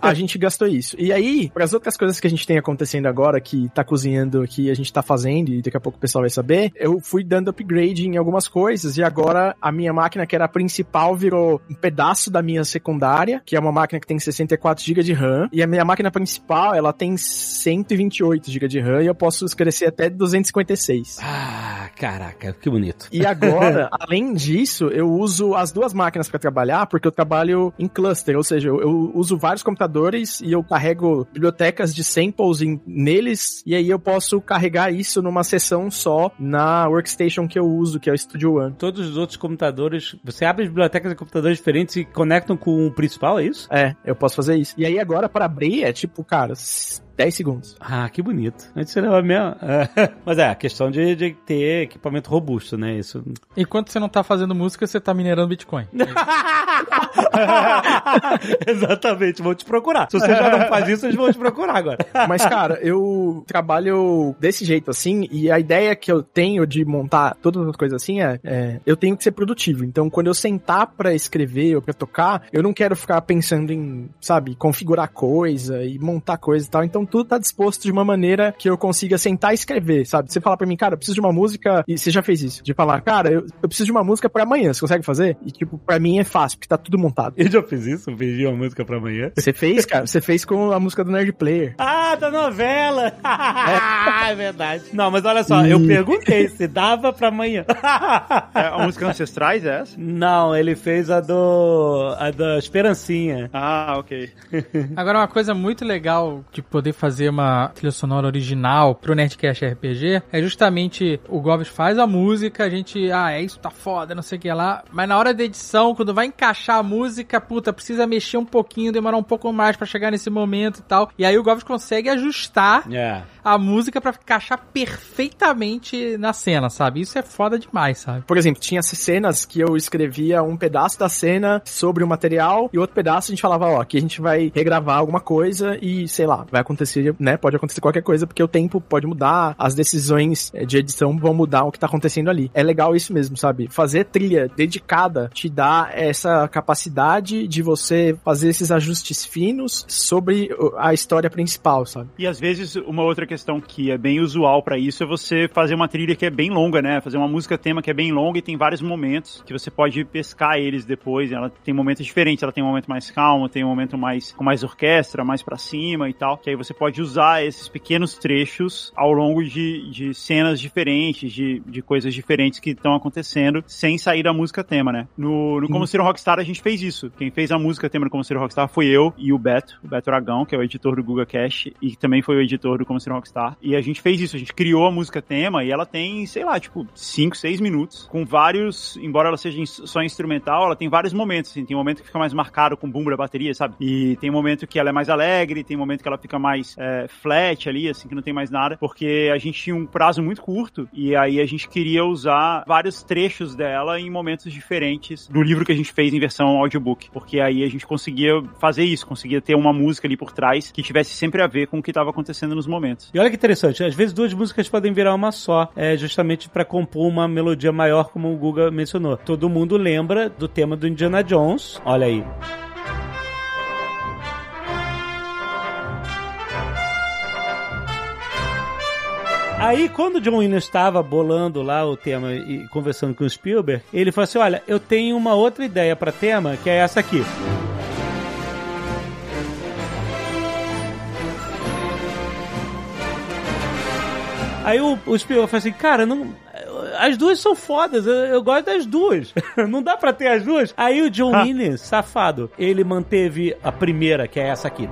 C: a gente gastou isso. E aí, para as outras coisas que a gente tem acontecendo agora, que tá cozinhando aqui, a gente tá fazendo, e daqui a pouco o pessoal vai saber, eu fui dando upgrade em algumas coisas, e agora a minha máquina, que era a principal, virou um pedaço da minha secundária, que é uma máquina que tem 64 GB de RAM, e a minha máquina principal, ela tem 128 GB de RAM, e eu posso crescer até 256.
B: Ah, caraca, que bonito.
C: E agora, além disso, eu uso as duas máquinas para trabalhar, porque eu trabalho em cluster, ou seja, eu, eu uso vários computadores e eu carrego bibliotecas de samples em- neles, e aí eu posso carregar isso numa sessão só na workstation que eu uso, que é o Studio One.
B: Todos os outros computadores, você abre bibliotecas de computadores diferentes e conectam com o principal, é isso?
C: É, eu posso fazer isso. E aí agora, para abrir, é tipo, cara, 10 segundos.
B: Ah, que bonito. Antes era mesmo. Mas é, a questão de, de ter equipamento robusto, né? Isso.
E: Enquanto você não tá fazendo música, você tá minerando Bitcoin.
B: Exatamente, vão te procurar. Se você já não faz isso, eles vão te procurar agora.
C: Mas, cara, eu trabalho desse jeito assim, e a ideia que eu tenho de montar todas as coisas assim é, é, eu tenho que ser produtivo. Então, quando eu sentar pra escrever ou pra tocar, eu não quero ficar pensando em, sabe, configurar coisa e montar coisa e tal. Então, tudo tá disposto de uma maneira que eu consiga sentar e escrever, sabe? Você fala pra mim, cara, eu preciso de uma música, e você já fez isso, de falar, cara, eu, eu preciso de uma música pra amanhã, você consegue fazer? E, tipo, pra mim é fácil, porque tá tudo montado.
B: Eu já fiz isso, pedi uma música pra amanhã.
C: Você fez, cara? Você fez com a música do Nerd Player.
B: Ah, da novela! é verdade. Não, mas olha só, eu perguntei se dava pra amanhã.
D: É, a música Ancestrais é essa?
B: Não, ele fez a do. a da Esperancinha.
D: Ah, ok.
E: Agora, uma coisa muito legal de poder fazer uma trilha sonora original pro Nerdcast RPG é justamente o Gomes faz a música, a gente, ah, é isso, tá foda, não sei o que lá. Mas na hora da edição, quando vai encaixar a música, puta, precisa mexer um pouquinho, demorar um pouco mais pra chegar nesse momento e tal. E aí o Gomes consegue ajustar
B: É.
E: a música pra encaixar perfeitamente na cena, sabe? Isso é foda demais, sabe?
C: Por exemplo, tinha cenas que eu escrevia um pedaço da cena sobre o material e outro pedaço a gente falava, ó, aqui a gente vai regravar alguma coisa e, sei lá, vai acontecer, né? Pode acontecer qualquer coisa porque o tempo pode mudar, as decisões eh, de edição vão mudar o que tá acontecendo ali. É legal isso mesmo, sabe? Fazer trilha dedicada te dá essa capacidade de você fazer esses ajustes finos sobre a história principal, sabe?
D: E às vezes uma outra questão que é bem usual pra isso é você fazer uma trilha que é bem longa, né? Fazer uma música tema que é bem longa e tem vários momentos que você pode pescar eles depois. Ela tem momentos diferentes, ela tem um momento mais calmo, tem um momento mais com mais orquestra, mais pra cima e tal. Que aí você pode usar esses pequenos trechos ao longo de, de cenas diferentes, de, de coisas diferentes que estão acontecendo, sem sair da música tema, né? No, no Como Ser um Rockstar a gente fez isso. Quem fez a música tema do Como Ser um Rockstar foi eu e o Beto, o Beto Aragão, que é o editor do Guga Cash e também foi o editor do Como Ser um Rockstar. E a gente fez isso, a gente criou a música tema e ela tem, sei lá, tipo, 5, 6 minutos, com vários, embora ela seja só instrumental, ela tem vários momentos, assim, tem um momento que fica mais marcado com o boom da bateria, sabe? E tem um momento que ela é mais alegre, tem um momento que ela fica mais é, flat ali, assim, que não tem mais nada, porque a gente tinha um prazo muito curto e aí a gente queria usar vários trechos dela em momentos diferentes do livro que a gente fez em versão audiobook, porque aí a gente conseguia fazer isso, conseguia ter uma música ali por trás que tivesse sempre a ver com o que estava acontecendo nos momentos.
B: E olha que interessante, às vezes duas músicas podem virar uma só, é justamente para compor uma melodia maior, como o Guga mencionou. Todo mundo lembra do tema do Indiana Jones. Olha aí. Aí, quando o John Williams estava bolando lá o tema e conversando com o Spielberg, ele falou assim: Olha, eu tenho uma outra ideia para tema, que é essa aqui. Aí o, o Spielberg falou assim: Cara, não, as duas são fodas, eu, eu gosto das duas. não dá pra ter as duas. Aí o John Williams, safado, ele manteve a primeira, que é essa aqui.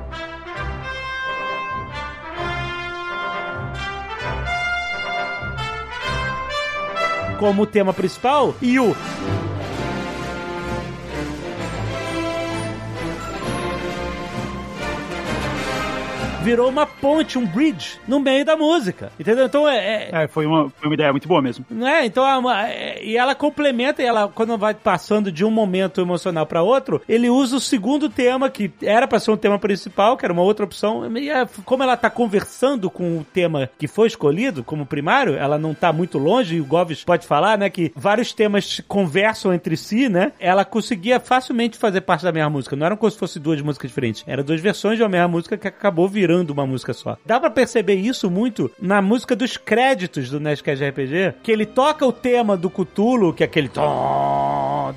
B: Como tema principal e o virou uma ponte, um bridge no meio da música. Entendeu? Então é.
D: é... é foi, uma, foi uma ideia muito boa mesmo.
B: Não é? Então é uma, é, e ela complementa, e ela, quando vai passando de um momento emocional para outro, ele usa o segundo tema, que era para ser um tema principal, que era uma outra opção. E é, como ela tá conversando com o tema que foi escolhido como primário, ela não tá muito longe, e o Goves pode falar, né? Que vários temas conversam entre si, né? Ela conseguia facilmente fazer parte da mesma música. Não eram como se fossem duas músicas diferentes. Eram duas versões de uma mesma música que acabou virando uma música só. Dá para perceber isso muito na música dos créditos do Nerdcast RPG, que ele toca o tema do Cthulhu, que é aquele tom,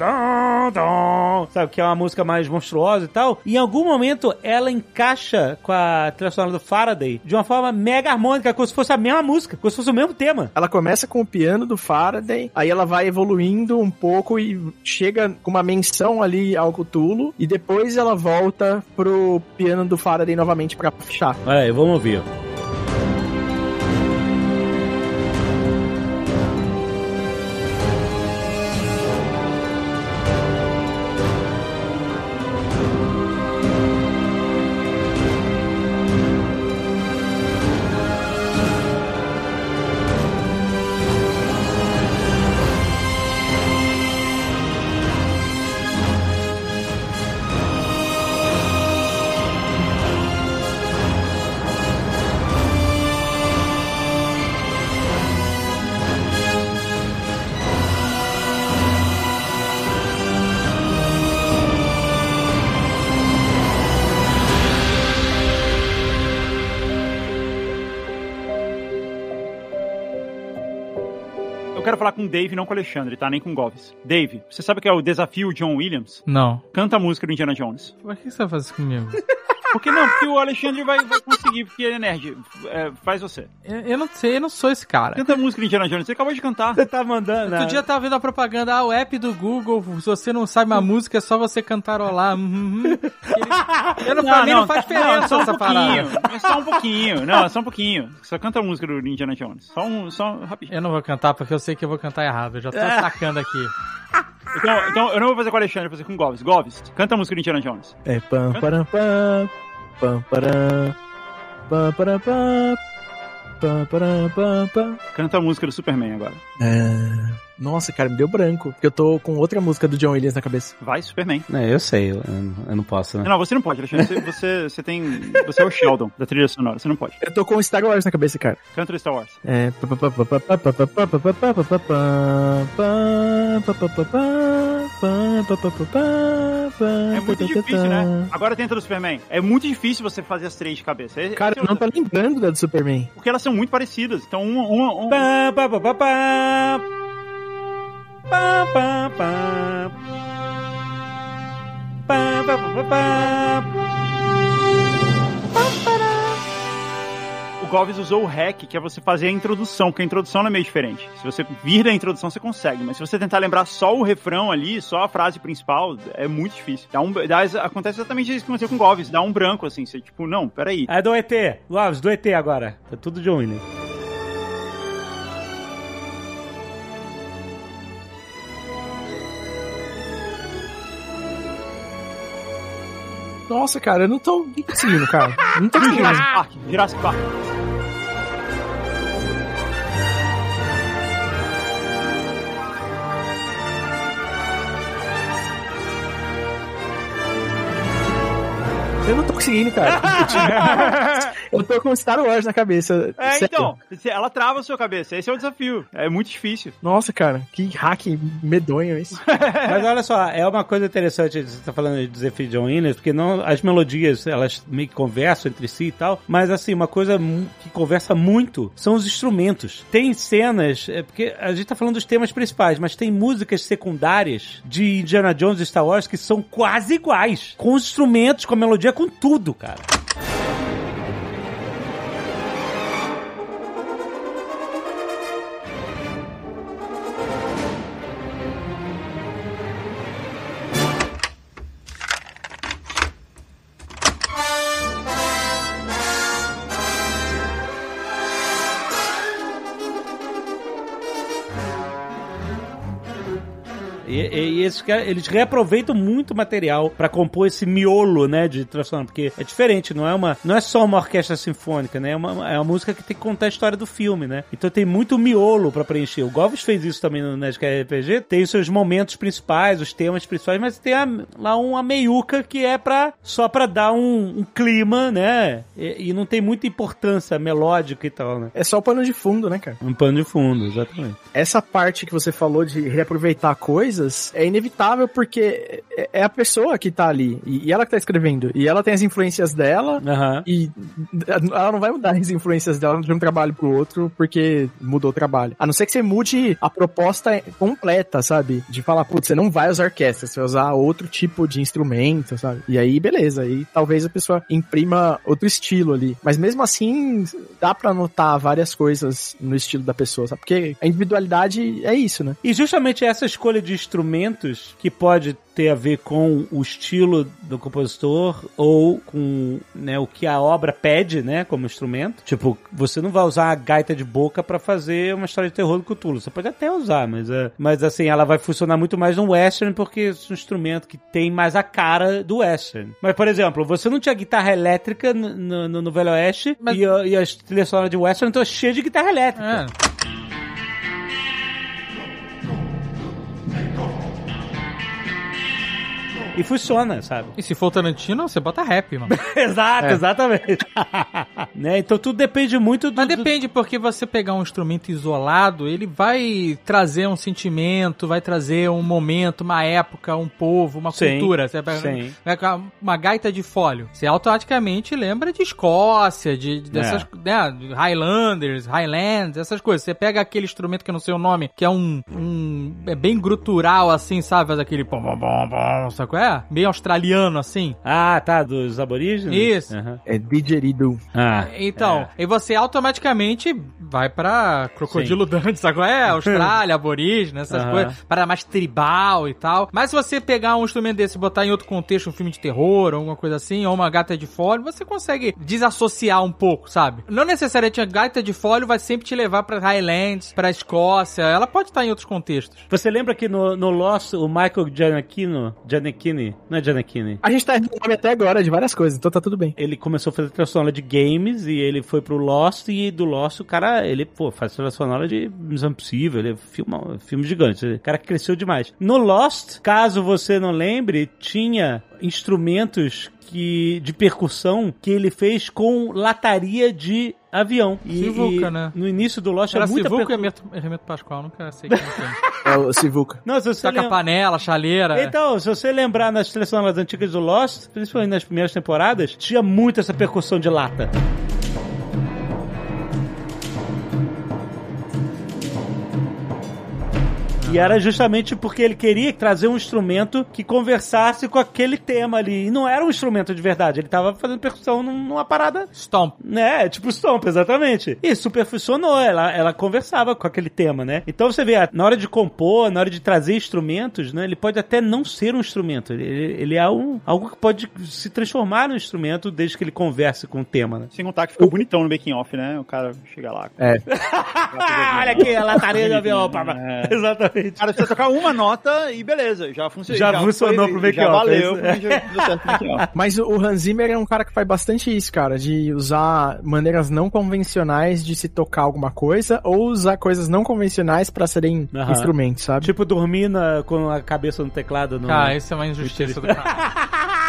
B: tom, sabe, que é uma música mais monstruosa e tal. E em algum momento ela encaixa com a trilha sonora do Faraday de uma forma mega harmônica, como se fosse a mesma música, como se fosse o mesmo tema.
C: Ela começa com o piano do Faraday, aí ela vai evoluindo um pouco e chega com uma menção ali ao Cthulhu, e depois ela volta pro piano do Faraday novamente para fechar.
B: Olha aí, vamos ouvir.
D: Dave, não com o Alexandre, tá? Nem com o Goves. Dave, você sabe o que é o desafio John Williams?
E: Não.
D: Canta a música do Indiana Jones.
E: Por que você vai fazer isso comigo?
D: Porque não, porque o Alexandre vai, vai conseguir, porque ele é nerd. É, faz você.
E: Eu, eu, não sei, eu não sou esse cara.
D: Canta a música de Indiana Jones, você acabou de cantar.
B: Você tá mandando.
E: Outro dia eu tava vendo a propaganda, ah, o app do Google, se você não sabe uma música, é só você cantarolar. Uhum. Ele, eu não, não, pra mim não, faz diferença não,
D: só um
E: essa
D: pouquinho, parada. É só um pouquinho. Não, é só um pouquinho. Só canta a música do Indiana Jones. Só um, só um rapidinho.
E: Eu não vou cantar porque eu sei que eu vou cantar errado. Eu já tô sacando aqui.
D: Então, então, eu não vou fazer com o Alexandre, vou fazer com o Goves. Goves, canta a música do Indiana Jones.
C: É pam, pam, pam. Pam, param, pam, param, pam, pam, param, pam, pam.
D: Canta a música do Superman agora.
C: É... Nossa, cara, me deu branco. Porque eu tô com outra música do John Williams na cabeça.
D: Vai, Superman.
B: É, eu sei, eu, eu não posso, né?
D: Não, você não pode, Alexandre. Você, você, você, tem. Você é o Sheldon da trilha sonora, você não pode.
C: Eu tô com Star Wars na cabeça, cara.
D: Canta o Star Wars.
C: É.
D: É muito difícil, né? Agora tenta do Superman. É muito difícil você fazer as três de cabeça.
C: Cara, eu não tô lembrando da do Superman.
D: Porque elas são muito parecidas. Então, uma. uma, uma... O Goves usou o hack, que é você fazer a introdução, porque a introdução é meio diferente. Se você vir da introdução, você consegue, mas se você tentar lembrar só o refrão ali, só a frase principal, é muito difícil. Dá um, dá, acontece exatamente isso que aconteceu com o Goves, dá um branco assim, você tipo, não, peraí.
B: É do ET, Goves, do ET agora. É tudo John Williams.
C: Nossa, cara, eu não tô conseguindo, cara. Não tô conseguindo.
D: Jurassic Park, Jurassic Park.
C: Eu não tô conseguindo, cara. eu tô com Star Wars na cabeça.
D: É,
C: Sério.
D: então, ela trava a sua cabeça. Esse é o desafio. É muito difícil.
C: Nossa, cara, que hack medonho esse.
B: Mas olha só, é uma coisa interessante, você tá falando de desafio de John Williams, porque não, as melodias, elas meio que conversam entre si e tal, mas assim, uma coisa que conversa muito são os instrumentos. Tem cenas, é porque a gente tá falando dos temas principais, mas tem músicas secundárias de Indiana Jones e Star Wars que são quase iguais, com os instrumentos, com a melodia, com tudo, cara. E- e caras, eles reaproveitam muito material pra compor esse miolo, né, de transformação, porque é diferente, não é uma, não é só uma orquestra sinfônica, né, é uma, é uma música que tem que contar a história do filme, né. Então tem muito miolo pra preencher. O Govs fez isso também no Nerdcast RPG, tem os seus momentos principais, os temas principais, mas tem a- lá uma meiuca que é pra, só pra dar um, um clima, né, e, e não tem muita importância melódica e tal, né.
C: É só o pano de fundo, né, cara?
B: Um pano de fundo, exatamente.
C: Essa parte que você falou de reaproveitar coisas é inevitável porque é- é a pessoa que tá ali e e ela que tá escrevendo. E ela tem as influências dela
B: Aham.
C: e ela não vai mudar as influências dela de um trabalho pro outro porque mudou o trabalho. A não ser que você mude a proposta completa, sabe? De falar, putz, você não vai usar orquestra, você vai usar outro tipo de instrumento, sabe? E aí, beleza. Aí talvez a pessoa imprima outro estilo ali. Mas mesmo assim, dá pra notar várias coisas no estilo da pessoa, sabe? Porque a individualidade é isso, né?
B: E justamente essa escolha de instrumentos que pode ter a ver com o estilo do compositor ou com né, o que a obra pede, né, como instrumento. Tipo, você não vai usar a gaita de boca pra fazer uma história de terror do Cthulhu. Você pode até usar, mas, é, mas assim, ela vai funcionar muito mais no western porque é um instrumento que tem mais a cara do western. Mas, por exemplo, você não tinha guitarra elétrica no, no, no Velho Oeste
E: Mas-
B: e, a- e as trilhas sonoras de western estão cheias de guitarra elétrica.
E: É.
B: E funciona, sabe?
E: E se for o Tarantino, você bota rap, mano.
B: Exato,
C: É.
B: exatamente. né? Então tudo depende muito do.
E: Mas
B: do-
E: depende, porque você pegar um instrumento isolado, ele vai trazer um sentimento, vai trazer um momento, uma época, um povo, uma
B: Sim,
E: cultura. Você pega
B: sim.
E: uma gaita de fólio. Você automaticamente lembra de Escócia, de, de- dessas, né, de Highlanders, Highlands, essas coisas. Você pega aquele instrumento que eu não sei o nome, que é um, um é bem grutural assim, sabe? Faz aquele pom pom pom pom, sabe qual é? Bem australiano assim.
B: Ah, tá, dos aborígenes?
E: Isso.
B: Aham.
C: É didgeridoo.
B: Ah,
E: Então, e você automaticamente vai pra Crocodilo Dante, sabe qual é? Austrália, aborígene, essas
B: Aham.
E: coisas, para mais tribal e tal. Mas se você pegar um instrumento desse e botar em outro contexto, um filme de terror, ou alguma coisa assim, ou uma gata de fólio, você consegue desassociar um pouco, sabe? Não necessariamente a gata de fólio vai sempre te levar pra Highlands, pra Escócia, ela pode estar em outros contextos.
B: Você lembra que no, no Lost, o Michael Giannichino, Giannichini, não é Giannichini?
C: A gente tá errando o nome até agora de várias coisas, então tá tudo bem.
B: Ele começou a fazer trilha sonora de games e ele foi pro Lost e do Lost o cara, ele, pô, faz trilha sonora de Missão Impossível, ele filma filme gigante. O cara cresceu demais. No Lost, caso você não lembre, tinha instrumentos que, de percussão que ele fez com lataria de avião. E,
E: Sivuca,
B: e
E: né?
B: no início do Lost
E: Era
B: era muita
E: Sivuca e
B: percu-
E: Hermeto, Hermeto Pascoal, nunca sei quem tem.
C: É o Sivuca.
B: Não, se você
E: Toca
B: lem-
E: panela, chaleira.
B: Então, se você lembrar nas trilhas sonoras antigas do Lost, principalmente nas primeiras temporadas, tinha muito essa percussão de lata. E era justamente porque ele queria trazer um instrumento que conversasse com aquele tema ali. E não era um instrumento de verdade, ele tava fazendo percussão num- numa parada
E: Stomp.
B: né? Tipo Stomp, exatamente. E super funcionou, ela, ela conversava com aquele tema, né? Então você vê, na hora de compor, na hora de trazer instrumentos, né? Ele pode até não ser um instrumento. Ele, ele é um, algo que pode se transformar num instrumento desde que ele converse com o tema, né?
D: Sem contar que ficou bonitão no making off, né? O cara chega lá.
C: É.
B: Olha aqui, a lataria de avião, papá.
D: É.
B: Exatamente.
D: O cara precisa tocar uma nota e beleza, já funcionou.
B: Já funcionou pro make
D: Já valeu,
B: é
D: já deu certo pro.
C: Mas o Hans Zimmer é um cara que faz bastante isso, cara, de usar maneiras não convencionais de se tocar alguma coisa ou usar coisas não convencionais pra serem instrumentos, sabe?
B: Tipo, dormir na- com a cabeça no teclado. No...
E: Cara, isso é uma injustiça do cara.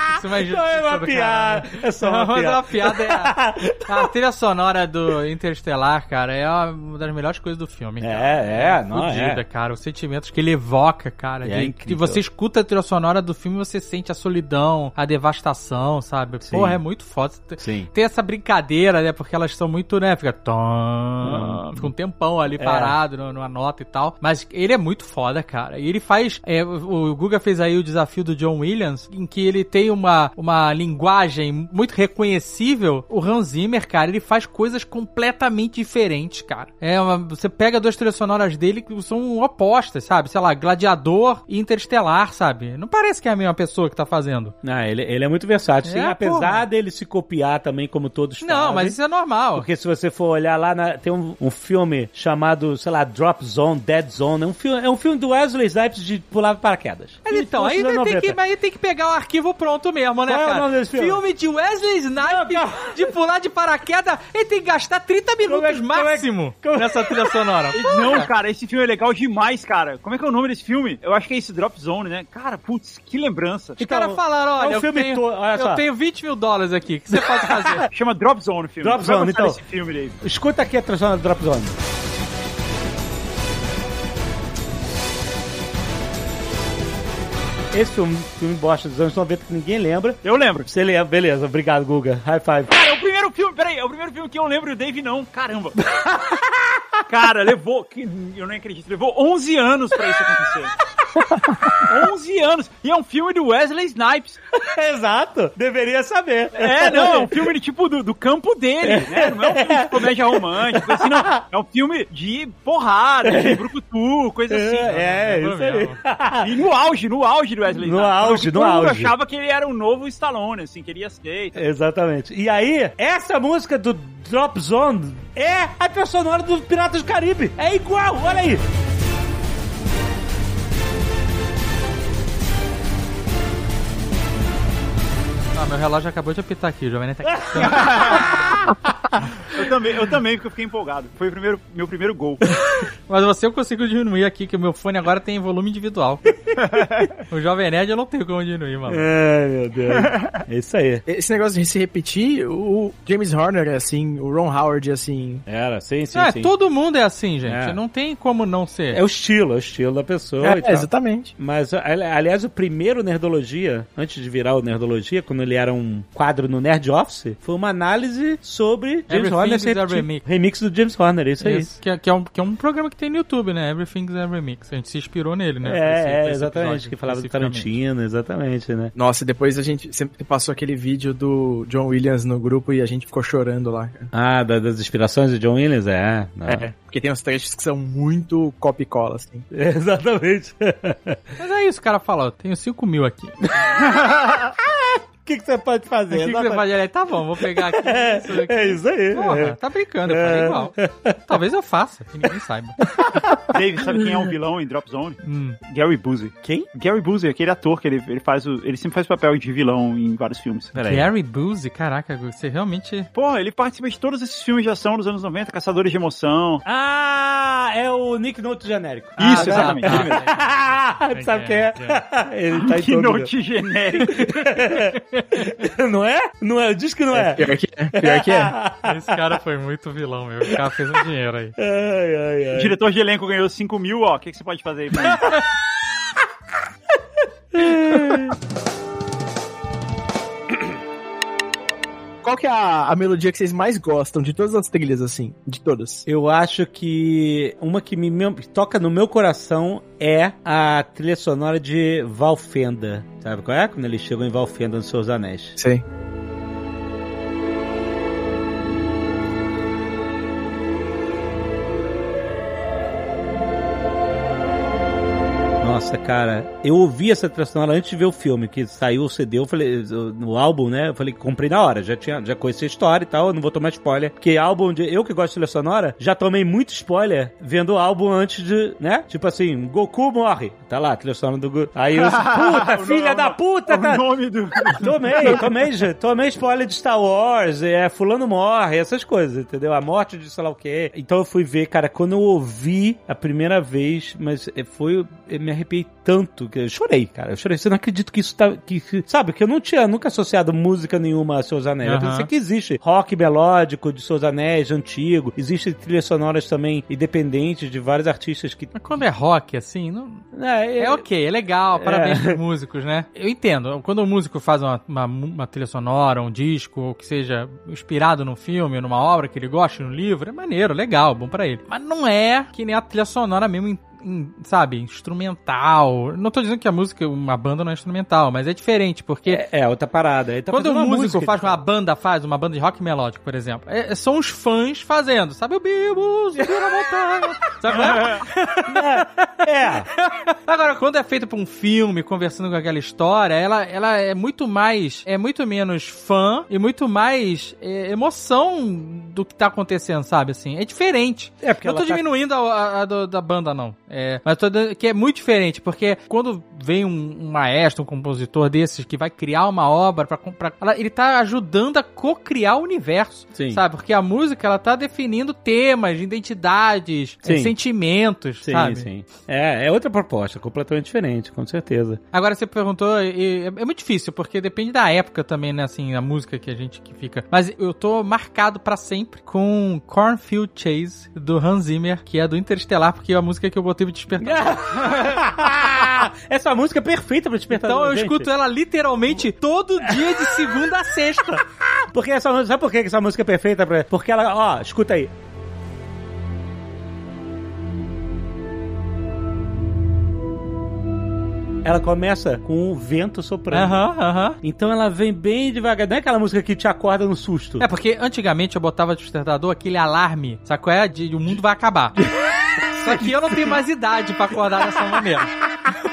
E: Acho isso, uma
B: Não
E: injustiça
B: é uma piada. É só uma
E: Mas
B: piada.
E: uma piada é a, a trilha sonora do Interestelar, cara, é uma das melhores coisas do filme. cara.
B: É, é, não
E: Fudida,
B: é.
E: cara. Os sentimentos que ele evoca, cara.
B: É
E: de,
B: incrível.
E: que você escuta a trilha sonora do filme você sente a solidão, a devastação, sabe?
B: Sim.
E: Porra, é muito foda.
B: Sim.
E: Tem essa brincadeira, né? Porque elas são muito, né? Fica. Tom, fica um tempão ali
B: É.
E: parado numa nota e tal. Mas ele é muito foda, cara. E ele faz. é, o Guga fez aí o desafio do John Williams, em que ele tem uma, uma linguagem muito reconhecível. O Hans Zimmer, cara, ele faz coisas completamente diferentes, cara. É uma- você pega duas trilhas sonoras dele que são opostas, sabe? Sei lá, Gladiador e Interestelar, sabe? Não parece que é a mesma pessoa que tá fazendo.
B: Não, ele, ele é muito versátil. Sim,
E: É,
B: apesar
E: porra.
B: dele se copiar também, como todos
E: Não,
B: fazem.
E: mas isso é normal.
B: Porque se você for olhar lá, na- tem um, um filme chamado, sei lá, Drop Zone, Dead Zone. É um filme, é um filme do Wesley Snipes de pular paraquedas.
E: Mas então, aí tem que,
B: 90.
E: aí tem que pegar o arquivo pronto mesmo, né,
B: Qual é o
E: cara?
B: nome desse filme?
E: de Wesley Snipes de pular de paraquedas, ele tem que gastar 30 minutos
B: Como é- como é-
E: máximo
B: como é-
E: nessa trilha sonora.
D: Não, cara, esse filme é legal demais, cara. Como é que é o nome desse filme? Eu acho que é esse Drop Zone, né? Cara, putz, que lembrança.
E: Os caras falaram, olha,
B: é um
E: eu,
B: filme
E: tenho,
B: todo, olha
E: eu
B: só.
E: tenho 20 mil dólares aqui, o que você pode fazer?
D: Chama Drop Zone o filme.
B: Drop Zone, então.
D: filme.
B: Escuta aqui a tradução do Drop Zone. Esse filme, filme bosta dos anos 90 que ninguém lembra.
D: Eu lembro.
B: Você lembra, beleza, obrigado, Guga. High five.
D: Cara, é o primeiro filme, peraí, é o primeiro filme que eu lembro e o Dave não. Caramba. Cara, levou, que, eu não acredito, levou 11 anos pra isso acontecer. 11 anos. E é um filme do Wesley Snipes.
B: Exato, deveria saber.
D: É, não, é um filme de, tipo do, do campo dele, né? Não é um filme de comédia romântica, assim, não. É um filme de porrada, de brucutu, coisa assim.
B: É, é, isso aí.
D: E no auge, no auge do Wesley
B: No
D: Snipes.
B: auge, no
D: mundo
B: auge.
D: achava que ele era o novo Stallone, assim, que ele ia ser.
B: Exatamente. E aí, essa música do Drop Zone é a trilha sonora do Piratas do Caribe. É igual, olha aí.
E: Meu relógio acabou de apitar aqui, o Jovem Nerd tá aqui.
D: Eu também, eu também, porque eu fiquei empolgado. Foi o primeiro, meu primeiro gol.
E: Mas você eu consigo diminuir aqui, que o meu fone agora tem volume individual. o Jovem Nerd eu não tenho como diminuir, mano.
B: Ai, meu Deus. É isso aí.
C: Esse negócio de se repetir, o James Horner é assim, o Ron Howard é assim.
B: Era, sim, sim,
E: é,
B: sim.
E: todo mundo é assim, gente.
B: É.
E: Não tem como não ser.
B: É o estilo, é o estilo da pessoa e
C: É,
B: tal.
C: exatamente.
B: Mas, ali- aliás, o primeiro Nerdologia, antes de virar o Nerdologia, quando ele era um quadro no Nerd Office, foi uma análise sobre James
E: Everything
B: Horner.
E: remix.
B: Remix do James Horner, isso aí.
E: Isso, que, é, que, é um, que é um programa que tem no YouTube, né? Everything's a Remix. A gente se inspirou nele, né? pra esse-
B: É, é, exatamente,
E: episódio,
B: que falava do. Tarantino, exatamente, né?
C: Nossa, e depois a gente sempre passou aquele vídeo do John Williams no grupo e a gente ficou chorando lá. cara.
B: Ah, da- das inspirações de John Williams? É. não.
C: É, porque tem uns trechos que são muito copy cola, assim.
B: Exatamente.
E: Mas é isso, o cara fala, ó, tenho 5 mil aqui.
B: O que, que você pode
E: O
B: fazer?
E: que, que você pode olhar? Tá bom, vou pegar aqui. isso aqui.
B: É isso aí.
E: Porra,
B: é.
E: tá brincando, eu falei
B: É.
E: igual. Talvez eu faça, que ninguém saiba.
D: Dave, sabe quem é o vilão em Drop Zone?
E: Hum.
D: Gary Busey.
B: Quem?
D: Gary Busey, aquele ator que ele, ele faz o, ele sempre faz papel de vilão em vários filmes.
B: Peraí.
E: Gary Busey, caraca, você realmente...
D: Porra, ele participa de todos esses filmes de ação dos anos 90, Caçadores de Emoção.
B: Ah, é o Nick Note genérico.
D: Isso,
B: Ah,
D: exatamente.
E: tá.
B: Tu sabe quem é? Ele tá todo
D: note genérico.
B: Não é? Não é? Diz que não é.
C: Pior que é. Pior que é.
E: Esse cara foi muito vilão, meu. O cara fez um dinheiro aí.
B: Ai, ai,
D: O
B: ai.
D: diretor de elenco ganhou 5 mil, ó. O que, que você pode fazer aí pra mim?
C: Qual que é a, a melodia que vocês mais gostam de todas as trilhas, assim? De todas?
B: Eu acho que uma que me me toca no meu coração é a trilha sonora de Valfenda. Sabe qual é? Quando eles chegam em Valfenda nos seus anéis.
C: Sei.
B: Nossa, cara, eu ouvi essa trilha sonora antes de ver o filme, que saiu o CD, eu falei, no álbum, né? Eu falei, comprei na hora, já tinha, já conheci a história e tal, eu não vou tomar spoiler. Porque álbum, de, eu que gosto de trilha sonora, já tomei muito spoiler vendo o álbum antes de, né? Tipo assim, Goku morre. Tá lá, a trilha sonora do Goku. Aí eu, puta, filha da puta, tá?
D: O nome do...
B: Tomei, tomei, já- tomei spoiler de Star Wars, é, fulano morre, essas coisas, entendeu? A morte de sei lá o quê. Então eu fui ver, cara, quando eu ouvi a primeira vez, mas é, foi, eu me arrepiei arrepiei tanto que eu chorei, cara. Eu chorei. Você não acredita que isso tá. Que, que- sabe, que eu não tinha nunca associado música nenhuma a Seus Anéis. Eu
E: Aham.
B: pensei que existe rock melódico de Seus Anéis, antigo. Existem trilhas sonoras também independentes de vários artistas que.
E: Mas quando é rock, assim, não...
B: É,
E: é ok, é legal, parabéns
B: É.
E: pros músicos, né? Eu entendo, quando o músico faz uma, uma, uma trilha sonora, um disco, ou que seja inspirado num filme, ou numa obra que ele gosta, num livro, é maneiro, legal, bom pra ele. Mas não é que nem a trilha sonora mesmo, sabe, instrumental. Não tô dizendo que a música, uma banda não é instrumental, mas é diferente, porque
B: É, é outra parada. Tá
E: quando
B: uma
E: músico
B: música,
E: faz,
B: ele
E: uma banda faz, uma banda de rock melódico, por exemplo, é- são os fãs fazendo, sabe? O Bibo, subiu na montanha. Sabe? qual é?
B: É.
E: Agora, quando é feito pra um filme, conversando com aquela história, ela, ela é muito mais, é muito menos fã e muito mais é, emoção do que tá acontecendo, sabe? Assim, é diferente.
B: É, porque
E: não tô
B: tá-
E: diminuindo a, a- a do- da banda, não. É, mas dizendo que é muito diferente, porque quando vem um, um maestro, um compositor desses que vai criar uma obra ela- ele tá ajudando a co-criar o universo,
B: Sim.
E: sabe? Porque a música, ela tá definindo temas, identidades, é, sentimentos,
B: Sim,
E: sabe?
B: sim. É, é outra proposta, completamente diferente, com certeza.
E: Agora você perguntou, e- é, é muito difícil, porque depende da época também, né, assim, a música que a gente que fica. Mas eu tô marcado pra sempre com Cornfield Chase, do Hans Zimmer, que é do Interestelar, porque é a música que eu botei pro despertar.
B: Essa música é perfeita pra despertar.
E: Então eu
B: gente.
E: escuto ela literalmente todo dia de segunda a sexta.
B: Porque essa música, sabe por que essa música é perfeita? Pra... Porque ela, ó, escuta aí. Ela começa com o vento soprando.
E: Aham, aham.
B: Então ela vem bem devagar. Não é aquela música que te acorda no susto.
E: É, porque antigamente eu botava de despertador aquele alarme, sabe qual é? De o mundo vai acabar. Só que eu não tenho mais idade pra acordar dessa maneira.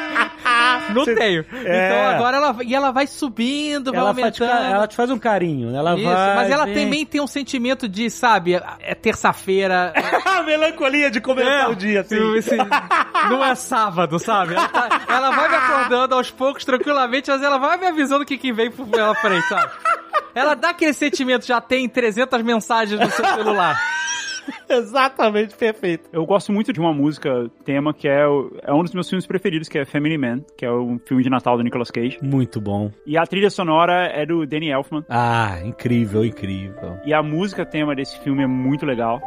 E: Não tenho.
B: É.
E: Então agora ela, e ela vai subindo, vai
B: ela, faz,
E: aumentando.
B: ela te faz um carinho. Ela
E: Isso,
B: vai.
E: mas ela
B: vem.
E: também tem um sentimento de, sabe, é terça-feira.
B: A melancolia de começar o dia, assim.
E: esse- não é sábado, sabe? Ela, tá- ela vai me acordando aos poucos, tranquilamente, mas ela vai me avisando o que, que vem pela frente, sabe? Ela dá aquele sentimento, já tem 300 mensagens no seu celular.
B: Exatamente perfeito.
D: Eu gosto muito de uma música tema que é, é um dos meus filmes preferidos, que é Family Man, que é um filme de Natal do Nicolas Cage.
B: Muito bom.
D: E a trilha sonora é do Danny Elfman.
B: Ah, incrível, incrível.
D: E a música tema desse filme é muito legal.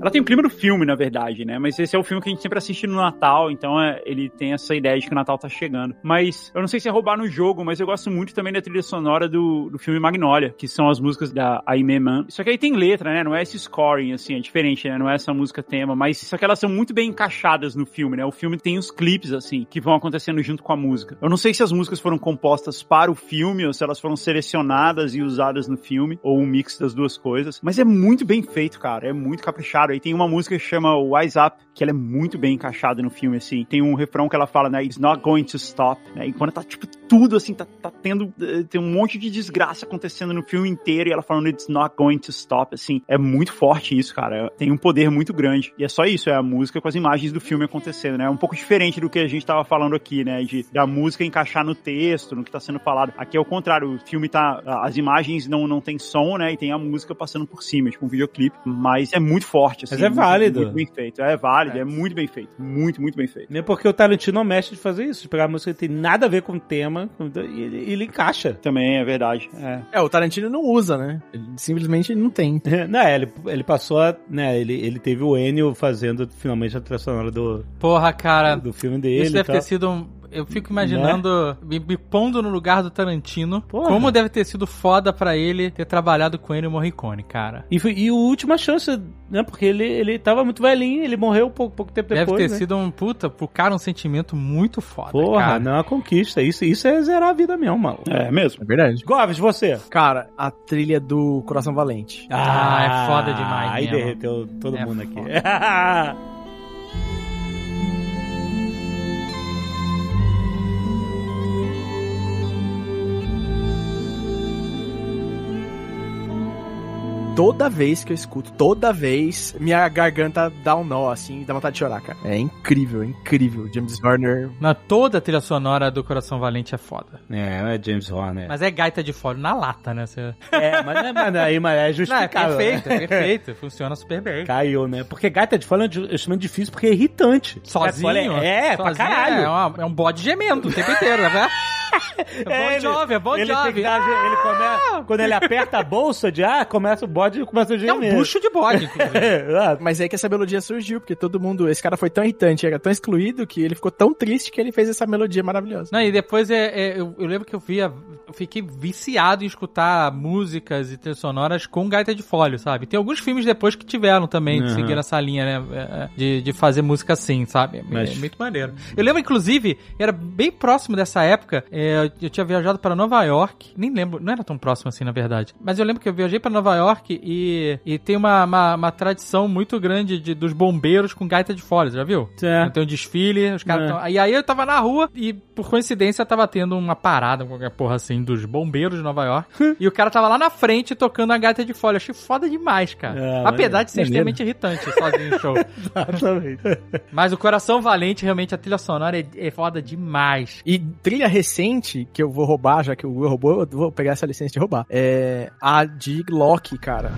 D: Ela tem o clima do filme, na verdade, né? Mas esse é o filme que a gente sempre assiste no Natal, então é, ele tem essa ideia de que o Natal tá chegando. Mas eu não sei se é roubar no jogo, mas eu gosto muito também da trilha sonora do, do filme Magnolia, que são as músicas da Aimee Man. Só que aí tem letra, né? Não é esse scoring, assim, é diferente, né? Não é essa música tema, mas só que elas são muito bem encaixadas no filme, né? O filme tem os clipes, assim, que vão acontecendo junto com a música. Eu não sei se as músicas foram compostas para o filme ou se elas foram selecionadas e usadas no filme, ou um mix das duas coisas, mas é muito bem feito, cara. É muito caprichado. Aí tem uma música que chama Wise Up, que ela é muito bem encaixada no filme, assim. Tem um refrão que ela fala, né? It's not going to stop. Né? E quando tá, tipo, tudo assim, tá, tá tendo. eh, Tem um monte de desgraça acontecendo no filme inteiro e ela falando It's not going to stop, assim. É muito forte isso, cara. Tem um poder muito grande. E é só isso, é a música com as imagens do filme acontecendo, né? É um pouco diferente do que a gente tava falando aqui, né? De da música encaixar no texto, no que tá sendo falado. Aqui é o contrário, o filme tá. As imagens não, não tem som, né? E tem a música passando por cima, tipo um videoclipe. Mas é muito forte, assim.
B: Mas é
D: muito-
B: válido.
D: Muito bem feito. É válido, é, muito bem feito. Muito, muito bem feito.
B: Nem porque o Tarantino não mexe de fazer isso, de pegar uma música que tem nada a ver com o tema e ele, ele encaixa.
D: Também é verdade. É.
C: É, o Tarantino não usa, né? Ele simplesmente não tem.
B: Não, é, ele, ele passou a, né, ele, ele teve o Enio fazendo finalmente a trilha sonora do,
E: Porra, cara,
B: do filme dele
E: isso deve
B: tal.
E: ter sido um. Eu fico imaginando, me, me pondo no lugar do Tarantino,
B: Porra.
E: como deve ter sido foda pra ele ter trabalhado com ele e Morricone, cara.
B: E, foi, e o Última Chance, né, porque ele, ele tava muito velhinho, ele morreu pouco, pouco tempo
E: Deve
B: depois,
E: ter
B: né?
E: sido um puta, pro cara um sentimento muito foda.
B: Porra,
E: cara.
B: não é uma conquista, isso, isso é zerar a vida mesmo, maluco.
D: É mesmo.
C: É verdade.
B: Goves, você?
C: Cara, a trilha do Coração Valente.
E: Ah, é foda demais
B: Aí
E: mesmo.
B: derreteu todo
E: É
B: mundo aqui.
C: toda vez que eu escuto, toda vez, minha garganta dá um nó, assim, dá vontade de chorar, cara. É incrível, é incrível. James Horner.
E: Na toda a trilha sonora do Coração Valente é foda.
B: É, não é James Horner.
E: Mas é gaita de fora na lata, né? Você...
B: É, mas, não é- mas aí mas é
E: Não, é
B: justificável.
E: perfeito,
B: né?
E: é perfeito. Funciona super bem.
B: Caiu, né? Porque gaita de fole é um instrumento difícil porque é irritante.
E: Sozinho?
B: É, é pra
E: sozinho
B: caralho.
E: É, uma- é um bode gemendo o tempo inteiro, né? É bom
B: ele-
E: jovem, é bom
B: ele tem
E: jovem.
B: que dar- ele come- quando ele aperta a bolsa de ar, começa o bode e começa a
E: É
B: gemer.
E: um bucho de bode.
B: É,
C: Mas é que essa melodia surgiu, porque todo mundo, esse cara foi tão irritante, era tão excluído, que ele ficou tão triste que ele fez essa melodia maravilhosa.
E: Não, e depois é, é, eu, eu lembro que eu via, eu fiquei viciado em escutar músicas e trilhas sonoras com gaita de folho, sabe? Tem alguns filmes depois que tiveram também,
B: Uhum.
E: seguiram essa linha, né? é, é, De, de fazer música assim, sabe? É,
B: Mas-
E: é muito maneiro. Eu lembro, inclusive, era bem próximo dessa época, é, eu tinha viajado para Nova York, nem lembro, não era tão próximo assim, na verdade. Mas eu lembro que eu viajei para Nova York e, e tem uma, uma, uma tradição muito grande de, dos bombeiros com gaita de folha, já viu?
B: É.
E: Tem um desfile, os caras
B: É.
E: tão- E aí eu tava na rua e, por coincidência, tava tendo uma parada, qualquer porra assim, dos bombeiros de Nova York. e o cara tava lá na frente tocando a gaita de folha. Achei foda demais, cara.
B: É,
E: Apesar de ser
C: maneiro.
E: extremamente irritante sozinho no show.
B: Exatamente.
E: Mas o Coração Valente, realmente, a trilha sonora é, é foda demais.
C: E trilha recente, que eu vou roubar, já que o Will roubou, eu vou pegar essa licença de roubar. É a de Loki, cara.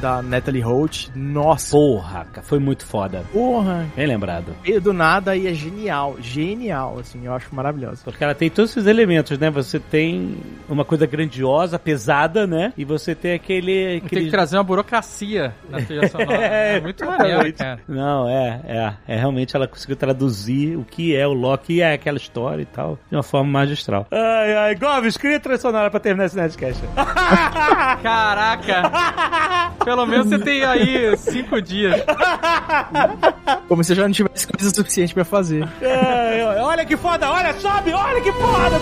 C: Da Natalie Holt. Nossa,
B: Porra, cara, foi muito foda.
C: porra.
B: Bem lembrado.
C: Veio do nada e é genial. Genial, assim, eu acho maravilhoso.
B: Porque ela tem todos esses elementos, né? Você tem uma coisa grandiosa, pesada, né? E você tem aquele.
E: Tem
B: aquele...
E: que trazer uma burocracia na trilha sonora.
B: É,
E: É, muito maneiro,
B: exatamente.
E: cara.
B: Não, é, é, é. Realmente ela conseguiu traduzir o que é o Loki e é aquela história e tal, de uma forma magistral. Ai, ai, Gomes, cria a trilha sonora pra terminar esse Nerdcast.
E: Caraca! Pelo menos você tem aí cinco dias.
C: Como se eu já não tivesse coisa suficiente pra fazer.
B: Ai, ai, olha que foda, olha, sobe, olha que foda!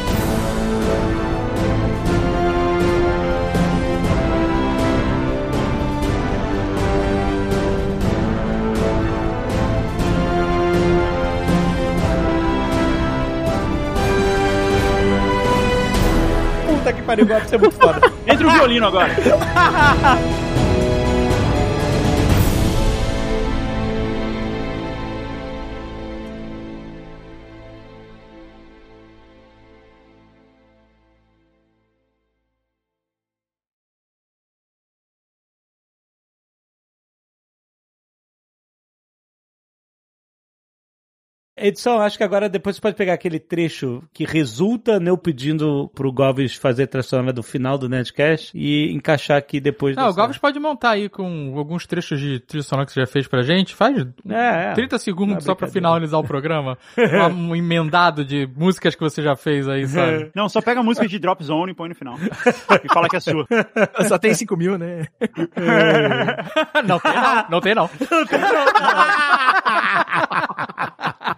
B: Puta que pariu, você é muito foda.
D: Entra o violino agora.
B: Edição, acho que agora depois você pode pegar aquele trecho que resulta neu pedindo pro Goves fazer trilha sonora do final do Nerdcast e encaixar aqui depois
E: Não, o Gomes pode montar aí com alguns trechos de trilha sonora que você já fez pra gente. Faz
B: É, é.
E: 30 segundos
B: Não é
E: só pra finalizar o programa. um emendado de músicas que você já fez aí, sabe?
D: Não, só pega a música de Drop Zone e põe no final. E fala que é sua.
C: Só tem 5 mil, né?
E: não tem não, não tem não.